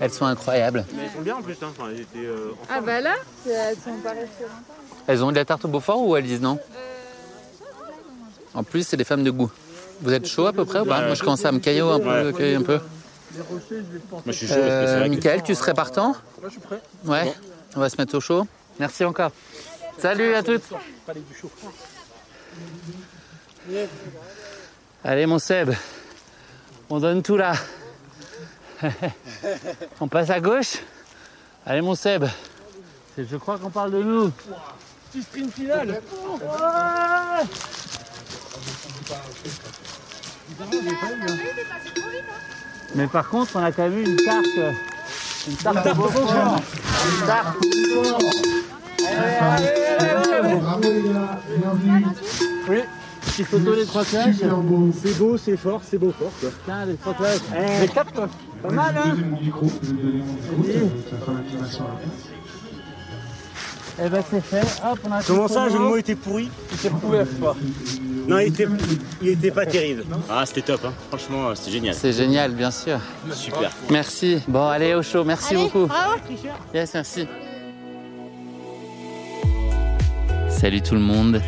Elles sont incroyables. Mais elles sont bien en plus. Hein. Enfin, elles étaient, euh, Ah bah là, elles sont pas restées longtemps. Elles ont eu de la tarte au Beaufort ou elles disent non En plus, c'est des femmes de goût. Vous êtes chaud à peu près ou pas? Ouais. Moi, je commence à me caillot un peu. Ouais. un peu. Les rochers, je vais le porter. Moi, je suis chaud. Euh, Michael, tu serais partant? Là, je suis prêt. Ouais. On va se mettre au chaud. Merci encore. Salut à toutes. Allez, mon Seb. On donne tout là. on passe à gauche. Allez, mon Seb. Je crois qu'on parle de nous. Petit sprint final. Mais par contre, on a quand même eu une tarte. Une tarte au Beaufort. Une tarte. Bravo les gars, bienvenue. Oui. Petite photo des trois classes. Super beau. C'est beau, c'est fort, c'est beau fort. Quoi. Tiens, les trois classes. Les quatre, quoi. Pas mal, hein Donnez mon micro, vous me donnez mon micro, ça fera l'inclination là. Eh ben, c'est fait. Hop, on a Comment ça, le jeu de mots mot était pourri C'est couvert, quoi. Non, il était, il était pas terrible. Ah, c'était top. Hein. Franchement, euh, c'était génial. C'est génial, bien sûr. Super. Merci. Bon, allez, au chaud. Merci beaucoup. Bravo. Yes, merci. Salut tout le monde.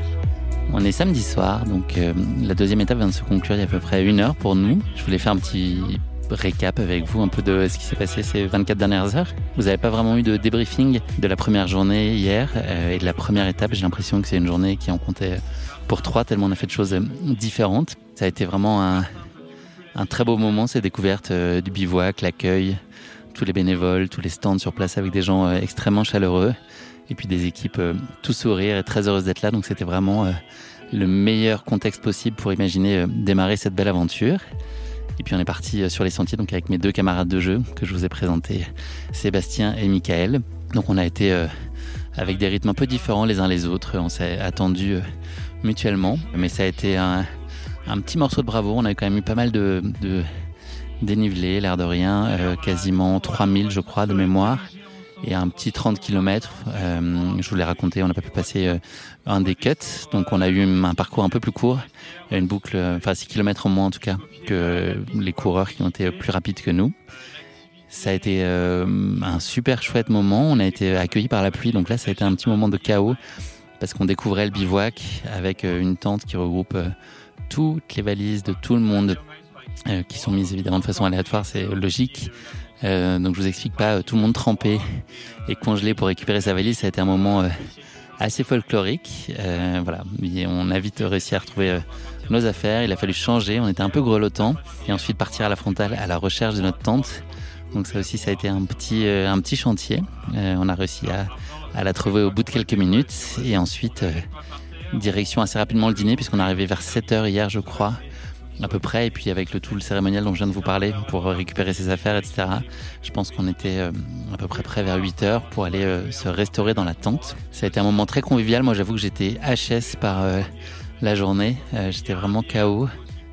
On est samedi soir, donc euh, la deuxième étape vient de se conclure il y a à peu près une heure pour nous. Je voulais faire un petit récap avec vous un peu de ce qui s'est passé ces 24 dernières heures. Vous n'avez pas vraiment eu de débriefing de la première journée hier euh, et de la première étape. J'ai l'impression que c'est une journée qui en comptait pour trois tellement on a fait de choses euh, différentes. Ça a été vraiment un, très beau moment, ces découvertes euh, du bivouac, l'accueil, tous les bénévoles, tous les stands sur place avec des gens extrêmement chaleureux et puis des équipes tout sourire et très heureuses d'être là. Donc c'était vraiment le meilleur contexte possible pour imaginer démarrer cette belle aventure. Et puis on est parti euh, sur les sentiers donc avec mes deux camarades de jeu que je vous ai présentés, Sébastien et Michael. Donc on a été euh, avec des rythmes un peu différents les uns les autres. On s'est attendus euh, mutuellement, mais ça a été un, un petit morceau de bravo. On a quand même eu pas mal de, de dénivelé, l'air de rien, quasiment 3000 je crois de mémoire et un petit 30 km. je vous l'ai raconté, on n'a pas pu passer euh, un des cuts, donc on a eu un parcours un peu plus court, une boucle, euh, enfin 6 km en moins en tout cas que les coureurs qui ont été plus rapides que nous. Ça a été euh, un super chouette moment. On a été accueillis par la pluie, donc là ça a été un petit moment de chaos parce qu'on découvrait le bivouac avec euh, une tente qui regroupe euh, toutes les valises de tout le monde euh, qui sont mises évidemment de façon aléatoire, c'est logique. Euh, donc je vous explique pas, euh, tout le monde trempé et congelé pour récupérer sa valise, ça a été un moment euh, assez folklorique. Euh, voilà, on a vite réussi à retrouver euh, nos affaires, il a fallu changer, on était un peu grelottants et ensuite partir à la frontale à la recherche de notre tente. Donc ça aussi, ça a été un petit, un petit chantier. On a réussi à, à la trouver au bout de quelques minutes. Et ensuite direction assez rapidement le dîner puisqu'on est arrivé vers 7h hier, je crois à peu près, et puis avec le tout le cérémonial dont je viens de vous parler pour récupérer ses affaires, etc. Je pense qu'on était euh, à peu près près vers 8 heures pour aller euh, se restaurer dans la tente. Ça a été un moment très convivial. Moi, j'avoue que j'étais HS par euh, la journée. J'étais vraiment KO.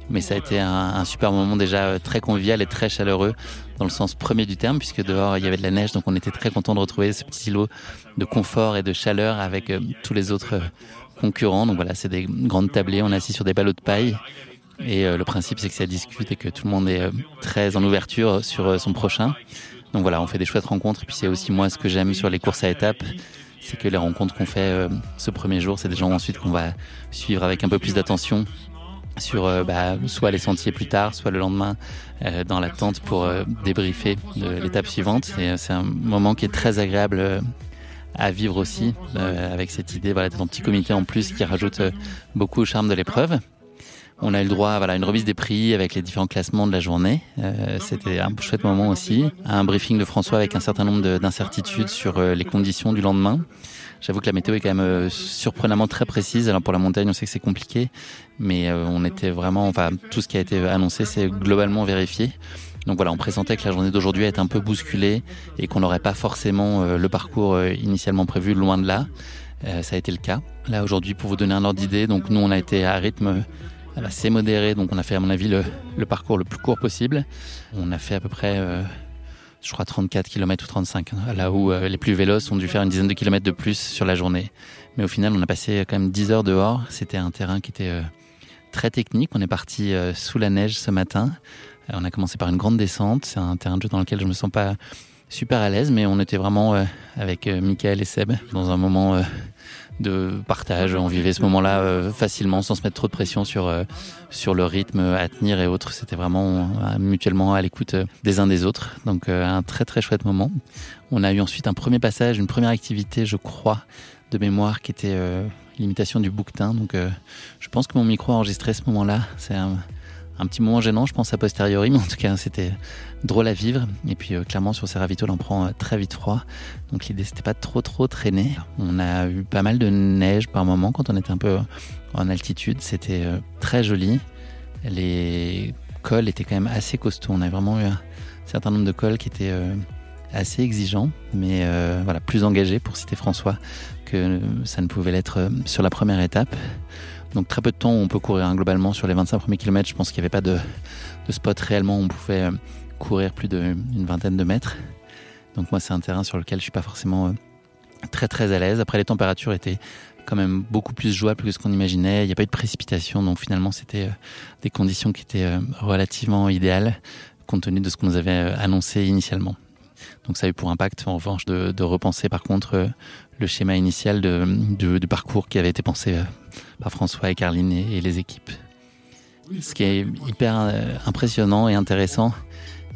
Mais ça a été un, un super moment déjà très convivial et très chaleureux dans le sens premier du terme, puisque dehors il y avait de la neige, donc on était très content de retrouver ce petit îlot de confort et de chaleur avec tous les autres concurrents. Donc voilà, c'est des grandes tablées, on est assis sur des ballots de paille. Et euh, le principe, c'est que ça discute et que tout le monde est euh, très en ouverture sur euh, son prochain. Donc voilà, on fait des chouettes rencontres. Et puis c'est aussi moi ce que j'aime sur les courses à étapes, c'est que les rencontres qu'on fait ce premier jour, c'est des gens ensuite qu'on va suivre avec un peu plus d'attention sur bah, soit les sentiers plus tard, soit le lendemain dans la tente pour débriefer de l'étape suivante. Et c'est un moment qui est très agréable à vivre aussi, avec cette idée voilà, en petit comité en plus qui rajoute beaucoup au charme de l'épreuve. On a eu le droit voilà, à une remise des prix avec les différents classements de la journée. Euh, C'était un chouette moment aussi. Un briefing de François avec un certain nombre de- d'incertitudes sur euh, les conditions du lendemain. J'avoue que la météo est quand même euh, surprenamment très précise. Alors pour la montagne, on sait que c'est compliqué, mais on était vraiment, enfin tout ce qui a été annoncé, c'est globalement vérifié. Donc voilà, on pressentait que la journée d'aujourd'hui est un peu bousculée et qu'on n'aurait pas forcément le parcours initialement prévu, loin de là. Ça a été le cas. Là aujourd'hui, pour vous donner un ordre d'idée, donc nous on a été à rythme assez modérée, donc on a fait à mon avis le, parcours le plus court possible. On a fait à peu près je crois 34 km ou 35, hein, là où les plus véloces ont dû faire une dizaine de kilomètres de plus sur la journée. Mais au final, on a passé quand même 10 heures dehors. C'était un terrain qui était très technique. On est parti sous la neige ce matin. On a commencé par une grande descente. C'est un terrain de jeu dans lequel je me sens pas super à l'aise, mais on était vraiment euh, avec euh, Michael et Seb dans un moment euh, de partage. On vivait ce moment-là facilement, sans se mettre trop de pression sur sur le rythme à tenir et autres. C'était vraiment mutuellement à l'écoute des uns des autres. Donc un très très chouette moment. On a eu ensuite un premier passage, une première activité, je crois, de mémoire qui était l'imitation du bouquetin. Donc je pense que mon micro a enregistré ce moment-là. C'est un un petit moment gênant, je pense, a posteriori, mais en tout cas, c'était drôle à vivre. Et puis, euh, clairement, sur ces ravitaux, on prend euh, très vite froid. Donc, l'idée, c'était pas trop, trop traîner. On a eu pas mal de neige par moment quand on était un peu en altitude. C'était euh, très joli. Les cols étaient quand même assez costauds. On a vraiment eu un certain nombre de cols qui étaient assez exigeants, mais voilà, plus engagés, pour citer François, que ça ne pouvait l'être sur la première étape. Donc très peu de temps on peut courir hein. globalement sur les 25 premiers kilomètres. Je pense qu'il n'y avait pas de, spot réellement où on pouvait euh, courir plus d'une vingtaine de mètres. Donc moi c'est un terrain sur lequel je suis pas forcément euh, très très à l'aise. Après les températures étaient quand même beaucoup plus jouables que ce qu'on imaginait. Il n'y a pas eu de précipitation, donc finalement c'était euh, des conditions qui étaient relativement idéales compte tenu de ce qu'on nous avait annoncé initialement. Donc ça a eu pour impact en revanche de, repenser par contre le schéma initial de, parcours qui avait été pensé par François et Carline et, les équipes. Ce qui est hyper euh, impressionnant et intéressant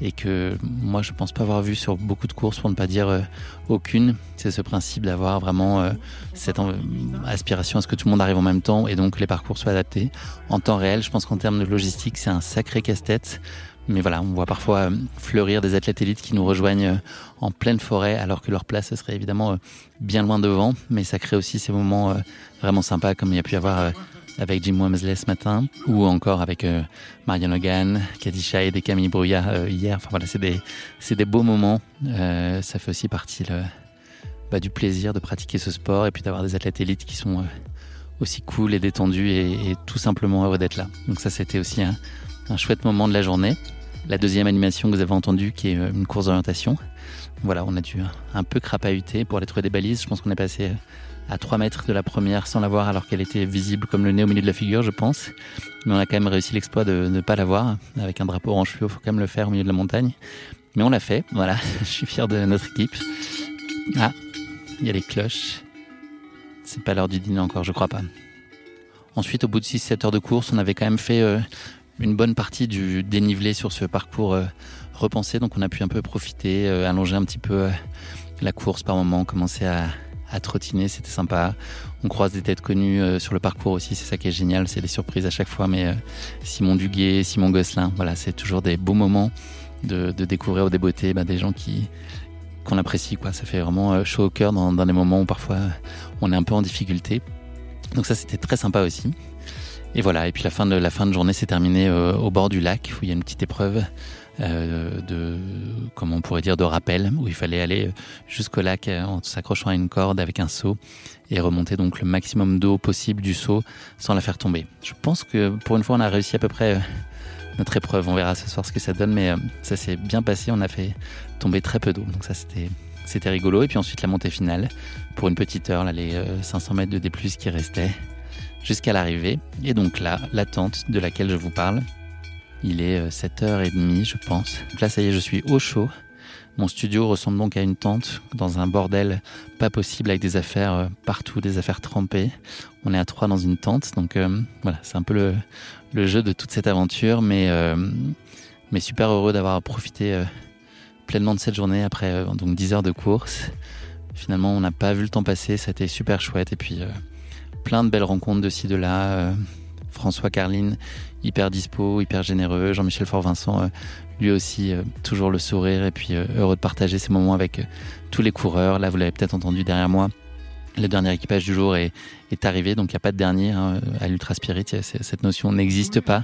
et que moi je pense pas avoir vu sur beaucoup de courses pour ne pas dire euh, aucune, c'est ce principe d'avoir vraiment euh, cette aspiration à ce que tout le monde arrive en même temps et donc les parcours soient adaptés en temps réel. Je pense qu'en termes de logistique c'est un sacré casse-tête. Mais voilà, on voit parfois fleurir des athlètes élites qui nous rejoignent en pleine forêt alors que leur place serait évidemment bien loin devant. Mais ça crée aussi ces moments vraiment sympa comme il y a pu y avoir euh, avec Jim Wamsley ce matin ou encore avec euh, Marianne Hogan, Caddy Scheid et Camille Brouillard euh, hier. Enfin voilà, c'est des, des beaux moments. ça fait aussi partie bah, du plaisir de pratiquer ce sport et puis d'avoir des athlètes élites qui sont aussi cool et détendus et, tout simplement heureux d'être là. Donc ça, c'était aussi un, un, chouette moment de la journée. La deuxième animation que vous avez entendue, qui est une course d'orientation. Voilà, on a dû un peu crapahuter pour aller trouver des balises. Je pense qu'on est passé à 3 mètres de la première sans la voir alors qu'elle était visible comme le nez au milieu de la figure, je pense. Mais on a quand même réussi l'exploit de ne pas la voir. Avec un drapeau orange fluo, faut quand même le faire au milieu de la montagne. Mais on l'a fait, voilà. je suis fier de notre équipe. Ah, il y a les cloches. C'est pas l'heure du dîner encore, je crois pas. Ensuite, au bout de 6-7 heures de course, on avait quand même fait euh, une bonne partie du dénivelé sur ce parcours euh, repensé. Donc on a pu un peu profiter, euh, allonger un petit peu la course par moment, commencer à à trottiner, c'était sympa. On croise des têtes connues euh, sur le parcours aussi, c'est ça qui est génial, c'est des surprises à chaque fois. Mais euh, Simon Duguet, Simon Gosselin, voilà, c'est toujours des beaux moments de, découvrir ou des beautés, bah, des gens qui qu'on apprécie, quoi. Ça fait vraiment euh, chaud au cœur dans, dans des moments où parfois on est un peu en difficulté. Donc ça, c'était très sympa aussi. Et voilà. Et puis la fin de la fin de journée s'est terminée au bord du lac où il y a une petite épreuve euh, de, comment on pourrait dire, de rappel, où il fallait aller jusqu'au lac euh, en s'accrochant à une corde avec un seau et remonter donc le maximum d'eau possible du seau sans la faire tomber. Je pense que pour une fois, on a réussi à peu près euh, notre épreuve. On verra ce soir ce que ça donne, mais ça s'est bien passé. On a fait tomber très peu d'eau, donc ça c'était c'était rigolo. Et puis ensuite la montée finale pour une petite heure, là, les 500 mètres de D+ qui restaient jusqu'à l'arrivée. Et donc là, la tente de laquelle je vous parle, il est 7h30, euh, je pense. là, ça y est, je suis au chaud. Mon studio ressemble donc à une tente dans un bordel pas possible avec des affaires euh, partout, des affaires trempées. On est à trois dans une tente, donc euh, voilà, c'est un peu le, jeu de toute cette aventure, mais, mais super heureux d'avoir profité pleinement de cette journée après donc 10 heures de course. Finalement, on n'a pas vu le temps passer, ça a été super chouette et puis plein de belles rencontres de ci, de là. François Carline, hyper dispo, hyper généreux. Jean-Michel Fort-Vincent, euh, lui aussi, euh, toujours le sourire et puis euh, heureux de partager ces moments avec tous les coureurs. Là, vous l'avez peut-être entendu derrière moi. Le dernier équipage du jour est, arrivé, donc il n'y a pas de dernier hein, à l'Ultra Spirit. Cette notion n'existe pas.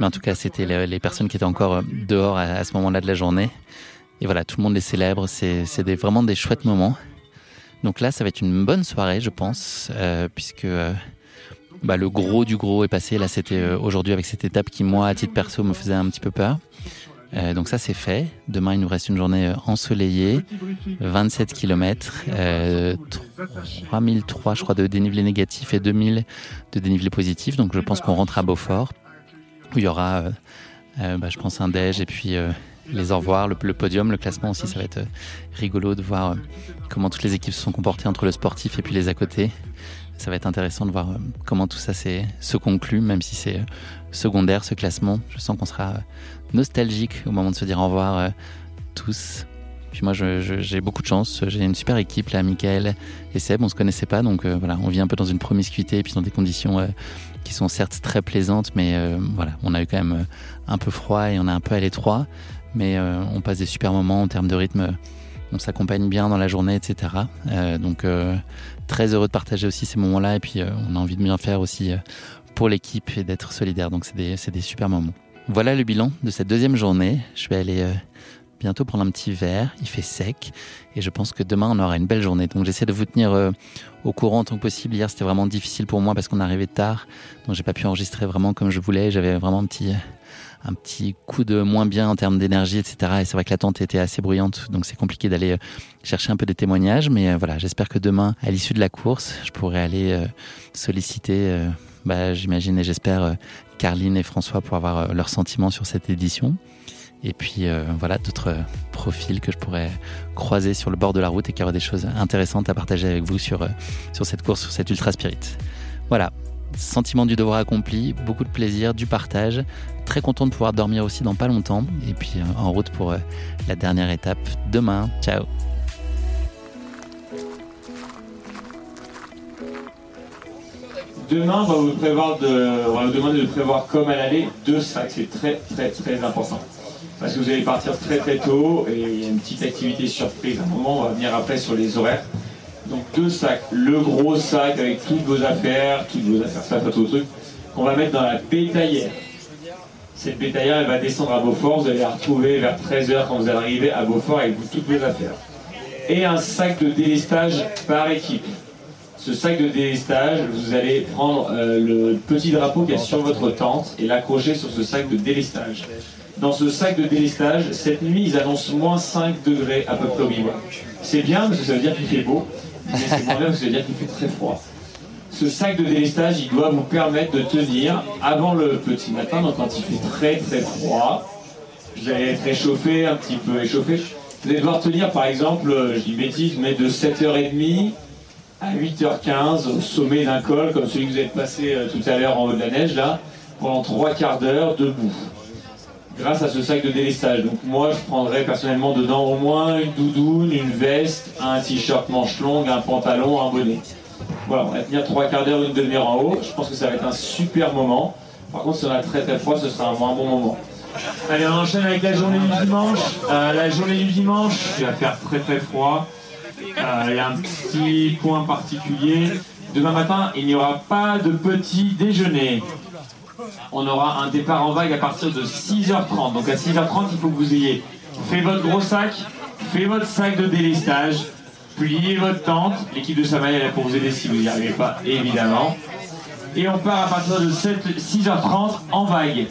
Mais en tout cas, c'était les, personnes qui étaient encore dehors à, ce moment-là de la journée. Et voilà, tout le monde les célèbre. C'est vraiment des chouettes moments. Donc là, ça va être une bonne soirée, je pense, puisque bah, le gros du gros est passé. Là, c'était euh, aujourd'hui avec cette étape qui, moi, à titre perso, me faisait un petit peu peur. Euh, donc ça c'est fait. Demain il nous reste une journée euh, ensoleillée, 27 km, euh, 3003 je crois de dénivelé négatif et 2000 de dénivelé positif. Donc je pense qu'on rentre à Beaufort où il y aura, euh, euh, bah, je pense un déj et puis les au revoir, le, le, podium, le classement aussi. Ça va être rigolo de voir comment toutes les équipes se sont comportées entre le sportif et puis les à côté. Ça va être intéressant de voir comment tout ça se conclut, même si c'est secondaire ce classement. Je sens qu'on sera nostalgique au moment de se dire au revoir euh, tous. Puis moi, j'ai beaucoup de chance. J'ai une super équipe là, Michael et Seb. On se connaissait pas, donc euh, voilà, on vit un peu dans une promiscuité et puis dans des conditions euh, qui sont certes très plaisantes, mais voilà, on a eu quand même un peu froid et on est un peu à l'étroit, mais on passe des super moments en termes de rythme. On s'accompagne bien dans la journée, etc. donc très heureux de partager aussi ces moments-là et puis on a envie de bien faire aussi pour l'équipe et d'être solidaire. Donc c'est des, des super moments. Voilà le bilan de cette deuxième journée. Je vais aller euh, bientôt prendre un petit verre. Il fait sec et je pense que demain on aura une belle journée. Donc j'essaie de vous tenir euh, au courant en tant que possible. Hier c'était vraiment difficile pour moi parce qu'on arrivait tard, donc j'ai pas pu enregistrer vraiment comme je voulais. J'avais vraiment un petit un petit coup de moins bien en termes d'énergie, etc. Et c'est vrai que l'attente était assez bruyante, donc c'est compliqué d'aller euh, chercher un peu des témoignages. Mais voilà, j'espère que demain, à l'issue de la course, je pourrai aller solliciter, bah, j'imagine et j'espère, Carline et François pour avoir euh, leurs sentiments sur cette édition. Et puis euh, voilà, d'autres euh, profils que je pourrais croiser sur le bord de la route et qui auraient des choses intéressantes à partager avec vous sur, sur cette course, sur cette Ultra Spirit. Voilà, sentiment du devoir accompli, beaucoup de plaisir, du partage. Très content de pouvoir dormir aussi dans pas longtemps. Et puis en route pour la dernière étape demain. Ciao Demain, on va vous prévoir de, on va vous demander de prévoir comme à l'aller deux sacs. C'est très très très important. Parce que vous allez partir très très tôt et il y a une petite activité surprise. À un moment, on va venir après sur les horaires. Donc deux sacs. Le gros sac avec toutes vos affaires, toutes vos affaires, ça, tout truc, qu'on va mettre dans la bétaillère. Cette bétaillère, elle va descendre à Beaufort. Vous allez la retrouver vers 13h quand vous allez arriver à Beaufort avec vous, toutes vos affaires. Et un sac de délestage par équipe ce sac de délestage, vous allez prendre euh, le petit drapeau qui est sur votre tente et l'accrocher sur ce sac de délestage. Dans ce sac de délestage, cette nuit, ils annoncent moins 5 degrés à peu près au bivouac. C'est bien parce que ça veut dire qu'il fait beau, mais c'est moins bien parce que ça veut dire qu'il fait très froid. Ce sac de délestage, il doit vous permettre de tenir avant le petit matin, donc quand il fait très très froid, vous allez être échauffé, un petit peu échauffé. Vous allez devoir tenir par exemple, je dis bêtise, mais de 7h30 à 8h15 au sommet d'un col, comme celui que vous êtes passé euh, tout à l'heure en haut de la neige, là, pendant trois quarts d'heure debout. Grâce à ce sac de délestage. Donc moi, je prendrais personnellement dedans au moins une doudoune, une veste, un t-shirt manche longue, un pantalon, un bonnet. Voilà, on va tenir trois quarts d'heure, une demi-heure en haut. Je pense que ça va être un super moment. Par contre, si on a très très froid, ce sera un bon moment. Allez, on enchaîne avec la journée du dimanche. Euh, la journée du dimanche, il va faire très très froid. Euh, il y a un petit point particulier. Demain matin, il n'y aura pas de petit déjeuner. On aura un départ en vague à partir de 6h30. Donc à 6h30, il faut que vous ayez fait votre gros sac, fait votre sac de délestage, plié votre tente. L'équipe de Samaï est là pour vous aider si vous n'y arrivez pas, évidemment. Et on part à partir de 6h30 en vague.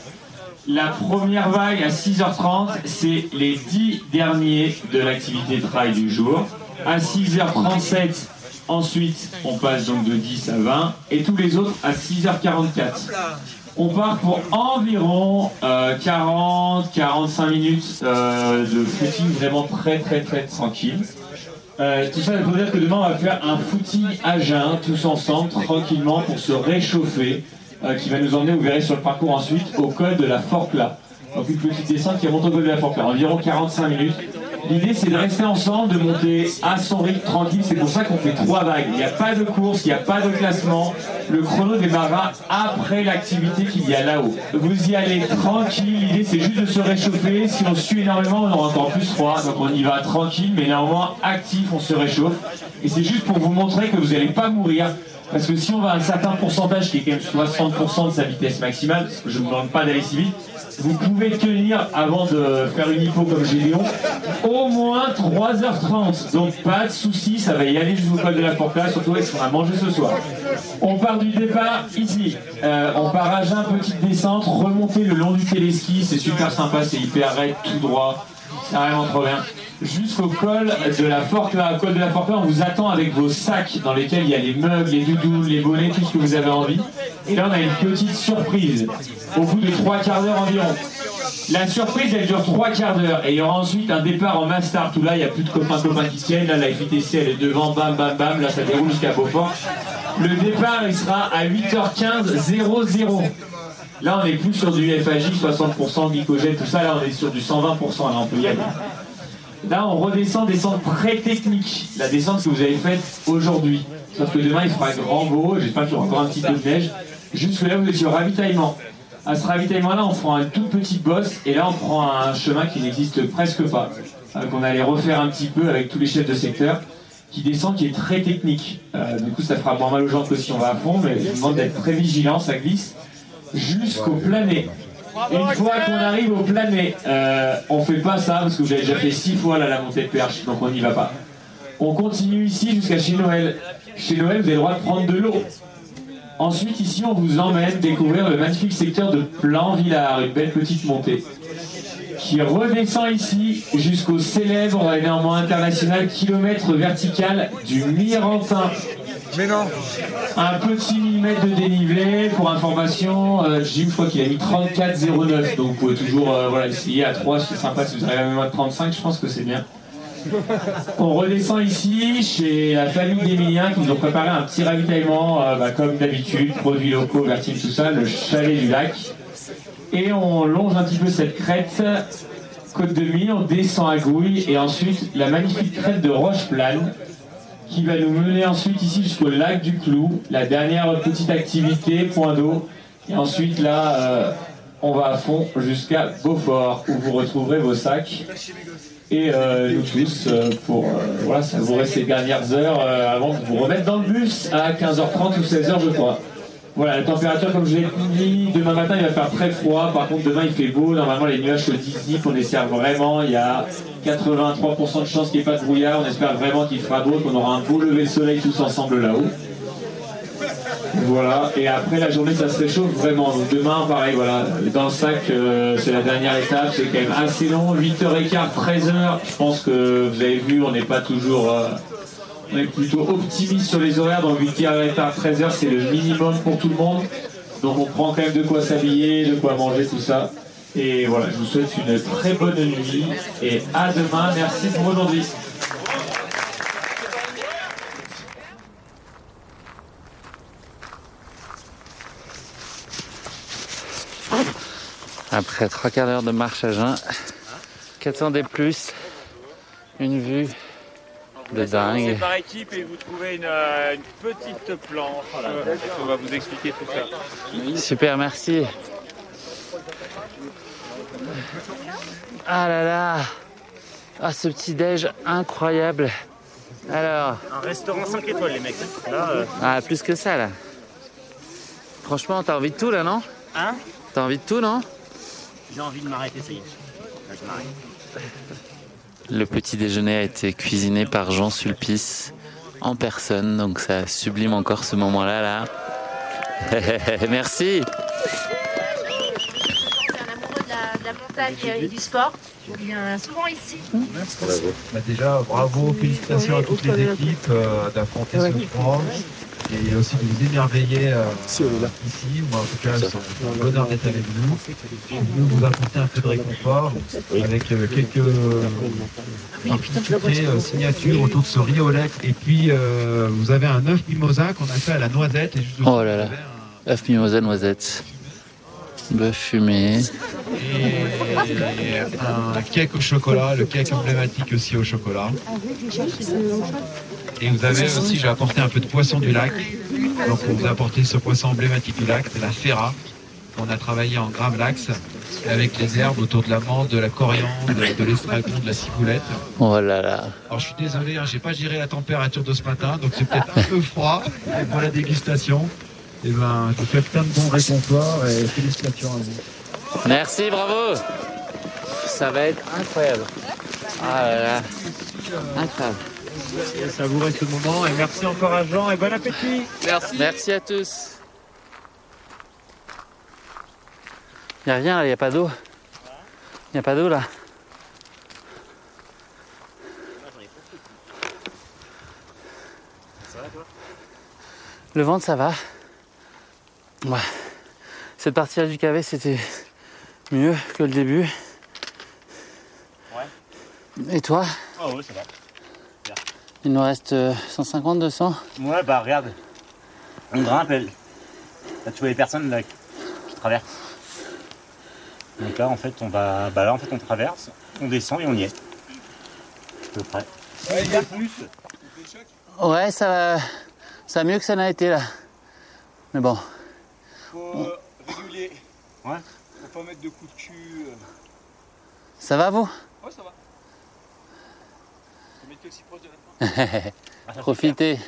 La première vague à 6h30, c'est les 10 derniers de l'activité de travail du jour à 6h37. Ensuite, on passe donc de 10 à 20 et tous les autres à 6h44. On part pour environ 40-45 minutes euh, de footing vraiment très très très tranquille. Tout ça veut dire que demain on va faire un footing à jeun tous ensemble tranquillement pour se réchauffer euh, qui va nous emmener, vous verrez sur le parcours ensuite, au col de la Forcla. Donc une petite descente qui remonte au col de la Forcla, environ 45 minutes. L'idée, c'est de rester ensemble, de monter à son rythme tranquille. C'est pour ça qu'on fait trois vagues. Il n'y a pas de course, il n'y a pas de classement. Le chrono démarrera après l'activité qu'il y a là-haut. Vous y allez tranquille. L'idée, c'est juste de se réchauffer. Si on suit énormément, on aura encore plus froid. Donc on y va tranquille, mais néanmoins actif, on se réchauffe. Et c'est juste pour vous montrer que vous n'allez pas mourir Parce que si on va à un certain pourcentage qui est quand même 60% de sa vitesse maximale, je ne vous demande pas d'aller si vite, vous pouvez tenir avant de faire une hypo comme Gédéon au moins 3h30. Donc pas de soucis, ça va y aller jusqu'au col de la Forclaz, surtout avec ce qu'on a mangé ce soir. On part du départ ici. Euh, on part à jeun, petite descente, remonter le long du téléski, c'est super sympa, c'est hyper raide, tout droit. C'est vraiment trop bien. Jusqu'au col de la Forclaz. Col de la Forclaz, on vous attend avec vos sacs dans lesquels il y a les meubles, les doudous, les bonnets, tout ce que vous avez envie. Et là, on a une petite surprise au bout de trois quarts d'heure environ. La surprise, elle dure trois quarts d'heure et il y aura ensuite un départ en mass start où là, il n'y a plus de copains-copains qui tiennent. Là, la FITC, elle est devant, bam, bam, bam. Là, ça déroule jusqu'à Beaufort. Le départ, il sera à 8h15, 00. Là, on n'est plus sur du FAJ, 60% glycogène, tout ça. Là, on est sur du 120%. Là, on peut y aller. Là, on redescend descente très technique. La descente que vous avez faite aujourd'hui. Sauf que demain, il fera grand beau. J'espère qu'il y aura encore un petit peu de neige. Jusque là, vous êtes sur ravitaillement. À ce ravitaillement-là, on fera un tout petit boss. Et là, on prend un chemin qui n'existe presque pas. euh, qu'on allait refaire un petit peu avec tous les chefs de secteur. Qui descend, qui est très technique. Euh, du coup, ça fera moins mal aux gens que si on va à fond. Mais je vous demande d'être très vigilant. Ça glisse jusqu'au plané. Une fois qu'on arrive au plané, euh, on fait pas ça parce que vous avez déjà fait six fois là, la montée de perche, donc on n'y va pas. On continue ici jusqu'à chez Noël. Chez Noël, vous avez le droit de prendre de l'eau. Ensuite, ici, on vous emmène découvrir le magnifique secteur de Plan-Villard, une belle petite montée, qui redescend ici jusqu'au célèbre et néanmoins international kilomètre vertical du Mirantin. Mais non Un petit millimètre de dénivelé, pour information, euh, Jim, je crois qu'il a mis 34,09, donc vous pouvez toujours euh, voilà, essayer à 3, c'est sympa, si vous arrivez même à 35, je pense que c'est bien. On redescend ici chez la famille d'Emilien qui nous ont préparé un petit ravitaillement, euh, bah, comme d'habitude, produits locaux, Vertine, tout ça, le chalet du lac. Et on longe un petit peu cette crête, côte de Mille, on descend à Gouille, et ensuite la magnifique crête de Roche-Plane, qui va nous mener ensuite ici jusqu'au lac du Clou, la dernière petite activité, point d'eau. Et ensuite là, euh, on va à fond jusqu'à Beaufort, où vous retrouverez vos sacs. Et euh, nous tous euh, pour voilà, savourer ces dernières heures avant de vous remettre dans le bus à 15h30 ou 16h je crois. Voilà, la température comme je l'ai dit, demain matin il va faire très froid, par contre demain il fait beau, normalement les nuages se dissipent, on espère vraiment, il y a 83% de chances qu'il n'y ait pas de brouillard, on espère vraiment qu'il fera beau, qu'on aura un beau lever de soleil tous ensemble là-haut. Voilà, et après la journée ça se réchauffe vraiment. Donc demain, pareil, voilà, dans le sac, euh, c'est la dernière étape, c'est quand même assez long, 8h15, 13h. Je pense que vous avez vu, on n'est pas toujours. euh, on est plutôt optimiste sur les horaires, donc 8h15, 13h, c'est le minimum pour tout le monde. Donc on prend quand même de quoi s'habiller, de quoi manger, tout ça. Et voilà, je vous souhaite une très bonne nuit et à demain. Merci pour aujourd'hui. Après trois quarts d'heure de marche à jeun, qu'attendez plus Une vue de dingue. C'est par équipe et vous trouvez une, euh, une petite planche. euh, On va vous expliquer tout ça. Super, merci. Ah là là Ah ce petit déj incroyable. Alors, Un restaurant 5 étoiles, les mecs. Là, euh, ah plus que ça là. Franchement, t'as envie de tout là, non Hein T'as envie de tout, non j'ai envie de m'arrêter, ça y est. Là, je m'arrête. Le petit déjeuner a été cuisiné par Jean Sulpice en personne, donc ça sublime encore ce moment-là là. Merci. et du sport. Je viens souvent ici. Bah déjà, bravo, félicitations à toutes les équipes euh, d'affronter ce froid et aussi de vous émerveiller euh, ici. Moi, en tout cas, c'est un bonheur d'être avec vous. Venu vous apporter un peu de réconfort avec euh, quelques euh, petits euh, signatures autour de ce riolet. Et puis, euh, vous avez un œuf mimosa qu'on a fait à la noisette. Et juste Oh là là. œuf mimosa noisette. Bœuf fumé. et un cake au chocolat, le cake emblématique aussi au chocolat. Et vous avez aussi, j'ai apporté un peu de poisson du lac. Donc on vous a apporté ce poisson emblématique du lac, c'est la ferra, qu'on a travaillé en gravlax. avec les herbes autour de la menthe, de la coriandre, de l'estragon, de la ciboulette. Oh là là. Alors je suis désolé, hein, j'ai pas géré la température de ce matin, donc c'est peut-être un peu froid Et pour la dégustation. Et ben, je vous fais plein de bons réconforts et félicitations à vous. Merci, bravo. Ça va être incroyable. Ah là là. Incroyable. Savourez ce moment et merci encore à Jean et bon appétit. Merci. Merci à tous. Il n'y a rien là, il n'y a pas d'eau. Il n'y a pas d'eau là. Le ventre, ça va. Ouais. Cette partie-là du cavé, c'était mieux que le début. Ouais. Et toi? Ah ouais, ça va. Il nous reste euh, 150, 200 Ouais, bah regarde. On grimpe, elle. Là, tu vois les personnes là, qui traversent. Donc là, en fait, on va. Bah là, en fait, on traverse, on descend et on y est. À peu près. Ouais, il y a plus. Ouais, ça va, ça va mieux que ça n'a été là. Mais bon. Faut euh, réguler. Ouais. Faut pas mettre de coups de cul. euh. Ça va vous? Ouais, ça va. Faut mettre aussi proche de la fin. Profitez.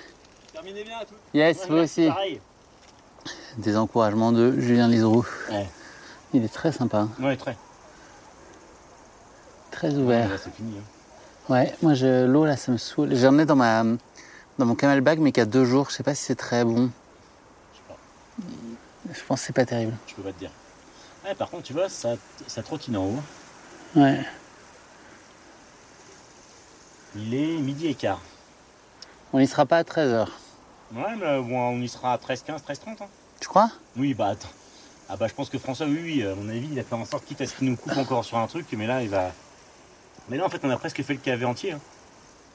Terminez bien à tous. Yes, Ouais, vous aussi. Pareil. Des encouragements de Julien Liseroux. Ouais. Il est très sympa, hein. Ouais, très. très ouvert. Là, c'est fini. hein. Ouais, moi je, l'eau là ça me saoule. J'en ai dans ma dans mon camelback mais qui a deux jours. Je sais pas si c'est très bon. Je pense que c'est pas terrible. Je peux pas te dire. Ouais, par contre, tu vois, ça, ça trottine en haut. Ouais. Il est midi et quart. On y sera pas à 13h. Ouais, mais bon, on y sera à 13h15, 13h30. Hein. Tu crois? Oui, bah attends. Ah bah je pense que François, oui, oui, à mon avis, il a fait en sorte, quitte à ce qu'il nous coupe encore sur un truc, mais là, il va... Mais là, en fait, on a presque fait le cavé entier. hein.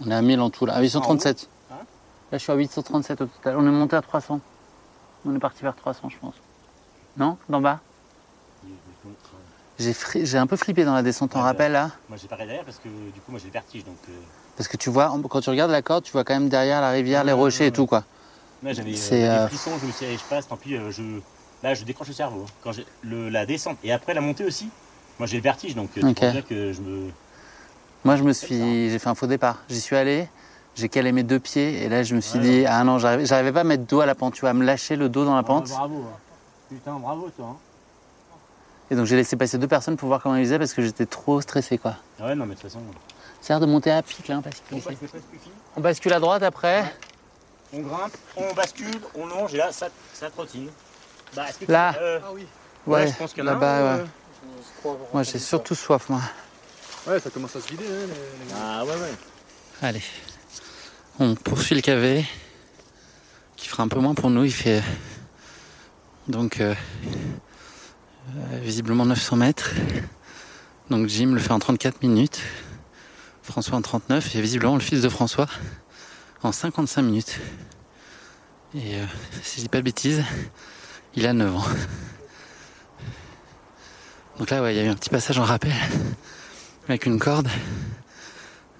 On est à 1000 en tout là. À 837. Hein Là je suis à 837 au total. On est monté à 300. On est parti vers 300 je pense. Non? D'en bas? J'ai fri- un peu flippé dans la descente en rappel là. Moi, j'ai regardé derrière parce que du coup, moi, j'ai le vertige, donc... euh, Parce que tu vois, quand tu regardes la corde, tu vois quand même derrière la rivière, les rochers et tout quoi. Là, j'avais euh, C'est, des euh, frissons, je me suis dit, je passe, tant pis, euh, je... Là, je décroche le cerveau. hein. Quand le, la descente et après la montée aussi, moi, j'ai le vertige, donc euh, Ok. tu dire que je me... Moi, je me suis, j'ai fait un faux départ. J'y suis allé, j'ai calé mes deux pieds et là, je me suis dit, ah non, j'arrivais, pas à mettre dos à la pente, tu vois, à me lâcher le dos dans la pente. bravo. hein. Putain, bravo, toi. hein. Et donc, j'ai laissé passer deux personnes pour voir comment ils faisaient parce que j'étais trop stressé, quoi. Ouais, non, mais de toute façon... Ça a l'air de monter à pic, là, parce que On bascule à droite après. On grimpe, on bascule, on longe, et là, ça, ça trottine. Bah, que Là. euh, Ah oui. Ouais, je pense qu'il y en a là-bas, un, ouais. euh, Moi, j'ai surtout soif, moi. Ouais, ça commence à se vider. Hein, les- Ah ouais, ouais. Allez. On poursuit le cavé, qui fera un peu moins pour nous. Il fait donc euh, euh, visiblement 900 mètres. Donc Jim le fait en 34 minutes, François en 39 et visiblement le fils de François en 55 minutes. Et euh, si je dis pas de bêtises, il a 9 ans. Donc là, ouais, il y a eu un petit passage en rappel avec une corde.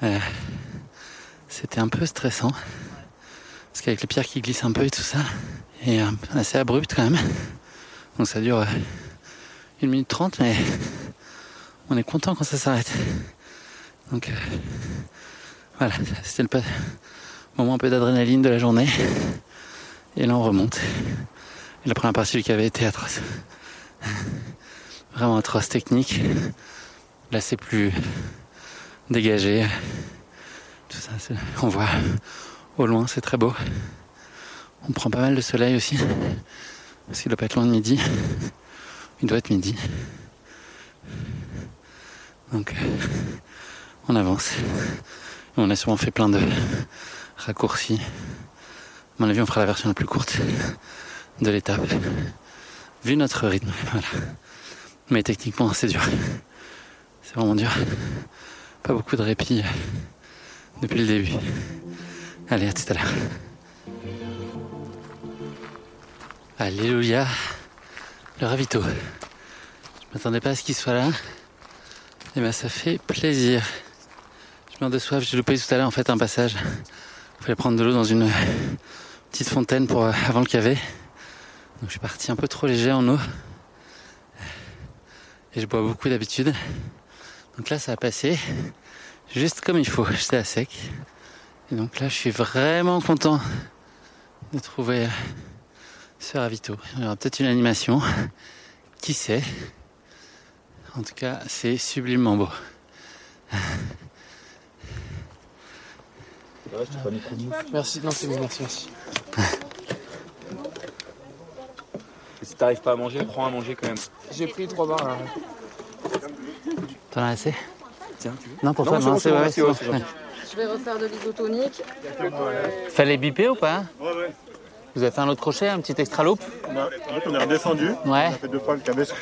Euh, c'était un peu stressant. Parce qu'avec les pierres qui glissent un peu et tout ça, et euh, assez abrupt quand même. Donc ça dure 1 minute 30, mais on est content quand ça s'arrête. Donc euh, voilà, c'était le moment un peu d'adrénaline de la journée. Et là on remonte. Et la première partie du cavé était atroce. Vraiment atroce technique. Là c'est plus dégagé. Tout ça, on voit au loin, c'est très beau. On prend pas mal de soleil aussi. Parce qu'il doit pas être loin de midi. Il doit être midi. Donc, euh, on avance. On a sûrement fait plein de raccourcis. À mon avis, on fera la version la plus courte de l'étape. Vu notre rythme. Mais techniquement, c'est dur. C'est vraiment dur. Pas beaucoup de répit euh, depuis le début. Allez, à tout à l'heure. Alléluia. Le ravito. Je m'attendais pas à ce qu'il soit là. Et ben ça fait plaisir. Je meurs de soif, j'ai loupé tout à l'heure en fait un passage. Il fallait prendre de l'eau dans une petite fontaine pour euh, avant le cavé. Donc je suis parti un peu trop léger en eau. Et je bois beaucoup d'habitude. Donc là, ça a passé juste comme il faut. J'étais à sec. Et donc là, je suis vraiment content de trouver ce ravito. Il y aura peut-être une animation. Qui sait? En tout cas, c'est sublimement beau. Merci, non, c'est bon, merci, merci. Et si t'arrives pas à manger, prends à manger quand même. J'ai pris trois barres là. T'en as assez? Tiens, tu veux? Non, pour Non, toi, c'est non, bon, c'est ouais, ouais, gentil. Je vais refaire de l'isotonique. Fallait biper ou pas? Ouais, ouais. Vous avez fait un autre crochet, un petit extra loop On a, en fait, on est redescendu. Ouais. On a fait deux fois le cabesque.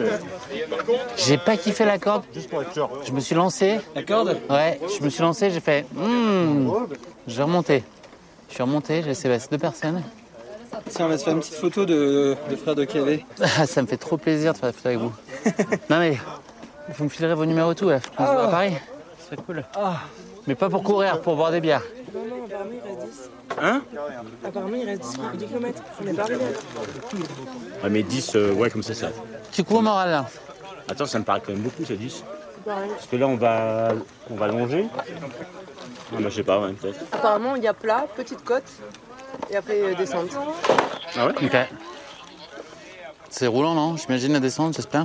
J'ai pas kiffé la corde. Juste pour être sûr. Je me suis lancé. La corde Ouais, je me suis lancé, j'ai fait. Hmm. J'ai remonté. Je suis remonté, j'ai laissé passer deux personnes. Tiens, on va se faire une petite photo de, de frère de KV. Ah, ça me fait trop plaisir de faire la photo avec vous. non mais, vous me filerez vos numéros et tout là. On se voit à Paris. Ce serait cool. Mais pas pour courir, pour boire des bières. Non, non, apparemment il reste 10. Hein Apparemment il reste 10, 10 km. On n'est pas arrivé. Ouais, mais 10, euh, ouais, comme ça, ça. Tu cours au moral là Attends, ça me paraît quand même beaucoup, c'est 10. Pareil. Parce que là, on va, on va longer. Ah, bah, je sais pas, ouais, peut-être. Apparemment il y a plat, petite côte et après euh, descente. Ah ouais Ok. C'est roulant non? J'imagine la descente, j'espère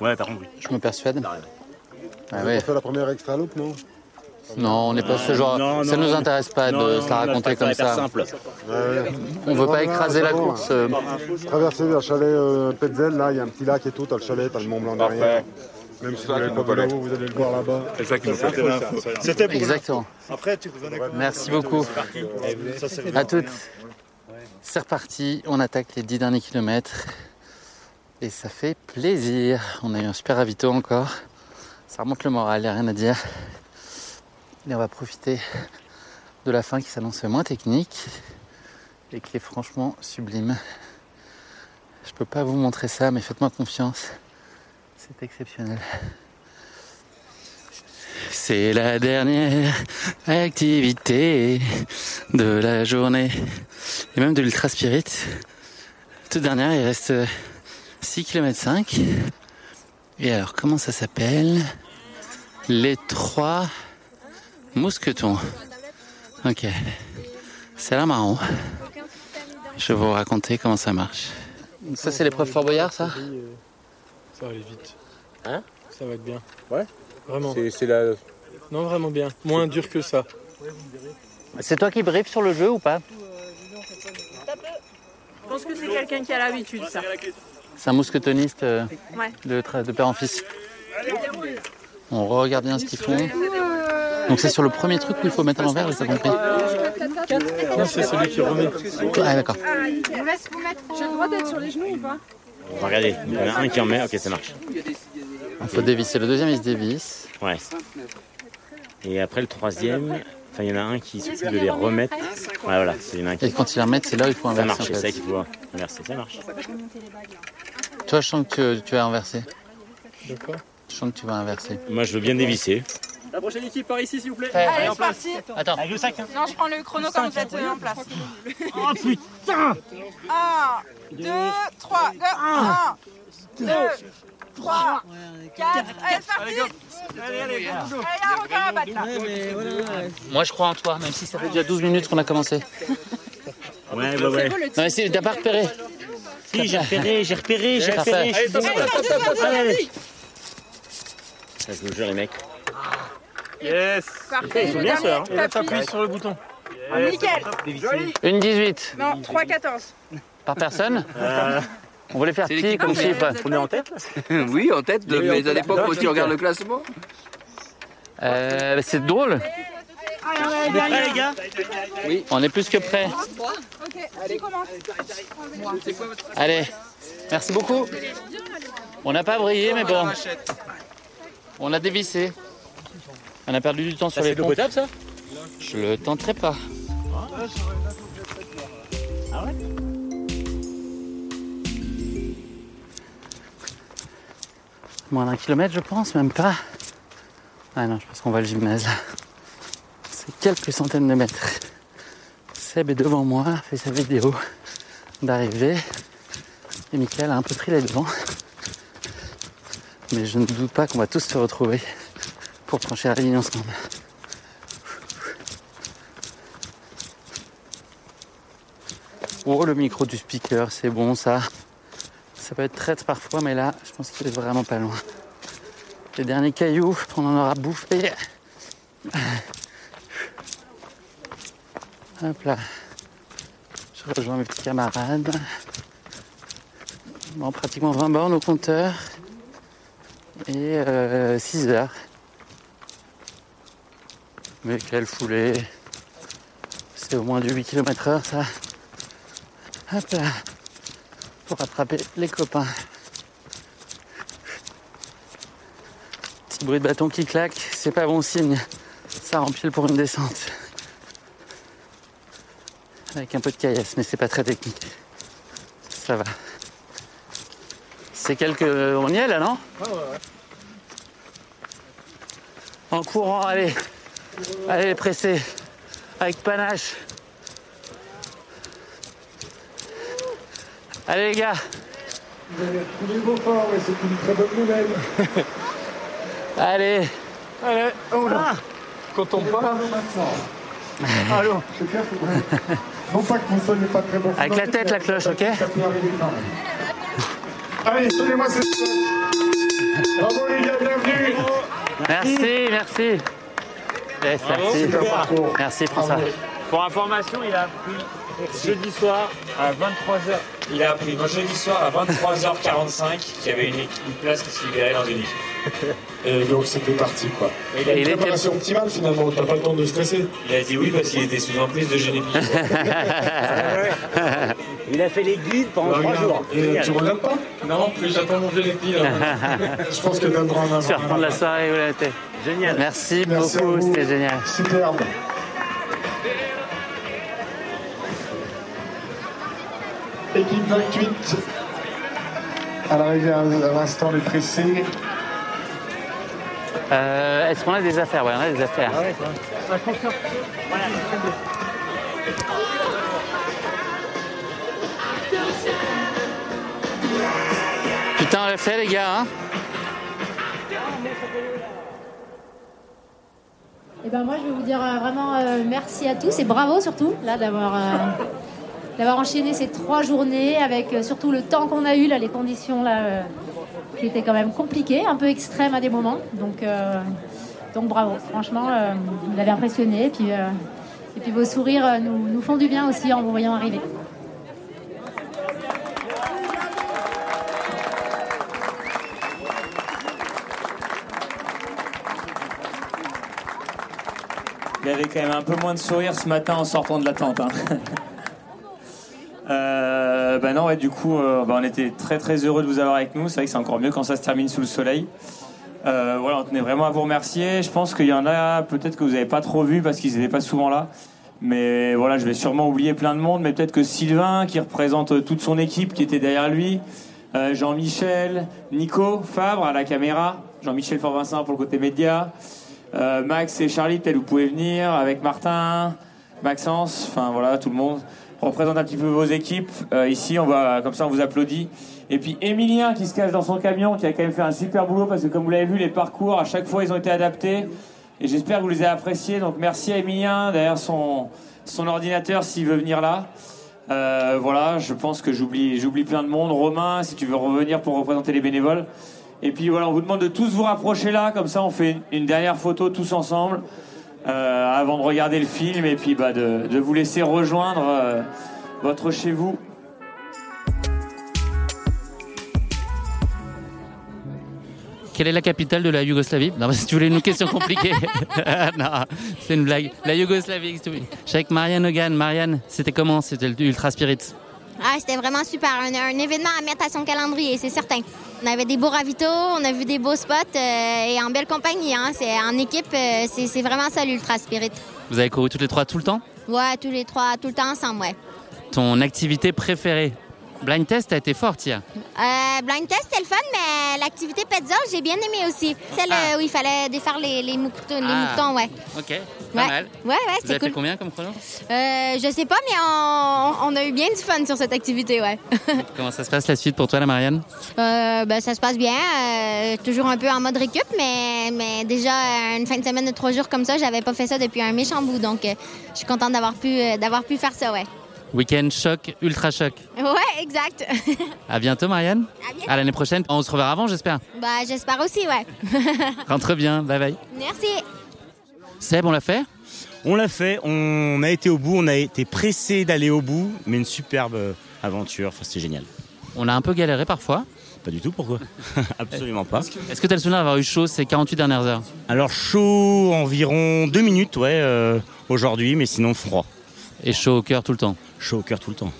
Ouais, par contre, oui. Je me persuade. Ah On ouais. a fait la première extra loop, non? Non, on n'est pas ce genre. Non, ça non. nous intéresse pas Non, de non, se la raconter comme ça. simple. On veut pas écraser la course. euh. Traverser vers chalet euh, Petzel, là, il y a un petit lac et tout, t'as le chalet, t'as le Mont Blanc derrière. Même si vous l'avez pas là-haut, vous allez le voir là-bas. C'est ça qui nous fait C'était pour Exactement. Après, tu revenais. Merci beaucoup. À toutes. C'est reparti, on attaque les 10 derniers kilomètres. Et ça fait plaisir. On a eu un super ravito encore. Ça remonte le moral, il a rien à dire. Et on va profiter de la fin qui s'annonce moins technique et qui est franchement sublime. Je peux pas vous montrer ça, mais faites-moi confiance. C'est exceptionnel. C'est la dernière activité de la journée et même de l'Ultra Spirit. Toute dernière, il reste 6 km 5. Et alors, comment ça s'appelle? Les trois mousquetons. Ok. C'est là marrant. Je vais vous raconter comment ça marche. Ça, c'est l'épreuve Fort Boyard, ça Ça va aller vite. Hein Ça va être bien. Ouais Vraiment. C'est- la. Non, vraiment bien. Moins dur que ça. C'est toi qui briefes sur le jeu ou pas Je pense que c'est quelqu'un qui a l'habitude, ça. C'est un mousquetoniste euh, Ouais. de, de père en fils. On regarde bien ce qu'ils font. Donc c'est sur le premier truc où il faut mettre à l'envers, j'ai pas compris. Non, c'est celui qui remet. Ah d'accord. On laisse vous mettre. J'ai le droit d'être sur les genoux ou pas On va regarder. Il y en a un qui en met, ok, ça marche. Il faut dévisser. Le deuxième il se dévisse. Ouais. Et après, le troisième, enfin, il y en a un qui s'occupe de les remettre. Ouais, voilà, c'est un qui. Et quand il les remet, c'est là où il faut Ça inverser. marche, en c'est ça qu'il faut inverser, ça marche. Toi, je sens que tu, tu vas inverser. D'accord. Je sens que tu vas inverser. Moi, je veux bien dévisser. La prochaine équipe par ici, s'il vous plaît. Allez, c'est parti. Attends. Avec le sac, hein. Non, je prends le chrono quand vous êtes euh, en place. Oh putain 1, 2, 3, 1, 2, 3, 4. Allez, c'est parti. Allez, allez, Allez, un record à battre là. Moi, je crois en toi, même si ça fait déjà 12 minutes qu'on a commencé. Ouais, ouais, ouais. Non, mais si, t'as pas repéré. Si, j'ai repéré, j'ai repéré, j'ai repéré. Allez, top, Allez, allez. allez. Ça, je vous jure, les mecs. Yes. Parfait. Ils sont bien, dernier, ceux-là, hein. Et là, t'appuies sur le bouton. Nickel. Joli. Une 18 Non, 3, 14. par personne. Euh, On voulait faire petit comme chiffre. on est en tête là Oui, en tête, de, mais à l'époque où tu regardes le classement. Euh, c'est drôle. On est prêts, les gars On est plus que prêts. Ok, qui commence Allez, merci beaucoup. On n'a pas brillé, mais bon. On a dévissé. On a perdu du temps sur les c'est de ponts. potable, ça Je le tenterai pas. Ah ouais Moins d'un kilomètre, je pense, même pas. Ah non, je pense qu'on va au gymnase là. C'est quelques centaines de mètres. Seb est devant moi, fait sa vidéo d'arrivée. Et Michael a un peu pris les devants. Mais je ne doute pas qu'on va tous se retrouver pour franchir la ligne ensemble. Oh, le micro du speaker, c'est bon ça. Ça peut être traite parfois, mais là, je pense qu'il est vraiment pas loin. Les derniers cailloux, on en aura bouffé. Hop là. Je rejoins mes petits camarades. Bon, pratiquement 20 bornes au compteur. Et 6 heures. Mais quelle foulée. C'est au moins du 8 km heure ça. Hop là. Pour rattraper les copains. Petit bruit de bâton qui claque, c'est pas bon signe. Ça rempile pour une descente. Avec un peu de caillasse, mais c'est pas très technique. Ça va. C'est quelques. On y est là, non? Ouais, ouais, ouais. En courant, allez. Allez, pressé. Avec panache. Allez, les gars. Vous avez retrouvé vos forts et c'est une très bonne nouvelle. Allez. Allez, oh là. Quand on part. Allô Je suis fier que- Non pas que mon son n'est pas très bon. Avec la tête, la cloche, ok Ça peut arriver quand même. Allez, sonnez-moi cette Bravo les gars, bienvenue Merci, merci. Yes, Bravo, merci. François. Pour information, il a appris jeudi soir à 23h. Il a appris jeudi soir à 23h45 qu'il y avait une, une place qui se libérait dans une équipe. Et donc c'était parti quoi. Et il a une préparation optimale finalement, t'as pas le temps de stresser. Il a dit oui parce qu'il était sous emprise de génétique. Il a fait les guides pendant trois jours. Et tu regardes pas Non, plus j'attends mon génétique. Je pense que t'as le droit en Tu vas reprendre la soirée où elle était. Génial. Merci, Merci à beaucoup, c'était génial. Superbe. Équipe 28. À l'arrivée à à l'instant les pressés. Euh, Est-ce qu'on a des affaires? Ouais, on a des affaires. Putain, on l'a fait, les gars. Hein Et ben moi je vais vous dire euh, vraiment euh, merci à tous et bravo surtout là d'avoir euh, d'avoir enchaîné ces trois journées avec surtout le temps qu'on a eu là, les conditions là euh, qui étaient quand même compliquées, un peu extrêmes à des moments. Donc euh, donc bravo, franchement euh, vous m'avez impressionné et puis euh, et puis vos sourires nous, font du bien aussi en vous voyant arriver. Il y avait quand même un peu moins de sourire ce matin en sortant de la tente. hein. Euh, bah non, du coup, euh, bah, on était très très heureux de vous avoir avec nous. C'est vrai que c'est encore mieux quand ça se termine sous le soleil. Euh, voilà, on tenait vraiment à vous remercier. Je pense qu'il y en a peut-être que vous n'avez pas trop vu parce qu'ils n'étaient pas souvent là. Mais voilà, je vais sûrement oublier plein de monde. Mais peut-être que Sylvain, qui représente euh, toute son équipe qui était derrière lui, Jean-Michel, Nico, Fabre à la caméra, Jean-Michel Fort-Vincent pour le côté média, Max et Charlie, peut-être vous pouvez venir avec Martin, Maxence, enfin voilà, tout le monde. Représente un petit peu vos équipes. Euh, ici, on va, comme ça, on vous applaudit. Et puis Emilien qui se cache dans son camion, qui a quand même fait un super boulot parce que comme vous l'avez vu, les parcours à chaque fois ils ont été adaptés. Et j'espère que vous les avez appréciés. Donc merci à Emilien derrière son, son ordinateur s'il veut venir là. Euh, voilà, je pense que j'oublie, j'oublie plein de monde. Romain, si tu veux revenir pour représenter les bénévoles. Et puis voilà, on vous demande de tous vous rapprocher là, comme ça on fait une, dernière photo tous ensemble euh, avant de regarder le film et puis bah, de, de vous laisser rejoindre euh, votre chez vous. Quelle est la capitale de la Yougoslavie? Non, si tu voulais une question compliquée. non, c'est une blague. La Yougoslavie. Je suis avec Marianne Hogan. Marianne, c'était comment? C'était le Ultra Spirit Ah, c'était vraiment super. Un, un événement à mettre à son calendrier, c'est certain. On avait des beaux ravitaux, on a vu des beaux spots euh, et en belle compagnie. Hein. C'est, en équipe, euh, c'est, c'est vraiment ça l'Ultra Spirit. Vous avez couru toutes les trois tout le temps? Ouais, tous les trois, tout le temps ensemble, ouais. Ton activité préférée? Blind test a été forte hier. Euh, blind test, c'était le fun, mais l'activité Petzol, j'ai bien aimé aussi. Celle Ah. euh, où il fallait défaire les, les, moutons, les Ah. moutons, ouais. Ok, pas Ouais. mal. Ouais, ouais, Vous c'était fait cool. combien comme chrono Euh, je sais pas, mais on, on a eu bien du fun sur cette activité, ouais. Comment ça se passe la suite pour toi, la Marianne Euh, ben, ça se passe bien. toujours un peu en mode récup, mais, mais déjà une fin de semaine de trois jours comme ça, j'avais pas fait ça depuis un méchant bout. Donc, je suis contente d'avoir pu, d'avoir pu faire ça, ouais. Week-end choc, ultra choc. Ouais, exact. À bientôt, Marianne. À, l'année prochaine. On se reverra avant, j'espère. bah, j'espère aussi, ouais. Rentre bien. Bye bye. Merci. Seb, on l'a fait? On l'a fait, on a été au bout, on a été pressé d'aller au bout, mais une superbe euh, aventure, enfin, c'était génial. On a un peu galéré parfois. Pas du tout, pourquoi? Absolument pas. Est-ce que tu as le souvenir d'avoir eu chaud ces 48 dernières heures? Alors chaud environ deux minutes, ouais, euh, aujourd'hui, mais sinon froid. Et chaud au cœur tout le temps Chaud au cœur tout le temps.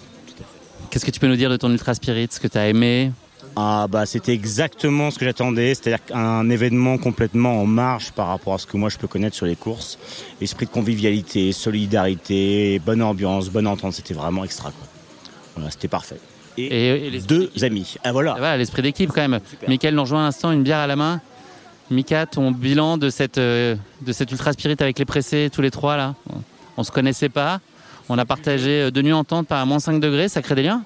Qu'est-ce que tu peux nous dire de ton Ultra Spirit Ce que tu as aimé? Ah bah c'était exactement ce que j'attendais, c'est-à-dire un événement complètement en marge par rapport à ce que moi je peux connaître sur les courses. Esprit de convivialité, solidarité, bonne ambiance, bonne entente, c'était vraiment extra quoi. Voilà, c'était parfait. Et, deux amis. Ah voilà. Voilà, l'esprit d'équipe quand même. Mickaël nous rejoint à l'instant, une bière à la main. Mika, ton bilan de cette, euh, de cette Ultra Spirit avec les pressés, tous les trois là? On se connaissait pas. On a partagé euh, deux nuits en tente par moins 5 degrés, ça crée des liens?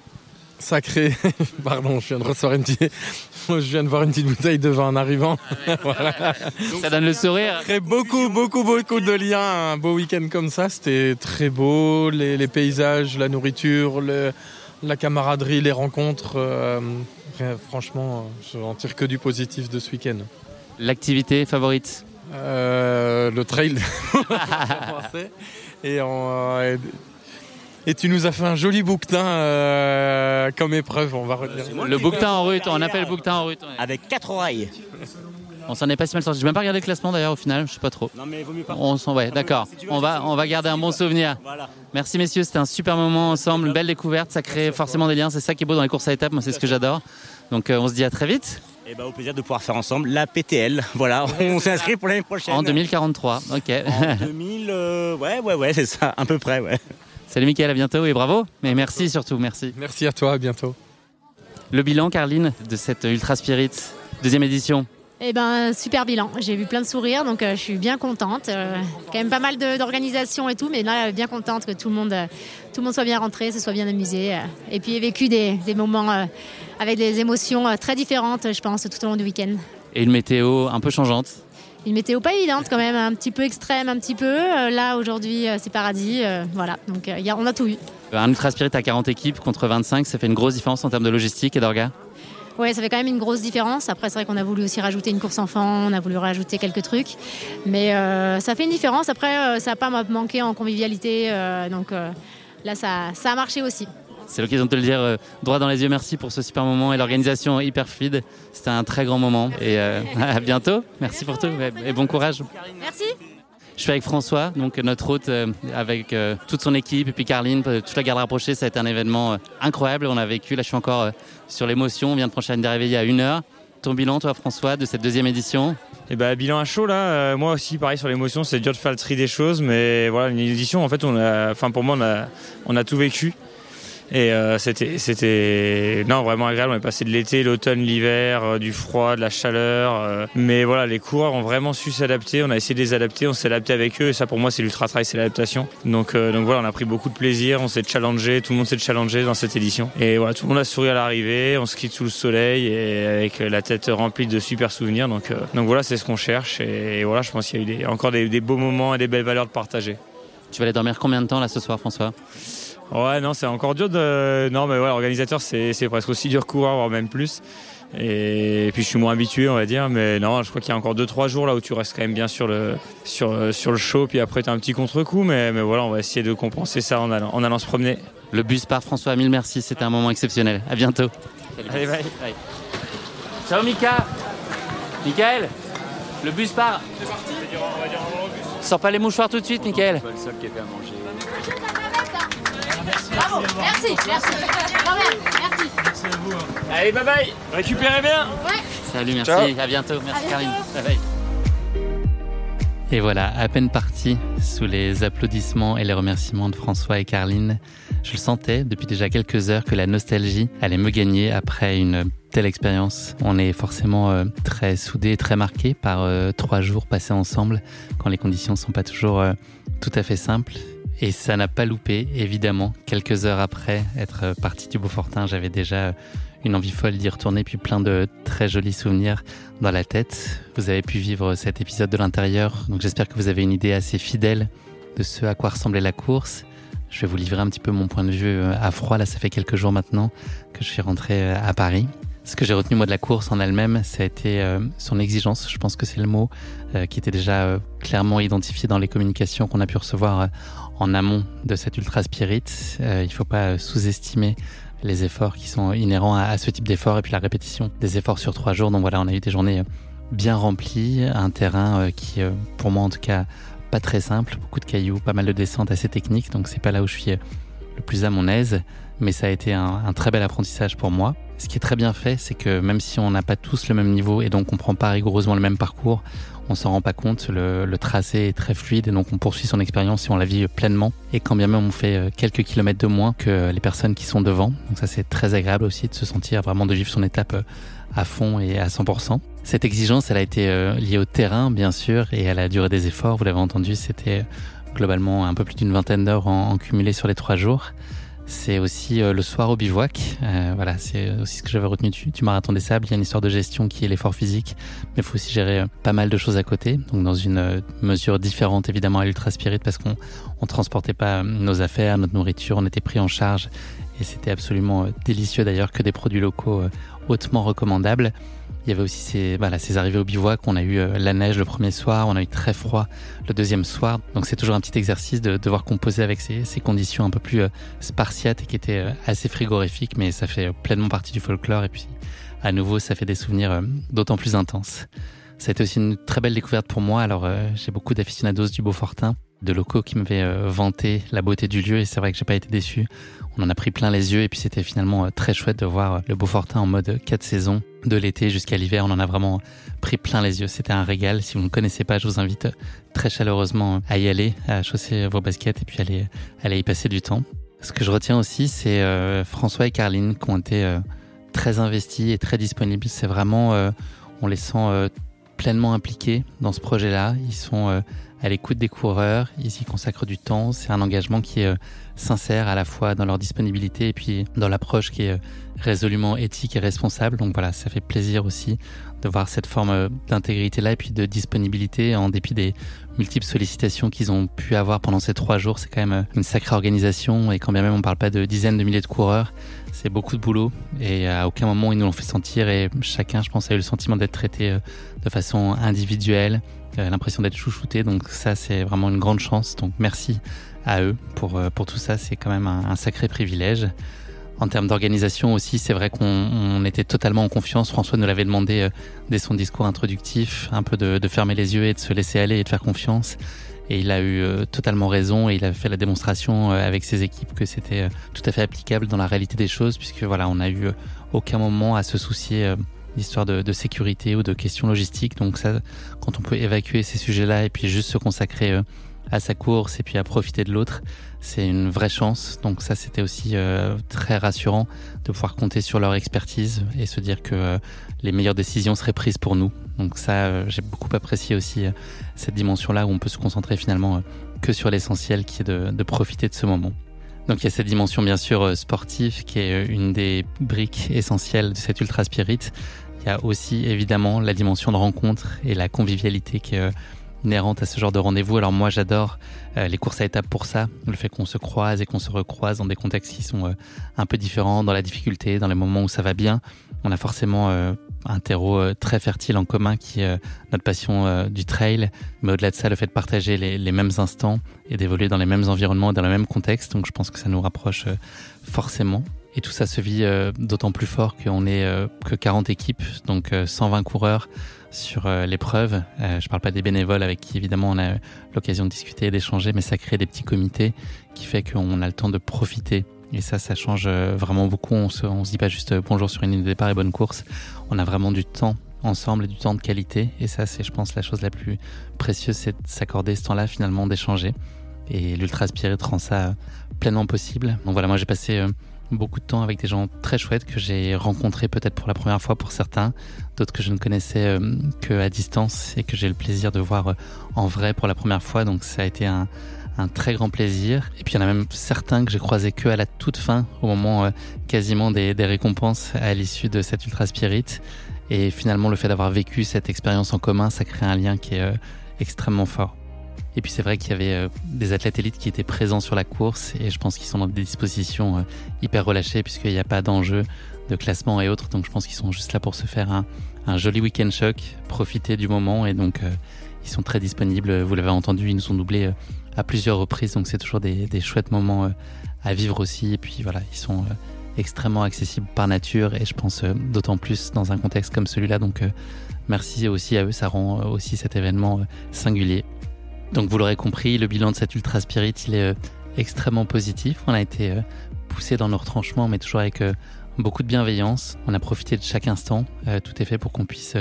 Sacré. Pardon, je viens de recevoir une petite. je viens de voir une petite bouteille de vin en arrivant. Voilà. Ça donne le sourire. Crée beaucoup, beaucoup, beaucoup de liens. Un beau week-end comme ça, c'était très beau. Les, les paysages, la nourriture, le- la camaraderie, les rencontres. euh, franchement, je n'en tire que du positif de ce week-end. L'activité favorite? Euh, le trail. et- et tu nous as fait un joli bouquetin euh, comme épreuve, on va retenir. Le bouquetin en route, on appelle le bouquetin en route. Avec quatre oreilles. On s'en est pas si mal sorti. J'ai même pas regardé le classement d'ailleurs au final, je sais pas trop. Non mais vaut mieux pas. On s'en ouais, d'accord. On va on va garder un bon souvenir. Merci messieurs, c'était un super moment ensemble, une belle découverte, ça crée forcément des liens, c'est ça qui est beau dans les courses à étapes, moi c'est ce que j'adore. Donc euh, on se dit à très vite Et bah au plaisir de pouvoir faire ensemble la PTL. Voilà, on s'inscrit pour l'année prochaine. en 2043. OK. En 2000, euh, ouais, ouais, ouais, c'est ça, à peu près, ouais. Salut Mickaël, à bientôt et bravo. Mais merci surtout, merci. Merci à toi, à bientôt. Le bilan Carline de cette Ultra Spirit deuxième édition. Eh ben, super bilan. J'ai vu plein de sourires, donc euh, je suis bien contente. Euh, quand même pas mal de- d'organisation et tout, mais là, bien contente que tout le monde, euh, tout le monde soit bien rentré, se soit bien amusé. euh, et puis, ait vécu des, des moments euh, avec des émotions euh, très différentes, je pense, tout au long du week-end. Et une météo un peu changeante. Une météo pas évidente quand même, un petit peu extrême, un petit peu. Euh, là, aujourd'hui, euh, c'est paradis. euh, voilà, donc y a- on a tout eu. Un Ultra Spirit à 40 équipes contre 25, ça fait une grosse différence en termes de logistique et d'orgas. Ouais, ça fait quand même une grosse différence. Après, c'est vrai qu'on a voulu aussi rajouter une course enfant, on a voulu rajouter quelques trucs. Mais ça fait une différence. Après, ça n'a pas manqué en convivialité. donc là, ça, ça a marché aussi. C'est l'occasion de te le dire euh, droit dans les yeux. Merci pour ce super moment et l'organisation hyper fluide. C'était un très grand moment. Et euh, à bientôt. Merci pour tout et- et bon courage. Merci. Je suis avec François, donc notre hôte, euh, avec euh, toute son équipe, et puis Carline, toute la garde rapprochée. Ça a été un événement euh, incroyable. On a vécu, là je suis encore euh, sur l'émotion. On vient de franchir une arrivée il y a une heure. Ton bilan, toi François, de cette deuxième édition? Et bah bilan à chaud là, euh, moi aussi pareil sur l'émotion, c'est dur de faire le tri des choses, mais voilà une édition en fait on a, enfin pour moi on a, on a tout vécu et euh, c'était, non vraiment agréable. On est passé de l'été, l'automne, l'hiver, euh, du froid, de la chaleur, euh, mais voilà les coureurs ont vraiment su s'adapter. On a essayé de les adapter, on s'est adapté avec eux et ça pour moi c'est l'ultra trail, c'est l'adaptation. Donc donc voilà on a pris beaucoup de plaisir, on s'est challengé, tout le monde s'est challengé dans cette édition et voilà tout le monde a souri à l'arrivée, on skie sous le soleil et avec la tête remplie de super souvenirs. Donc donc voilà c'est ce qu'on cherche et, voilà je pense qu'il y a eu encore des beaux moments et des belles valeurs de partager. Tu vas aller dormir combien de temps là ce soir, François? Ouais, non, c'est encore dur de. Non, mais ouais, organisateur, c'est c'est presque aussi dur coureur, voire même plus. Et puis je suis moins habitué, on va dire. Mais non, je crois qu'il y a encore 2-3 jours là où tu restes quand même bien sur le, sur, sur le show. Puis après, tu as un petit contre-coup. Mais, mais voilà, on va essayer de compenser ça en allant, en allant se promener. Le bus part, François, mille merci. C'était un moment exceptionnel. À bientôt. Allez, bye. Ciao Mika Michael Le bus part C'est parti On va dire au bus. Sors pas les mouchoirs tout de suite, Michael le seul qui a fait à manger. Bravo, merci, merci. Merci. Merci à vous. Allez, bye bye Récupérez bien Ouais. Salut, merci. Ciao. À bientôt. Merci Karine. bye. Et voilà, à peine parti, sous les applaudissements et les remerciements de François et Carline, je le sentais depuis déjà quelques heures que la nostalgie allait me gagner après une telle expérience. On est forcément euh, très soudés, très marqués par euh, trois jours passés ensemble quand les conditions ne sont pas toujours euh, tout à fait simples. Et ça n'a pas loupé, évidemment. Quelques heures après être parti du Beaufortin, j'avais déjà une envie folle d'y retourner, puis plein de très jolis souvenirs dans la tête. Vous avez pu vivre cet épisode de l'intérieur, donc j'espère que vous avez une idée assez fidèle de ce à quoi ressemblait la course. Je vais vous livrer un petit peu mon point de vue euh, à froid. Là, ça fait quelques jours maintenant que je suis rentré euh, à Paris. Ce que j'ai retenu moi de la course en elle-même, ça a été euh, son exigence. Je pense que c'est le mot qui était déjà clairement identifié dans les communications qu'on a pu recevoir en amont de cette ultra spirit. il ne faut pas sous-estimer les efforts qui sont inhérents à, ce type d'efforts et puis la répétition des efforts sur trois jours. Donc voilà, on a eu des journées bien remplies, un terrain euh, qui, euh, pour moi en tout cas, pas très simple, beaucoup de cailloux, pas mal de descentes assez techniques, donc c'est pas là où je suis euh, le plus à mon aise, mais ça a été un, un très bel apprentissage pour moi. Ce qui est très bien fait, c'est que même si on n'a pas tous le même niveau et donc on prend pas rigoureusement le même parcours, on s'en rend pas compte, le, tracé est très fluide et donc on poursuit son expérience et on la vit pleinement. Et quand bien même on fait euh, quelques kilomètres de moins que les personnes qui sont devant, donc ça c'est très agréable aussi de se sentir vraiment de vivre son étape euh, à fond et à 100%. Cette exigence, elle a été euh, liée au terrain bien sûr et à la durée des efforts. Vous l'avez entendu, c'était globalement un peu plus d'une vingtaine d'heures en, en cumulé sur les trois jours. C'est aussi euh, le soir au bivouac. Euh, voilà, c'est aussi ce que j'avais retenu du, marathon des sables. Il y a une histoire de gestion qui est l'effort physique, mais il faut aussi gérer euh, pas mal de choses à côté. Donc dans une mesure différente évidemment à l'Ultra Spirit parce qu'on on transportait pas nos affaires, notre nourriture, on était pris en charge et c'était absolument délicieux d'ailleurs que des produits locaux hautement recommandables. Il y avait aussi ces, voilà, ces arrivées au bivouac. On a eu euh, la neige le premier soir, on a eu très froid le deuxième soir. Donc c'est toujours un petit exercice de devoir composer avec ces, ces conditions un peu plus euh, spartiates et qui étaient euh, assez frigorifiques, mais ça fait pleinement partie du folklore. Et puis à nouveau, ça fait des souvenirs d'autant plus intenses. Été aussi une très belle découverte pour moi. Alors j'ai beaucoup d'aficionados du Beaufortin de locaux qui m'avaient vanté la beauté du lieu et c'est vrai que j'ai pas été déçu. On en a pris plein les yeux et puis c'était finalement très chouette de voir le Beaufortin en mode 4 saisons de l'été jusqu'à l'hiver. On en a vraiment pris plein les yeux. C'était un régal. Si vous ne connaissez pas, je vous invite très chaleureusement à y aller, à chausser vos baskets et puis aller, aller y passer du temps. Ce que je retiens aussi, c'est euh, François et Carline qui ont été euh, très investis et très disponibles. C'est vraiment, euh, on les sent pleinement impliqués dans ce projet-là. Ils sont à l'écoute des coureurs, ils y consacrent du temps. C'est un engagement qui est sincère à la fois dans leur disponibilité et puis dans l'approche qui est résolument éthique et responsable. Donc voilà, ça fait plaisir aussi de voir cette forme d'intégrité là et puis de disponibilité en dépit des multiples sollicitations qu'ils ont pu avoir pendant ces trois jours. C'est quand même une sacrée organisation et quand bien même on parle pas de dizaines de milliers de coureurs, c'est beaucoup de boulot et à aucun moment ils nous l'ont fait sentir et chacun, je pense, a eu le sentiment d'être traité euh, de façon individuelle, euh, l'impression d'être chouchouté. Donc ça, c'est vraiment une grande chance. Donc merci à eux pour, euh, pour tout ça. C'est quand même un, sacré privilège. En termes d'organisation aussi, c'est vrai qu'on était totalement en confiance. François nous l'avait demandé dès son discours introductif, un peu de, de, fermer les yeux et de se laisser aller et de faire confiance. Et il a eu euh, totalement raison et il a fait la démonstration euh, avec ses équipes que c'était tout à fait applicable dans la réalité des choses puisque voilà, on n'a eu aucun moment à se soucier d'histoire de, sécurité ou de questions logistiques. Donc ça, quand on peut évacuer ces sujets-là et puis juste se consacrer à sa course et puis à profiter de l'autre, c'est une vraie chance. Donc ça, c'était aussi euh, très rassurant de pouvoir compter sur leur expertise et se dire que euh, les meilleures décisions seraient prises pour nous. Donc ça, euh, j'ai beaucoup apprécié aussi cette dimension-là où on peut se concentrer finalement que sur l'essentiel qui est de, profiter de ce moment. Donc il y a cette dimension bien sûr sportive qui est une des briques essentielles de cette ultra spirit. Il y a aussi évidemment la dimension de rencontre et la convivialité qui est inhérente à ce genre de rendez-vous. Alors moi j'adore euh, les courses à étapes pour ça, le fait qu'on se croise et qu'on se recroise dans des contextes qui sont euh, un peu différents, dans la difficulté, dans les moments où ça va bien. On a forcément euh, un terreau très fertile en commun qui est notre passion du trail, mais au-delà de ça, le fait de partager les, mêmes instants et d'évoluer dans les mêmes environnements, dans le même contexte. Donc je pense que ça nous rapproche forcément. Et tout ça se vit d'autant plus fort qu'on est que 40 équipes, donc 120 coureurs sur euh, l'épreuve. Euh, je parle pas des bénévoles avec qui évidemment on a l'occasion de discuter, d'échanger, mais ça crée des petits comités qui fait qu'on a le temps de profiter. Et ça, ça change euh, vraiment beaucoup. On se, on se dit pas juste bonjour sur une ligne de départ et bonne course. On a vraiment du temps ensemble et du temps de qualité. Et ça, c'est, je pense, la chose la plus précieuse, c'est de s'accorder ce temps-là, finalement, d'échanger. Et l'Ultra Spirit rend ça pleinement possible. Donc voilà, moi j'ai passé euh, beaucoup de temps avec des gens très chouettes que j'ai rencontrés peut-être pour la première fois pour certains, d'autres que je ne connaissais euh, que à distance et que j'ai le plaisir de voir euh, en vrai pour la première fois. Donc ça a été un, un très grand plaisir. Et puis il y en a même certains que j'ai croisés que à la toute fin, au moment quasiment des, des, récompenses à l'issue de cette Ultra Spirit. Et finalement, le fait d'avoir vécu cette expérience en commun, ça crée un lien qui est extrêmement fort. Et puis c'est vrai qu'il y avait euh, des athlètes élites qui étaient présents sur la course et je pense qu'ils sont dans des dispositions euh, hyper relâchées puisqu'il n'y a pas d'enjeu de classement et autres. Donc je pense qu'ils sont juste là pour se faire un, un joli week-end choc, profiter du moment et donc euh, ils sont très disponibles. Vous l'avez entendu, ils nous ont doublé à plusieurs reprises. Donc c'est toujours des, des, chouettes moments à vivre aussi. Et puis voilà, ils sont extrêmement accessibles par nature et je pense d'autant plus dans un contexte comme celui-là. Donc merci aussi à eux, ça rend aussi cet événement singulier. Donc vous l'aurez compris, le bilan de cette Ultra Spirit, il est euh, extrêmement positif. On a été euh, poussé dans nos retranchements, mais toujours avec euh, beaucoup de bienveillance. On a profité de chaque instant. tout est fait pour qu'on puisse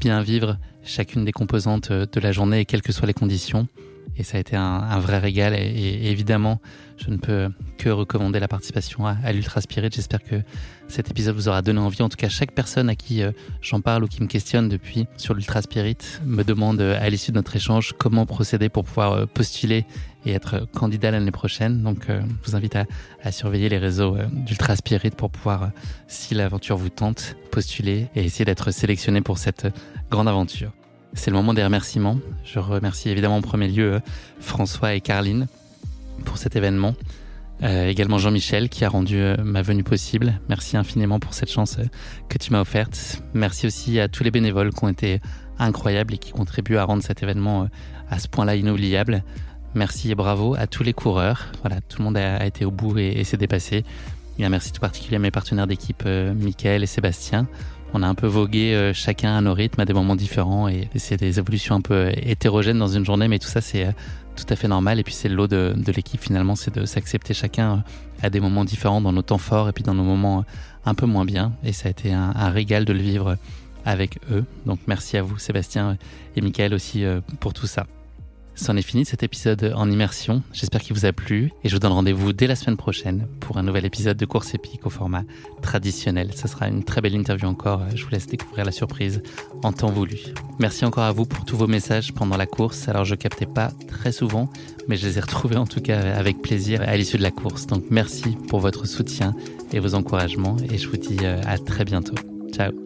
bien vivre chacune des composantes de la journée, quelles que soient les conditions et ça a été un, vrai régal. Et, et, évidemment, je ne peux que recommander la participation à, à l'Ultra Spirit. J'espère que cet épisode vous aura donné envie. En tout cas, chaque personne à qui euh, j'en parle ou qui me questionne depuis sur l'Ultra Spirit me demande euh, à l'issue de notre échange comment procéder pour pouvoir euh, postuler et être candidat l'année prochaine. Donc, je vous invite à, à, surveiller les réseaux d'Ultra Spirit pour pouvoir, si l'aventure vous tente, postuler et essayer d'être sélectionné pour cette grande aventure. C'est le moment des remerciements. Je remercie évidemment en premier lieu euh, François et Carline pour cet événement. Euh, également Jean-Michel qui a rendu euh, ma venue possible. Merci infiniment pour cette chance que tu m'as offerte. Merci aussi à tous les bénévoles qui ont été incroyables et qui contribuent à rendre cet événement à ce point-là inoubliable. Merci et bravo à tous les coureurs. Voilà, tout le monde a, été au bout et, s'est dépassé. Et un merci tout particulier à mes partenaires d'équipe, Michael et Sébastien on a un peu vogué euh, chacun à nos rythmes, à des moments différents, et c'est des évolutions un peu euh, hétérogènes dans une journée, mais tout ça c'est euh, tout à fait normal. Et puis c'est le lot de, l'équipe finalement, c'est de s'accepter chacun à des moments différents, dans nos temps forts et puis dans nos moments un peu moins bien. Et ça a été un, un régal de le vivre avec eux. Donc merci à vous Sébastien et Michael aussi pour tout ça. C'en est fini de cet épisode en immersion. J'espère qu'il vous a plu et je vous donne rendez-vous dès la semaine prochaine pour un nouvel épisode de Course épique au format traditionnel. Ce sera une très belle interview encore. Je vous laisse découvrir la surprise en temps voulu. Merci encore à vous pour tous vos messages pendant la course. Alors je captais pas très souvent, mais je les ai retrouvés en tout cas avec plaisir à l'issue de la course. Donc merci pour votre soutien et vos encouragements et je vous dis euh, à très bientôt. Ciao.